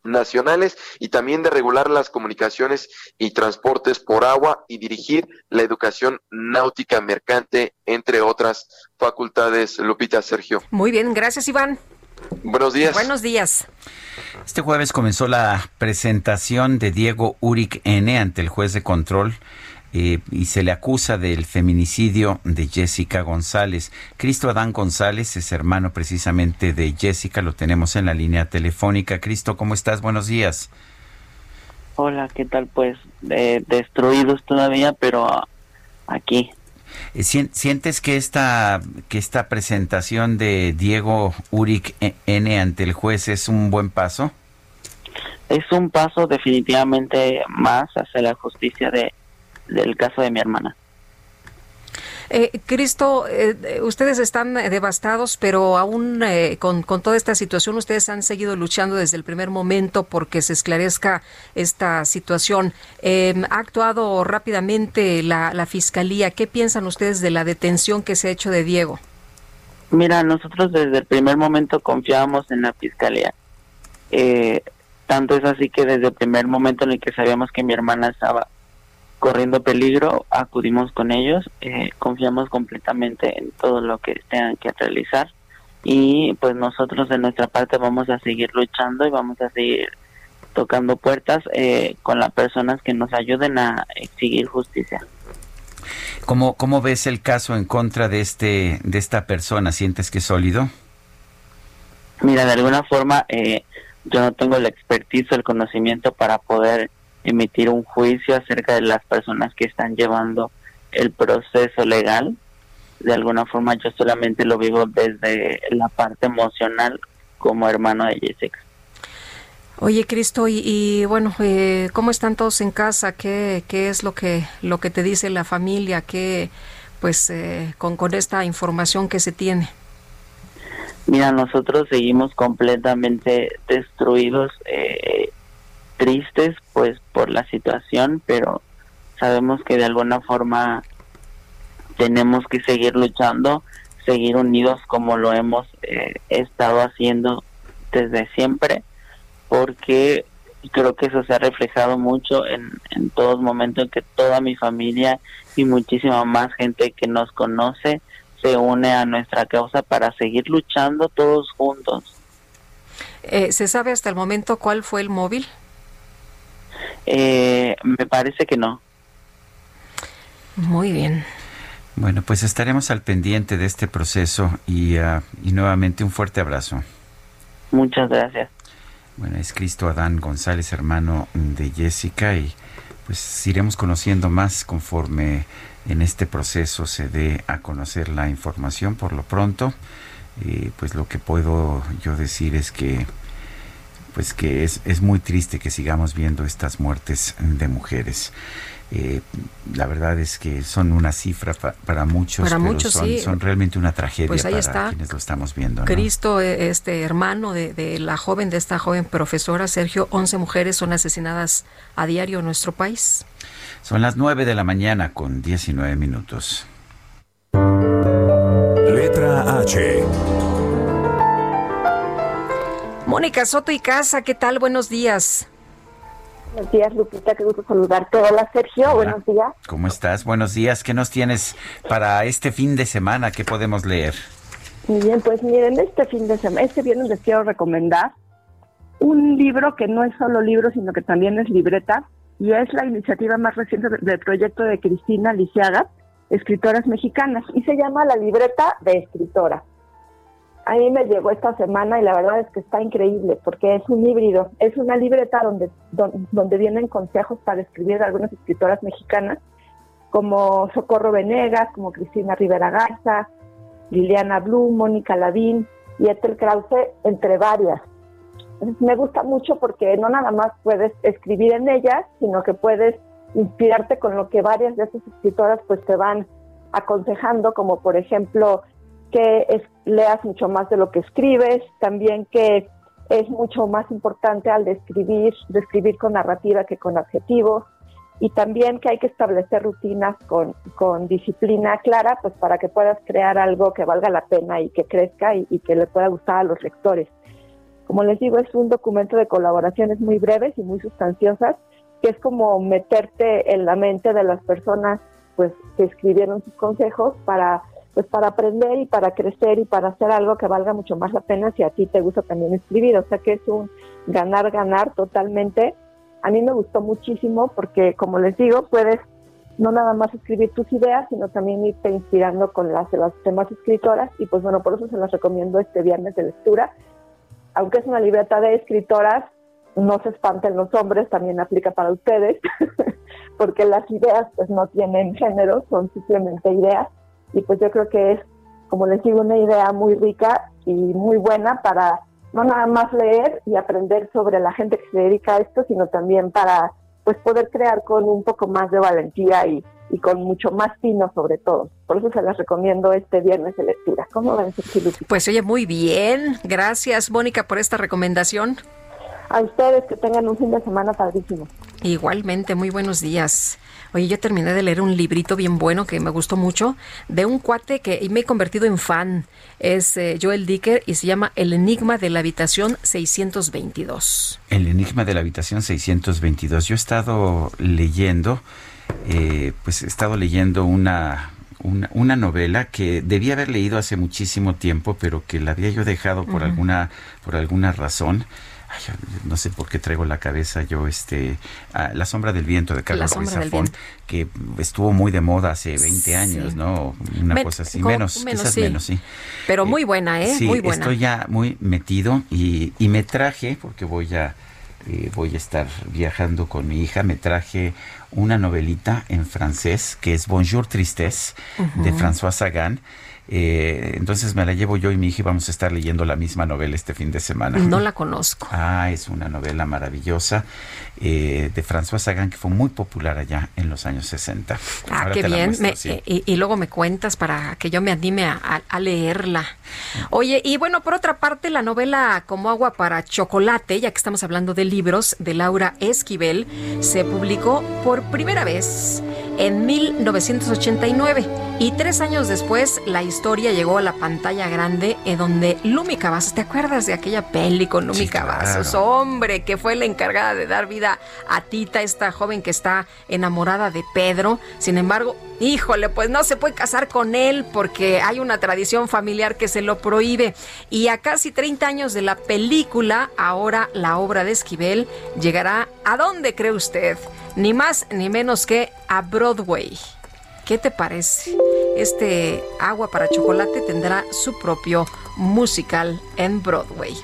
nacionales y también de regular las comunicaciones y transportes por agua y dirigir la educación náutica mercante, entre otras facultades. Lupita, Sergio. Muy bien, gracias Iván. Buenos días. Buenos días. Este jueves comenzó la presentación de Diego Uric N ante el juez de control eh, y se le acusa del feminicidio de Jessica González. Cristo Adán González es hermano precisamente de Jessica, lo tenemos en la línea telefónica. Cristo, ¿cómo estás? Buenos días. Hola, ¿qué tal? Pues eh, destruidos todavía, pero aquí. Eh, ¿Sientes que esta, que esta presentación de Diego Uric N ante el juez es un buen paso? Es un paso definitivamente más hacia la justicia de, del caso de mi hermana. Eh, Cristo, eh, ustedes están devastados, pero aún eh, con, toda esta situación, ustedes han seguido luchando desde el primer momento porque se esclarezca esta situación. Em, ha actuado rápidamente la, la Fiscalía. ¿Qué piensan ustedes de la detención que se ha hecho de Diego? Mira, nosotros desde el primer momento confiábamos en la Fiscalía. tanto es así que desde el primer momento en el que sabíamos que mi hermana estaba corriendo peligro, acudimos con ellos, eh, confiamos completamente en todo lo que tengan que realizar y pues nosotros de nuestra parte vamos a seguir luchando y vamos a seguir tocando puertas eh, con las personas que nos ayuden a exigir justicia. ¿Cómo, ¿Cómo ves el caso en contra de este de esta persona? ¿Sientes que es sólido? Mira, de alguna forma eh, yo no tengo la expertise o el conocimiento para poder emitir un juicio acerca de las personas que están llevando el proceso legal. De alguna forma yo solamente lo vivo desde la parte emocional como hermano de Jessica. Oye, Cristo, y, bueno, eh, ¿cómo están todos en casa? ¿Qué, ¿Qué es lo que lo que te dice la familia? ¿Qué, pues, eh, con, con esta información que se tiene? Mira, nosotros seguimos completamente destruidos. Eh, tristes pues por la situación, pero sabemos que de alguna forma tenemos que seguir luchando, seguir unidos como lo hemos eh, estado haciendo desde siempre, porque creo que eso se ha reflejado mucho en, en todos momentos en que toda mi familia y muchísima más gente que nos conoce se une a nuestra causa para seguir luchando todos juntos. Eh, ¿Se sabe hasta el momento cuál fue el móvil? Eh, me parece que no. Muy bien. Bueno, pues estaremos al pendiente de este proceso y, uh, y nuevamente un fuerte abrazo. Muchas gracias. Bueno, es Cristo Adán González, hermano de Jessica, y pues iremos conociendo más conforme en este proceso se dé a conocer la información. Por lo pronto, eh, pues lo que puedo yo decir es que pues que es, es muy triste que sigamos viendo estas muertes de mujeres. Eh, la verdad es que son una cifra para muchos, para muchos, son, sí. son, realmente una tragedia pues ahí para está. quienes lo estamos viendo. ¿no? Cristo, eh, este hermano de, de, la joven, de esta joven profesora, Sergio, 11 mujeres son asesinadas a diario en nuestro país. Son las 9 de la mañana con 19 minutos. Letra H. Mónica Soto y Casa, ¿qué tal? Buenos días. Buenos días, Lupita, qué gusto saludarte. Hola, Sergio, Hola. buenos días. ¿Cómo estás? Buenos días. ¿Qué nos tienes para este fin de semana? ¿Qué podemos leer? Muy bien, pues miren, este fin de semana, este viernes les quiero recomendar un libro que no es solo libro, sino que también es libreta, y es la iniciativa más reciente del proyecto de Cristina Lisiaga, Escritoras Mexicanas, y se llama La Libreta de Escritora. A mí me llegó esta semana y la verdad es que está increíble porque es un híbrido, es una libreta donde, donde, vienen consejos para escribir de algunas escritoras mexicanas, como Socorro Venegas, como Cristina Rivera Garza, Liliana Blum, Mónica Lavín y Ethel Krause, entre varias. Me gusta mucho porque no nada más puedes escribir en ellas, sino que puedes inspirarte con lo que varias de esas escritoras pues te van aconsejando, como por ejemplo que es, leas mucho más de lo que escribes, también que es mucho más importante al describir, describir con narrativa que con adjetivos, y también que hay que establecer rutinas con, con disciplina clara, pues para que puedas crear algo que valga la pena y que crezca y, y que le pueda gustar a los lectores. Como les digo, es un documento de colaboraciones muy breves y muy sustanciosas, que es como meterte en la mente de las personas pues que escribieron sus consejos para pues para aprender y para crecer y para hacer algo que valga mucho más la pena si a ti te gusta también escribir. O sea que es un ganar, ganar totalmente. A mí me gustó muchísimo porque, como les digo, puedes no nada más escribir tus ideas, sino también irte inspirando con las las demás escritoras. Y pues bueno, por eso se las recomiendo este viernes de lectura. Aunque es una libreta de escritoras, no se espanten los hombres, también aplica para ustedes, porque las ideas pues no tienen género, son simplemente ideas y pues yo creo que es, como les digo, una idea muy rica y muy buena para no nada más leer y aprender sobre la gente que se dedica a esto, sino también para pues poder crear con un poco más de valentía y, y con mucho más fino sobre todo. Por eso se las recomiendo este viernes de lectura. ¿Cómo ven, Pues oye, muy bien. Gracias, Mónica, por esta recomendación. A ustedes que tengan un fin de semana padrísimo. Igualmente, muy buenos días. Oye, yo terminé de leer un librito bien bueno que me gustó mucho de un cuate que me he convertido en fan. Es eh, Joel Dicker y se llama El Enigma de la Habitación 622. El Enigma de la Habitación 622. Yo he estado leyendo, eh, pues he estado leyendo una, una, una, novela que debía haber leído hace muchísimo tiempo, pero que la había yo dejado por alguna por alguna razón no sé por qué traigo la cabeza yo este La sombra del viento de Carlos Ruiz Zafón, que estuvo muy de moda hace 20 años, ¿no? Una cosa así, menos, quizás menos, sí. Pero muy buena, ¿eh? Sí, muy buena. estoy ya muy metido y, y me traje, porque voy a, eh, voy a estar viajando con mi hija, me traje una novelita en francés que es Bonjour Tristesse, de François Sagan eh, entonces me la llevo yo y mi hija y vamos a estar leyendo la misma novela este fin de semana. No la conozco. Ah, es una novela maravillosa eh, de François Sagan que fue muy popular allá en los años 60. Ah, qué bien. Eh, y, luego me cuentas para que yo me anime a, leerla. Oye, y bueno, por otra parte, la novela Como agua para chocolate, ya que estamos hablando de libros, de Laura Esquivel, se publicó por primera vez en 1989 y tres años después la historia llegó a la pantalla grande en donde Lumi Cavazos, ¿te acuerdas de aquella peli con Lumi Cavazos? Hombre, que fue la encargada de dar vida a Tita, esta joven que está enamorada de Pedro. Sin embargo, híjole, pues no se puede casar con él porque hay una tradición familiar que se lo prohíbe. Y a casi 30 años de la película, ahora la obra de Esquivel llegará a dónde cree usted? Ni más ni menos que a Broadway. ¿Qué te parece? Este agua para chocolate tendrá su propio musical en Broadway.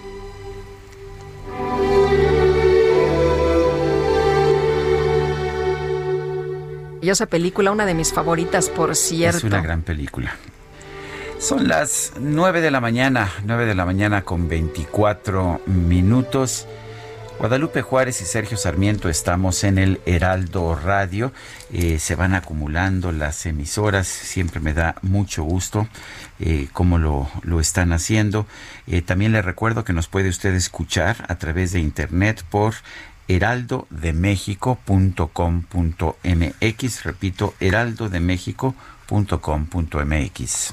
esa película, una de mis favoritas, por cierto. Es una gran película. Son las 9 de la mañana, 9 de la mañana con 24 minutos. Guadalupe Juárez y Sergio Sarmiento estamos en el Heraldo Radio. Eh, se van acumulando las emisoras. Siempre me da mucho gusto eh, cómo lo, lo, están haciendo. Eh, también le recuerdo que nos puede usted escuchar a través de internet por heraldodemexico.com.mx. Repito, heraldodemexico.com.mx.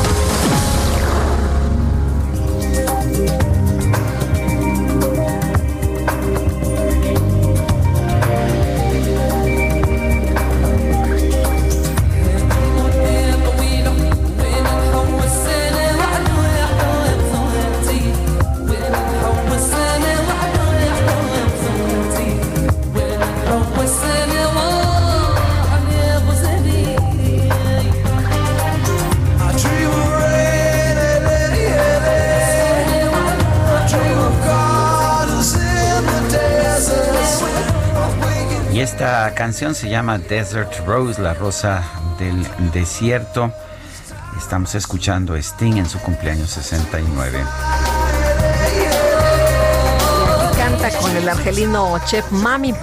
Canción se llama Desert Rose, la rosa del desierto. Estamos escuchando Sting en su cumpleaños 69. canta con el argelino Chef Mami.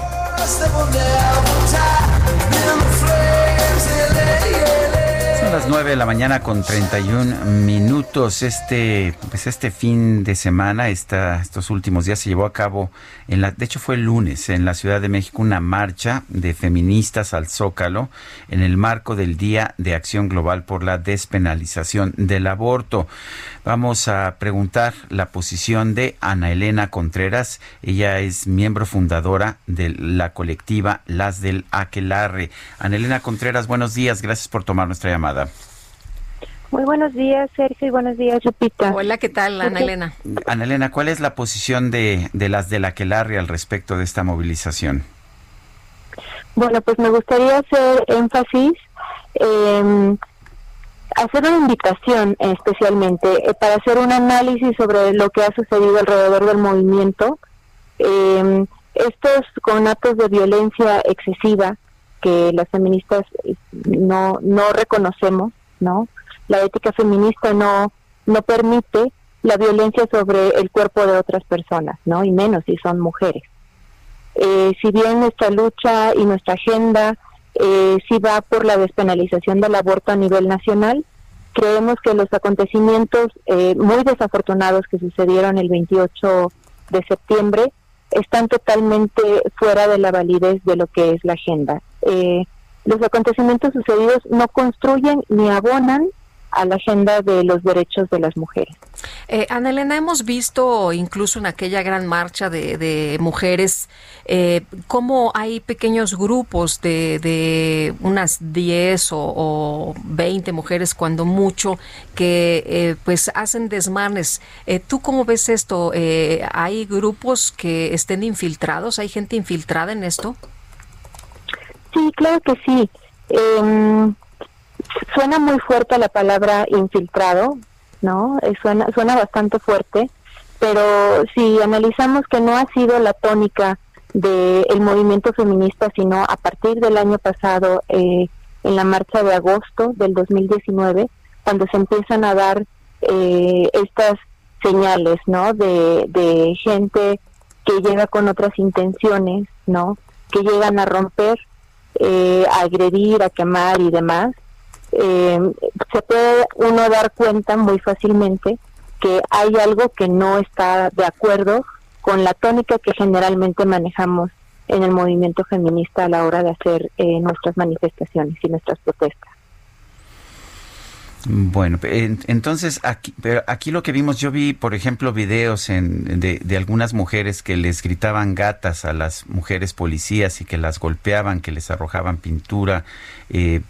Son las 9 de la mañana con 31 minutos. Este, pues este fin de semana, esta, estos últimos días se llevó a cabo, en la, de hecho fue el lunes, en la Ciudad de México, una marcha de feministas al Zócalo en el marco del Día de Acción Global por la Despenalización del Aborto. Vamos a preguntar la posición de Ana Elena Contreras. Ella es miembro fundadora de la colectiva Las del Aquelarre. Ana Elena Contreras, buenos días. Gracias por tomar nuestra llamada. Muy buenos días, Sergio, y buenos días, Lupita. Hola, ¿qué tal, Ana Elena? Ana Elena, ¿cuál es la posición de, de las del Aquelarre al respecto de esta movilización? Bueno, pues me gustaría hacer énfasis en hacer una invitación especialmente eh, para hacer un análisis sobre lo que ha sucedido alrededor del movimiento. Eh, estos conatos de violencia excesiva que las feministas eh, no, no reconocemos, ¿no? La ética feminista no, no permite la violencia sobre el cuerpo de otras personas, ¿no? Y menos si son mujeres. Eh, si bien nuestra lucha y nuestra agenda eh, va por la despenalización del aborto a nivel nacional. Creemos que los acontecimientos eh, muy desafortunados que sucedieron el 28 de septiembre están totalmente fuera de la validez de lo que es la agenda. Eh, los acontecimientos sucedidos no construyen ni abonan a la agenda de los derechos de las mujeres. Eh, Ana Elena, hemos visto incluso en aquella gran marcha de, mujeres eh, cómo hay pequeños grupos de, unas 10 o, 20 mujeres, cuando mucho, que eh, pues hacen desmanes. Eh, ¿Tú cómo ves esto? ¿Hay grupos que estén infiltrados? ¿Hay gente infiltrada en esto? Sí, claro que sí. Em, suena muy fuerte la palabra infiltrado, ¿no? Eh, suena, suena bastante fuerte, pero si analizamos que no ha sido la tónica del movimiento feminista, sino a partir del año pasado, eh, en la marcha de agosto del 2019, cuando se empiezan a dar eh, estas señales, ¿no? De, de gente que llega con otras intenciones, ¿no? Que llegan a romper, a agredir, a quemar y demás, eh, se puede uno dar cuenta muy fácilmente que hay algo que no está de acuerdo con la tónica que generalmente manejamos en el movimiento feminista a la hora de hacer eh, nuestras manifestaciones y nuestras protestas. Bueno, entonces aquí, pero aquí lo que vimos, yo vi, por ejemplo, videos en, de, algunas mujeres que les gritaban gatas a las mujeres policías y que las golpeaban, que les arrojaban pintura. Eh,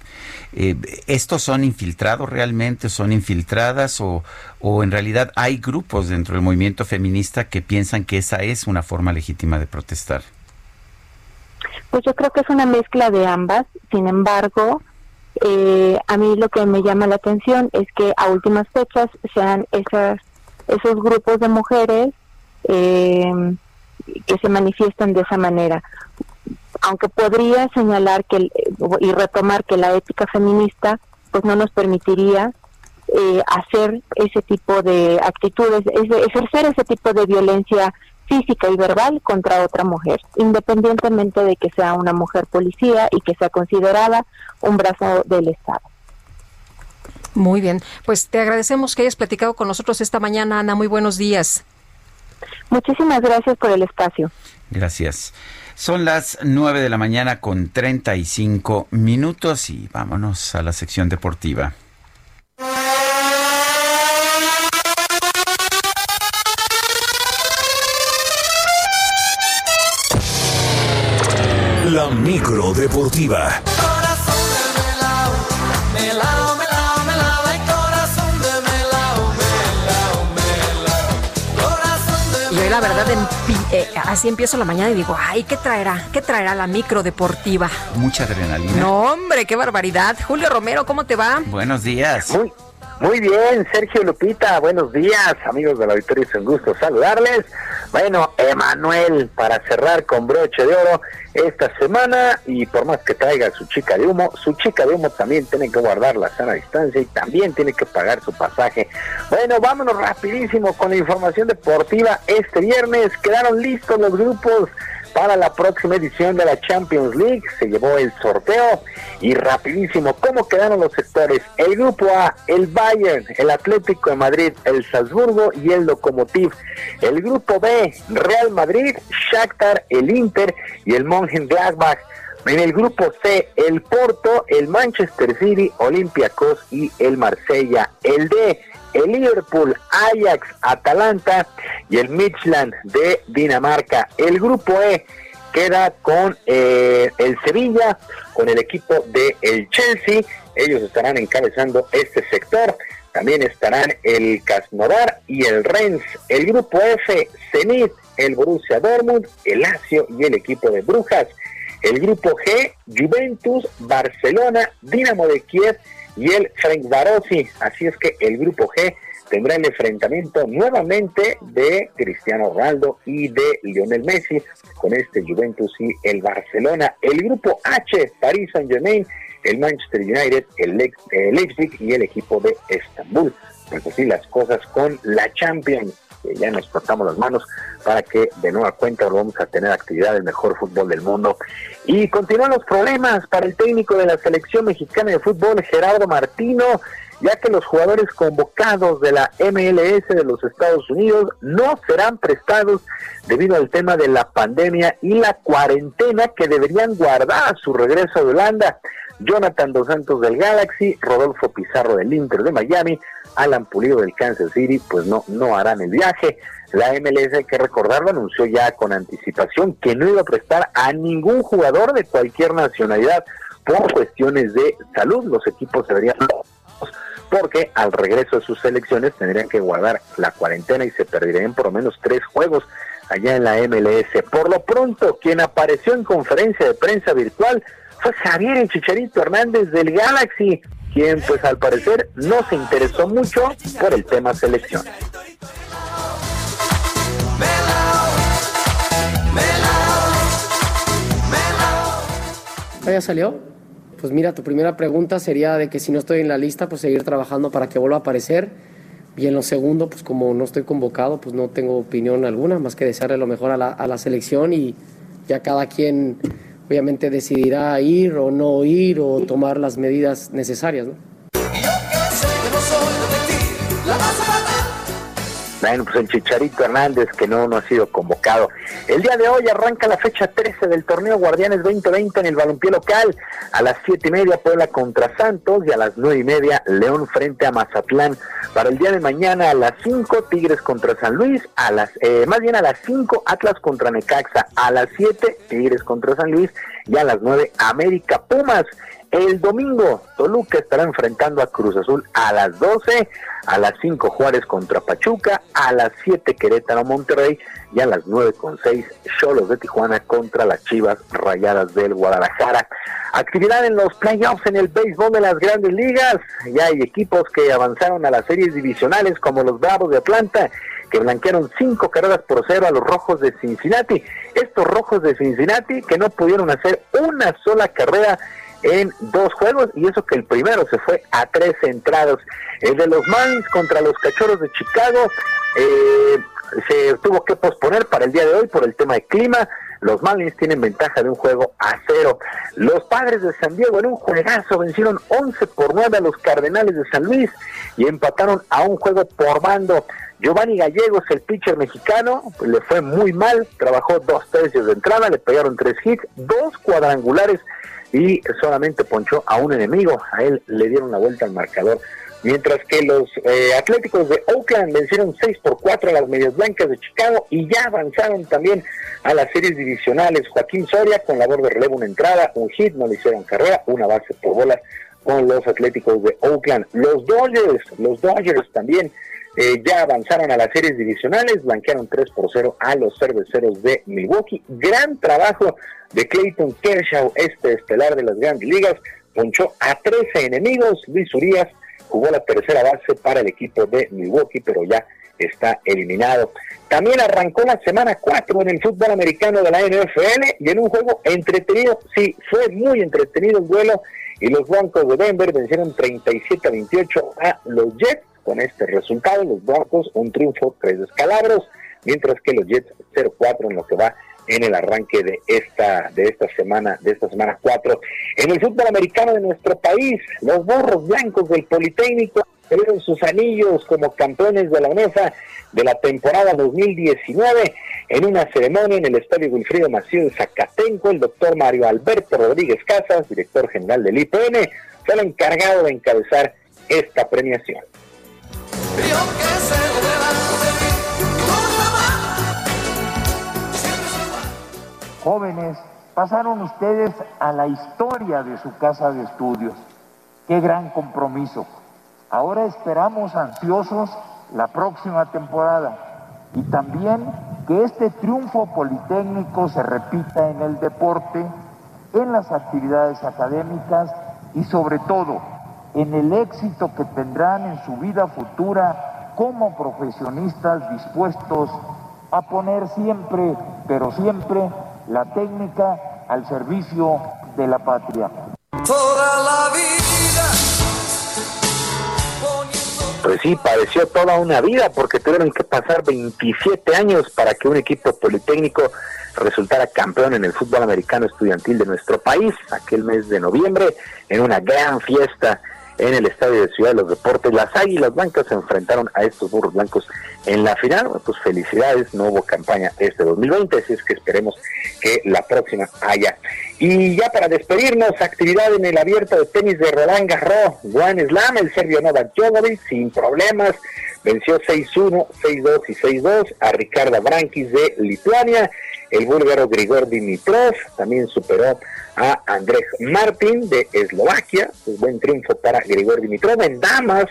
eh, ¿Estos son infiltrados realmente? ¿Son infiltradas? O, ¿O en realidad hay grupos dentro del movimiento feminista que piensan que esa es una forma legítima de protestar? Pues yo creo que es una mezcla de ambas. Sin embargo, eh, a mí lo que me llama la atención es que a últimas fechas sean esas, esos grupos de mujeres eh, que se manifiestan de esa manera. Aunque podría señalar que y retomar que la ética feminista pues no nos permitiría eh, hacer ese tipo de actitudes, ejercer ese tipo de violencia física y verbal contra otra mujer, independientemente de que sea una mujer policía y que sea considerada un brazo del Estado. Muy bien, pues te agradecemos que hayas platicado con nosotros esta mañana, Ana. Muy buenos días. Muchísimas gracias por el espacio. Gracias. Son las 9 de la mañana con 35 minutos y vámonos a la sección deportiva. La micro deportiva. La verdad eh, así empiezo la mañana y digo, ay, ¿qué traerá? ¿Qué traerá la micro deportiva? Mucha adrenalina. No, hombre, qué barbaridad. Julio Romero, ¿cómo te va? Buenos días. Muy, muy bien, Sergio Lupita, buenos días, amigos de la Victoria, es un gusto saludarles. Bueno, Emanuel, para cerrar con broche de oro esta semana, y por más que traiga su chica de humo, su chica de humo también tiene que guardar la sana distancia y también tiene que pagar su pasaje. Bueno, vámonos rapidísimo con la información deportiva. Este viernes quedaron listos los grupos para la próxima edición de la Champions League. Se llevó el sorteo y rapidísimo, ¿cómo quedaron los sectores? El grupo A, el Bayern, el Atlético de Madrid, el Salzburgo y el Lokomotiv. El grupo B, Real Madrid, Shakhtar, el Inter y el Mönchengladbach. En el grupo C, el Porto, el Manchester City, Olympiacos y el Marsella. El D, el Liverpool, Ajax, Atalanta y el Midland de Dinamarca. El grupo E queda con eh, el Sevilla, con el equipo de el Chelsea. Ellos estarán encabezando este sector. También estarán el Krasnodar y el Rennes. El grupo F, Zenit, el Borussia Dortmund, el Lazio y el equipo de Brujas. El grupo G, Juventus, Barcelona, Dinamo de Kiev y el Frank Barossi. Así es que el grupo G tendrá el enfrentamiento nuevamente de Cristiano Ronaldo y de Lionel Messi con este Juventus y el Barcelona. El grupo H, Paris Saint Germain, el Manchester United, el, Leipzig y el equipo de Estambul. Pues así las cosas con la Champions ya nos cortamos las manos para que de nueva cuenta vamos a tener actividad del mejor fútbol del mundo. Y continúan los problemas para el técnico de la selección mexicana de fútbol, Gerardo Martino, ya que los jugadores convocados de la MLS de los Estados Unidos no serán prestados debido al tema de la pandemia y la cuarentena que deberían guardar a su regreso de Holanda. Jonathan Dos Santos del Galaxy, Rodolfo Pizarro del Inter de Miami, Alan Pulido del Kansas City, pues no, no harán el viaje. La MLS, hay que recordarlo, anunció ya con anticipación que no iba a prestar a ningún jugador de cualquier nacionalidad por cuestiones de salud. Los equipos deberían porque al regreso de sus selecciones tendrían que guardar la cuarentena y se perderían por lo menos tres juegos allá en la MLS. Por lo pronto, quien apareció en conferencia de prensa virtual fue Javier Chicharito Hernández del Galaxy, quien pues al parecer no se interesó mucho por el tema selección. ¿Ya salió? Pues mira, tu primera pregunta sería de que si no estoy en la lista, pues seguir trabajando para que vuelva a aparecer. Y en lo segundo, pues como no estoy convocado, pues no tengo opinión alguna, más que desearle lo mejor a la, a la selección y ya cada quien obviamente decidirá ir o no ir o tomar las medidas necesarias. ¿no? Bueno, pues el Chicharito Hernández que no, no ha sido convocado. El día de hoy arranca la fecha 13 del torneo Guardianes 2020 en el balompié local. A las siete y media Puebla contra Santos y a las nueve y media León frente a Mazatlán. Para el día de mañana a las 5 Tigres contra San Luis, a las eh, más bien a las 5 Atlas contra Necaxa, a las 7 Tigres contra San Luis y a las 9 América Pumas. El domingo, Toluca estará enfrentando a Cruz Azul a las 12, a las 5 Juárez contra Pachuca, a las 7 Querétaro Monterrey y a las 9 con 6 Cholos de Tijuana contra las Chivas Rayadas del Guadalajara. Actividad en los playoffs en el béisbol de las grandes ligas. Ya hay equipos que avanzaron a las series divisionales como los Bravos de Atlanta que blanquearon cinco carreras por cero a los rojos de Cincinnati. Estos rojos de Cincinnati que no pudieron hacer una sola carrera en dos juegos y eso que el primero se fue a tres entradas. El de los Marlins contra los Cachorros de Chicago eh, se tuvo que posponer para el día de hoy por el tema de clima. Los Marlins tienen ventaja de un juego a cero. Los Padres de San Diego en un juegazo vencieron 11 por 9 a los Cardenales de San Luis y empataron a un juego por bando. Giovanni Gallegos, el pitcher mexicano, le fue muy mal, trabajó dos tercios de entrada, le pegaron tres hits, dos cuadrangulares y solamente ponchó a un enemigo. A él le dieron la vuelta al marcador. Mientras que los eh, Atléticos de Oakland vencieron 6 por 4 a las Medias Blancas de Chicago y ya avanzaron también a las series divisionales. Joaquín Soria con labor de relevo una entrada, un hit, no le hicieron carrera, una base por bolas con los Atléticos de Oakland. Los Dodgers, los Dodgers también eh, ya avanzaron a las series divisionales, blanquearon 3 por 0 a los cerveceros de Milwaukee. Gran trabajo de Clayton Kershaw, este estelar de las grandes ligas, ponchó a 13 enemigos. Luis Urias jugó la tercera base para el equipo de Milwaukee, pero ya está eliminado. También arrancó la semana 4 en el fútbol americano de la NFL y en un juego entretenido, sí, fue muy entretenido el duelo y los Broncos de Denver vencieron 37 a 28 a los Jets con este resultado, los Broncos un triunfo, tres descalabros, mientras que los Jets 0-4 en lo que va en el arranque de esta de esta semana de esta semana 4 en el fútbol americano de nuestro país los borros blancos del Politécnico tuvieron sus anillos como campeones de la UNEFA de la temporada 2019 en una ceremonia en el Estadio Wilfrido Maciú de Zacatenco. El doctor Mario Alberto Rodríguez Casas director general del IPN fue el encargado de encabezar esta premiación Jóvenes, pasaron ustedes a la historia de su casa de estudios. Qué gran compromiso. Ahora esperamos ansiosos la próxima temporada y también que este triunfo politécnico se repita en el deporte, en las actividades académicas y sobre todo en el éxito que tendrán en su vida futura como profesionistas dispuestos a poner siempre, pero siempre, la técnica al servicio de la patria. Toda la vida. Pues sí, pareció toda una vida porque tuvieron que pasar 27 años para que un equipo politécnico resultara campeón en el fútbol americano estudiantil de nuestro país, aquel mes de noviembre, en una gran fiesta en el Estadio de Ciudad de los Deportes. Las Águilas Blancas se enfrentaron a estos burros blancos en la final. pues felicidades, no hubo campaña este 2020, así es que esperemos que la próxima haya. Y ya para despedirnos, actividad en el abierto de tenis de Roland Garros, Juan Slam, el serbio Novak Djokovic, sin problemas, venció 6-1, 6-2 y 6-2 a Ricardo Brankis de Lituania. El búlgaro Grigor Dimitrov también superó a Andrés Martín de Eslovaquia. Pues buen triunfo para Grigor Dimitrov. En damas,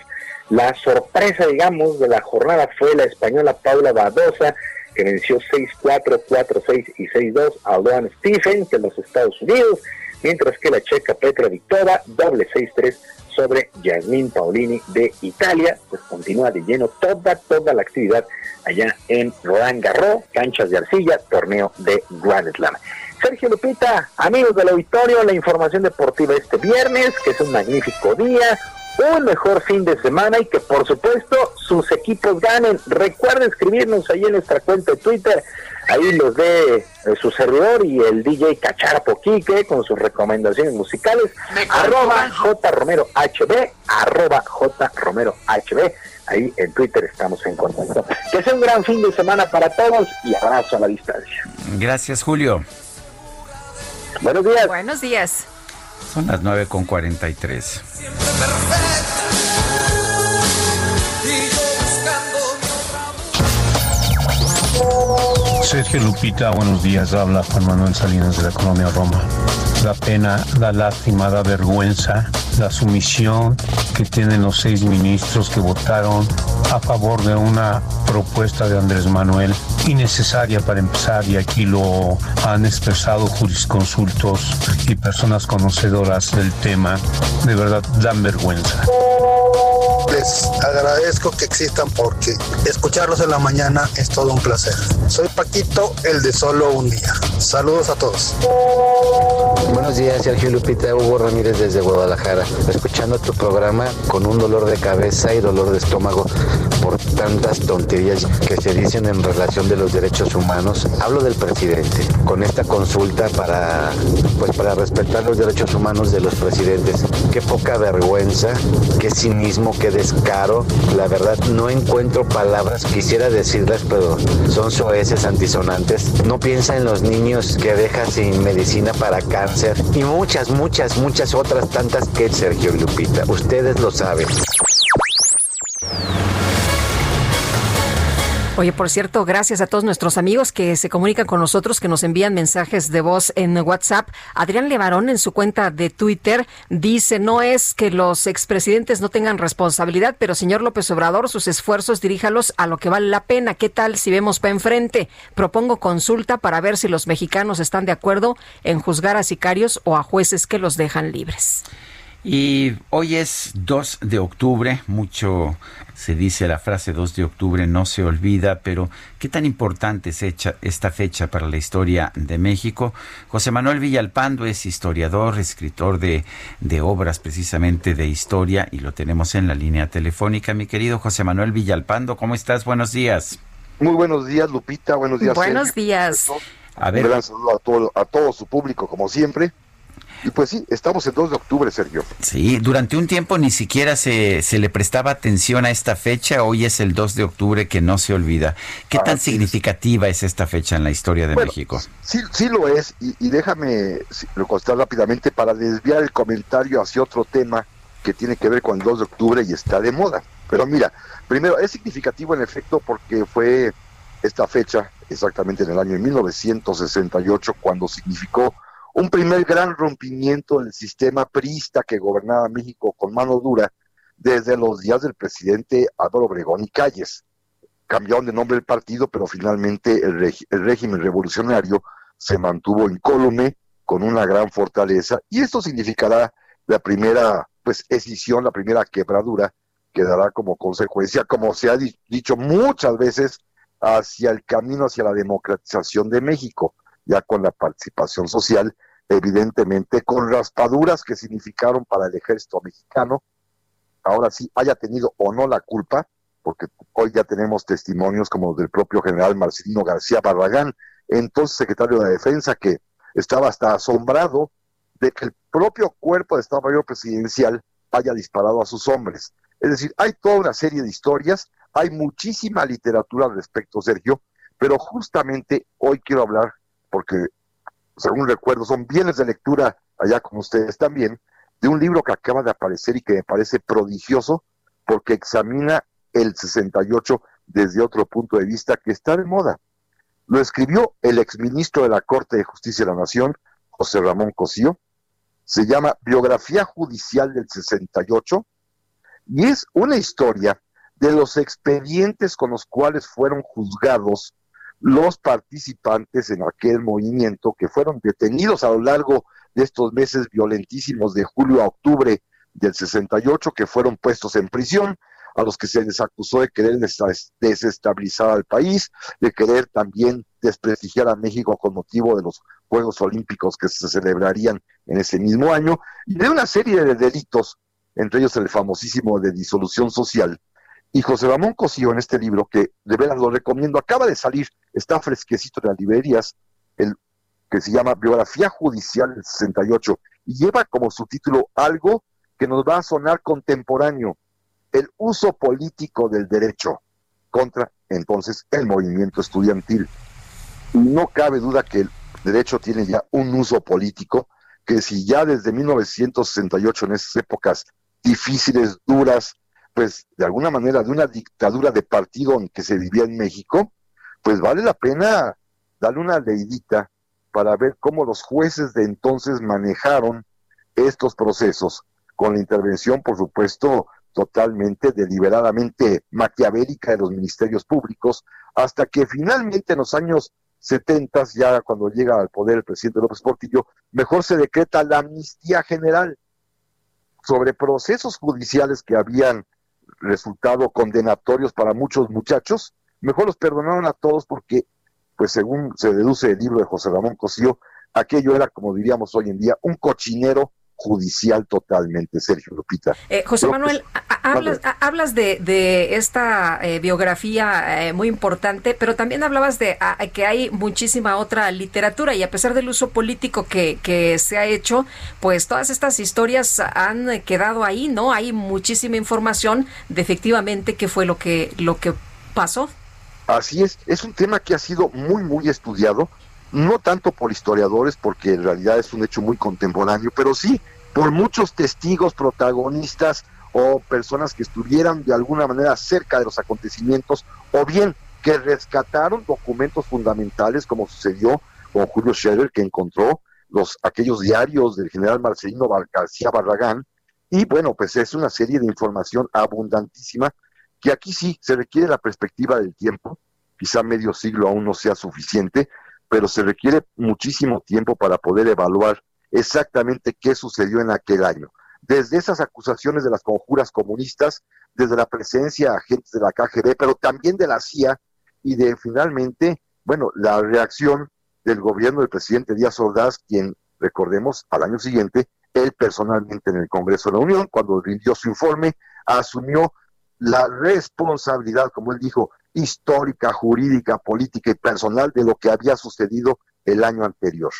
la sorpresa, digamos, de la jornada fue la española Paula Badosa, que venció 6-4, 4-6 y 6-2 a Luan Stephens de los Estados Unidos, mientras que la checa Petra Victoria, doble 6-3 sobre Yasmin Paolini de Italia, pues continúa de lleno toda, toda la actividad allá en Roland Garros, canchas de arcilla, torneo de Grand Slam. Sergio Lupita, amigos del auditorio, la información deportiva este viernes, que es un magnífico día, un mejor fin de semana y que por supuesto sus equipos ganen. Recuerda escribirnos ahí en nuestra cuenta de Twitter, ahí los de eh, su servidor y el DJ Cacharpo Quique con sus recomendaciones musicales, arroba J Romero HB, arroba J Romero HB. Ahí en Twitter estamos en contacto. Que sea un gran fin de semana para todos y abrazo a la distancia. Gracias, Julio. Buenos días. Buenos días. Son las 9 con 43. Sergio Lupita, buenos días. Habla Juan Manuel Salinas de la colonia Roma. La pena, la lástima, la vergüenza, la sumisión que tienen los seis ministros que votaron a favor de una propuesta de Andrés Manuel innecesaria para empezar y aquí lo han expresado jurisconsultos y personas conocedoras del tema. De verdad dan vergüenza. Les agradezco que existan porque escucharlos en la mañana es todo un placer. Soy Paquito, el de solo un día. Saludos a todos. Buenos días, Sergio Lupita, Hugo Ramírez desde Guadalajara. Escuchando tu programa con un dolor de cabeza y dolor de estómago por tantas tonterías que se dicen en relación de los derechos humanos. Hablo del presidente. Con esta consulta para pues para respetar los derechos humanos de los presidentes. Qué poca vergüenza, qué cinismo, qué descaro. La verdad no encuentro palabras, quisiera decirlas, pero son soeces antisonantes. No piensa en los niños que deja sin medicina para cáncer y muchas, muchas, muchas otras tantas que Sergio Lupita. Ustedes lo saben. Oye, por cierto, gracias a todos nuestros amigos que se comunican con nosotros, que nos envían mensajes de voz en WhatsApp. Adrián Levarón en su cuenta de Twitter dice, no es que los expresidentes no tengan responsabilidad, pero señor López Obrador, sus esfuerzos diríjalos a lo que vale la pena. ¿Qué tal si vemos para enfrente? Propongo consulta para ver si los mexicanos están de acuerdo en juzgar a sicarios o a jueces que los dejan libres. Y hoy es 2 de octubre, mucho se dice la frase 2 de octubre no se olvida, pero ¿qué tan importante es esta fecha para la historia de México? José Manuel Villalpando es historiador, escritor de, de obras precisamente de historia y lo tenemos en la línea telefónica. Mi querido José Manuel Villalpando, ¿cómo estás? Buenos días. Muy buenos días, Lupita. Buenos días. Buenos días. A ver. Un gran saludo a todo, a todo su público, como siempre. Y pues sí, estamos el 2 de octubre, Sergio. Sí, durante un tiempo ni siquiera se, se le prestaba atención a esta fecha. Hoy es el 2 de octubre que no se olvida. ¿Qué tan significativa es. esta fecha en la historia de Bueno, México? Sí, sí lo es, y, y déjame recostar rápidamente para desviar el comentario hacia otro tema que tiene que ver con el 2 de octubre y está de moda. Pero mira, primero, es significativo en efecto porque fue esta fecha, exactamente en el año 1968, cuando significó un primer gran rompimiento del sistema priista que gobernaba México con mano dura desde los días del presidente Álvaro Obregón y Calles. Cambiaron de nombre el partido, pero finalmente el, régimen revolucionario se mantuvo incólume con una gran fortaleza y esto significará la primera pues escisión, la primera quebradura que dará como consecuencia, como se ha di- dicho muchas veces, hacia el camino hacia la democratización de México, ya con la participación social, evidentemente con raspaduras que significaron para el ejército mexicano, ahora sí haya tenido o no la culpa, porque hoy ya tenemos testimonios como del propio general Marcelino García Barragán, entonces secretario de Defensa, que estaba hasta asombrado de que el propio cuerpo de Estado Mayor Presidencial haya disparado a sus hombres. Es decir, hay toda una serie de historias, hay muchísima literatura al respecto, Sergio, pero justamente hoy quiero hablar, porque según recuerdo, son bienes de lectura allá con ustedes también, de un libro que acaba de aparecer y que me parece prodigioso, porque examina el 68 desde otro punto de vista que está de moda. Lo escribió el exministro de la Corte de Justicia de la Nación, José Ramón Cosío, se llama Biografía Judicial del 68 y es una historia de los expedientes con los cuales fueron juzgados los participantes en aquel movimiento que fueron detenidos a lo largo de estos meses violentísimos de julio a octubre del 68, que fueron puestos en prisión, a los que se les acusó de querer desestabilizar al país, de querer también desprestigiar a México con motivo de los Juegos Olímpicos que se celebrarían en ese mismo año, y de una serie de delitos, entre ellos el famosísimo de disolución social. Y José Ramón Cosío en este libro, que de veras lo recomiendo, acaba de salir, está fresquecito en las librerías, el que se llama Biografía Judicial del 68, y lleva como subtítulo algo que nos va a sonar contemporáneo, el uso político del derecho contra entonces el movimiento estudiantil. No cabe duda que el derecho tiene ya un uso político, que si ya desde 1968, en esas épocas difíciles, duras, pues de alguna manera de una dictadura de partido en que se vivía en México, pues vale la pena darle una leidita para ver cómo los jueces de entonces manejaron estos procesos, con la intervención, por supuesto, totalmente deliberadamente maquiavélica de los ministerios públicos, hasta que finalmente en los años 70, ya cuando llega al poder el presidente López Portillo, mejor se decreta la amnistía general sobre procesos judiciales que habían resultado condenatorios para muchos muchachos, mejor los perdonaron a todos porque, pues según se deduce del libro de José Ramón Cosío, aquello era, como diríamos hoy en día, un cochinero judicial totalmente, Sergio Lupita. Eh, José Manuel, a- hablas, hablas de, de esta eh, biografía eh, muy importante, pero también hablabas de a- que hay muchísima otra literatura y a pesar del uso político que, que se ha hecho, pues todas estas historias han quedado ahí, ¿no? Hay muchísima información de efectivamente qué fue lo que, lo que pasó. Así es, es un tema que ha sido muy, muy estudiado, no tanto por historiadores, porque en realidad es un hecho muy contemporáneo, pero sí por muchos testigos, protagonistas o personas que estuvieran de alguna manera cerca de los acontecimientos, o bien que rescataron documentos fundamentales, como sucedió con Julio Scherer, que encontró los aquellos diarios del general Marcelino García Barragán, y bueno, pues es una serie de información abundantísima que aquí sí se requiere la perspectiva del tiempo, quizá medio siglo aún no sea suficiente, pero se requiere muchísimo tiempo para poder evaluar exactamente qué sucedió en aquel año. Desde esas acusaciones de las conjuras comunistas, desde la presencia de agentes de la KGB, pero también de la CIA y de finalmente, bueno, la reacción del gobierno del presidente Díaz Ordaz, quien, recordemos, al año siguiente, él personalmente en el Congreso de la Unión, cuando rindió su informe, asumió la responsabilidad, como él dijo, histórica, jurídica, política y personal de lo que había sucedido el año anterior.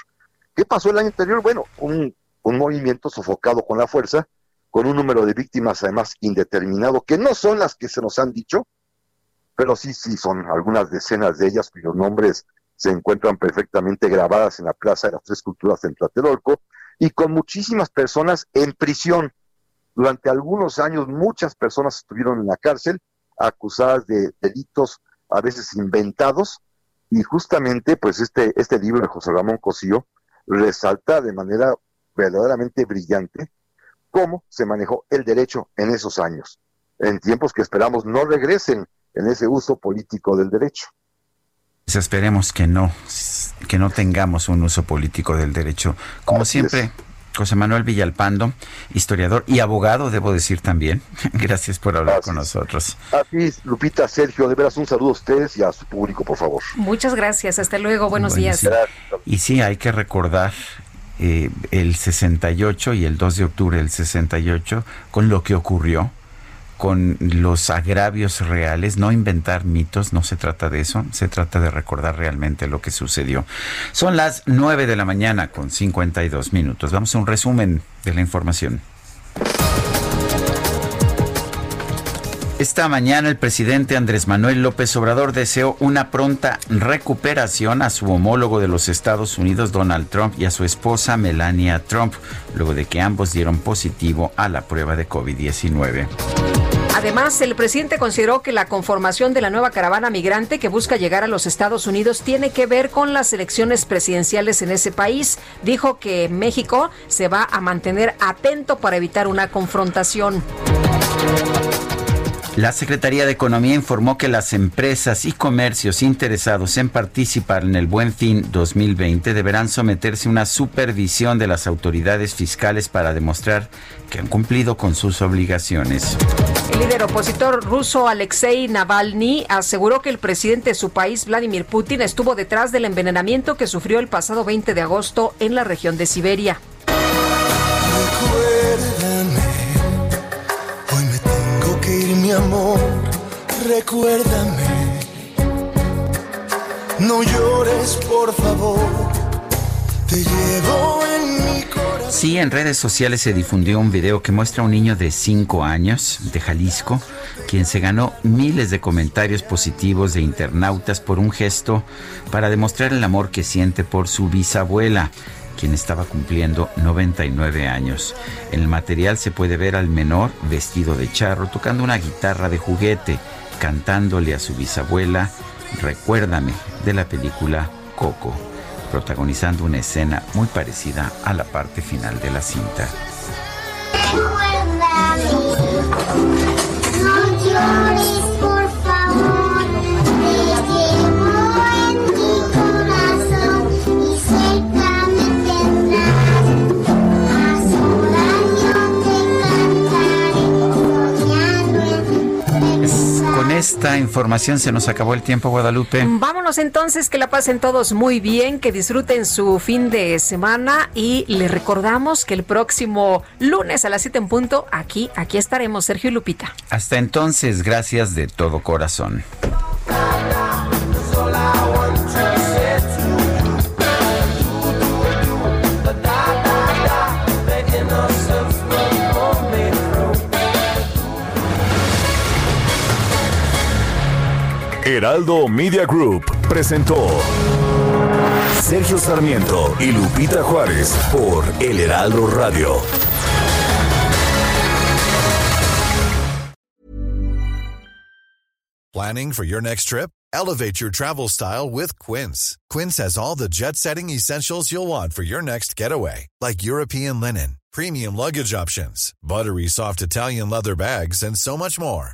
¿Qué pasó el año anterior? Bueno, un, un movimiento sofocado con la fuerza, con un número de víctimas además indeterminado, que no son las que se nos han dicho, pero sí, sí, son algunas decenas de ellas cuyos nombres se encuentran perfectamente grabadas en la Plaza de las Tres Culturas en Tlatelolco, y con muchísimas personas en prisión. Durante algunos años muchas personas estuvieron en la cárcel acusadas de delitos a veces inventados, y justamente pues este, este libro de José Ramón Cosío resalta de manera verdaderamente brillante cómo se manejó el derecho en esos años, en tiempos que esperamos no regresen en ese uso político del derecho. Pues esperemos que no, que no tengamos un uso político del derecho. Como siempre, José Manuel Villalpando, historiador y abogado, debo decir también. Gracias por hablar con nosotros. Así Lupita, Sergio, de veras un saludo a ustedes y a su público, por favor. Muchas gracias, hasta luego, buenos días. Y sí, hay que recordar eh, el 68 y el 2 de octubre del 68 con lo que ocurrió con los agravios reales, no inventar mitos, no se trata de eso, se trata de recordar realmente lo que sucedió. Son las 9 de la mañana con 52 minutos. Vamos a un resumen de la información. Esta mañana el presidente Andrés Manuel López Obrador deseó una pronta recuperación a su homólogo de los Estados Unidos, Donald Trump, y a su esposa Melania Trump, luego de que ambos dieron positivo a la prueba de COVID-19. Además, el presidente consideró que la conformación de la nueva caravana migrante que busca llegar a los Estados Unidos tiene que ver con las elecciones presidenciales en ese país. Dijo que México se va a mantener atento para evitar una confrontación. La Secretaría de Economía informó que las empresas y comercios interesados en participar en el Buen Fin 2020 deberán someterse a una supervisión de las autoridades fiscales para demostrar que han cumplido con sus obligaciones. El líder opositor ruso Alexei Navalny aseguró que el presidente de su país, Vladimir Putin, estuvo detrás del envenenamiento que sufrió el pasado 20 de agosto en la región de Siberia. No llores, por favor. Te llevo en mi corazón. Sí, en redes sociales se difundió un video que muestra a un niño de 5 años de Jalisco, quien se ganó miles de comentarios positivos de internautas por un gesto para demostrar el amor que siente por su bisabuela quien estaba cumpliendo 99 años. En el material se puede ver al menor vestido de charro tocando una guitarra de juguete, cantándole a su bisabuela Recuérdame de la película Coco, protagonizando una escena muy parecida a la parte final de la cinta. Esta información se nos acabó el tiempo, Guadalupe. Vámonos entonces, que la pasen todos muy bien, que disfruten su fin de semana y les recordamos que el próximo lunes a las 7 en punto, aquí, aquí estaremos, Sergio y Lupita. Hasta entonces, gracias de todo corazón. Heraldo Media Group presentó Sergio Sarmiento y Lupita Juárez por El Heraldo Radio. Planning for your next trip? Elevate your travel style with Quince. Quince has all the jet setting essentials you'll want for your next getaway, like European linen, premium luggage options, buttery soft Italian leather bags, and so much more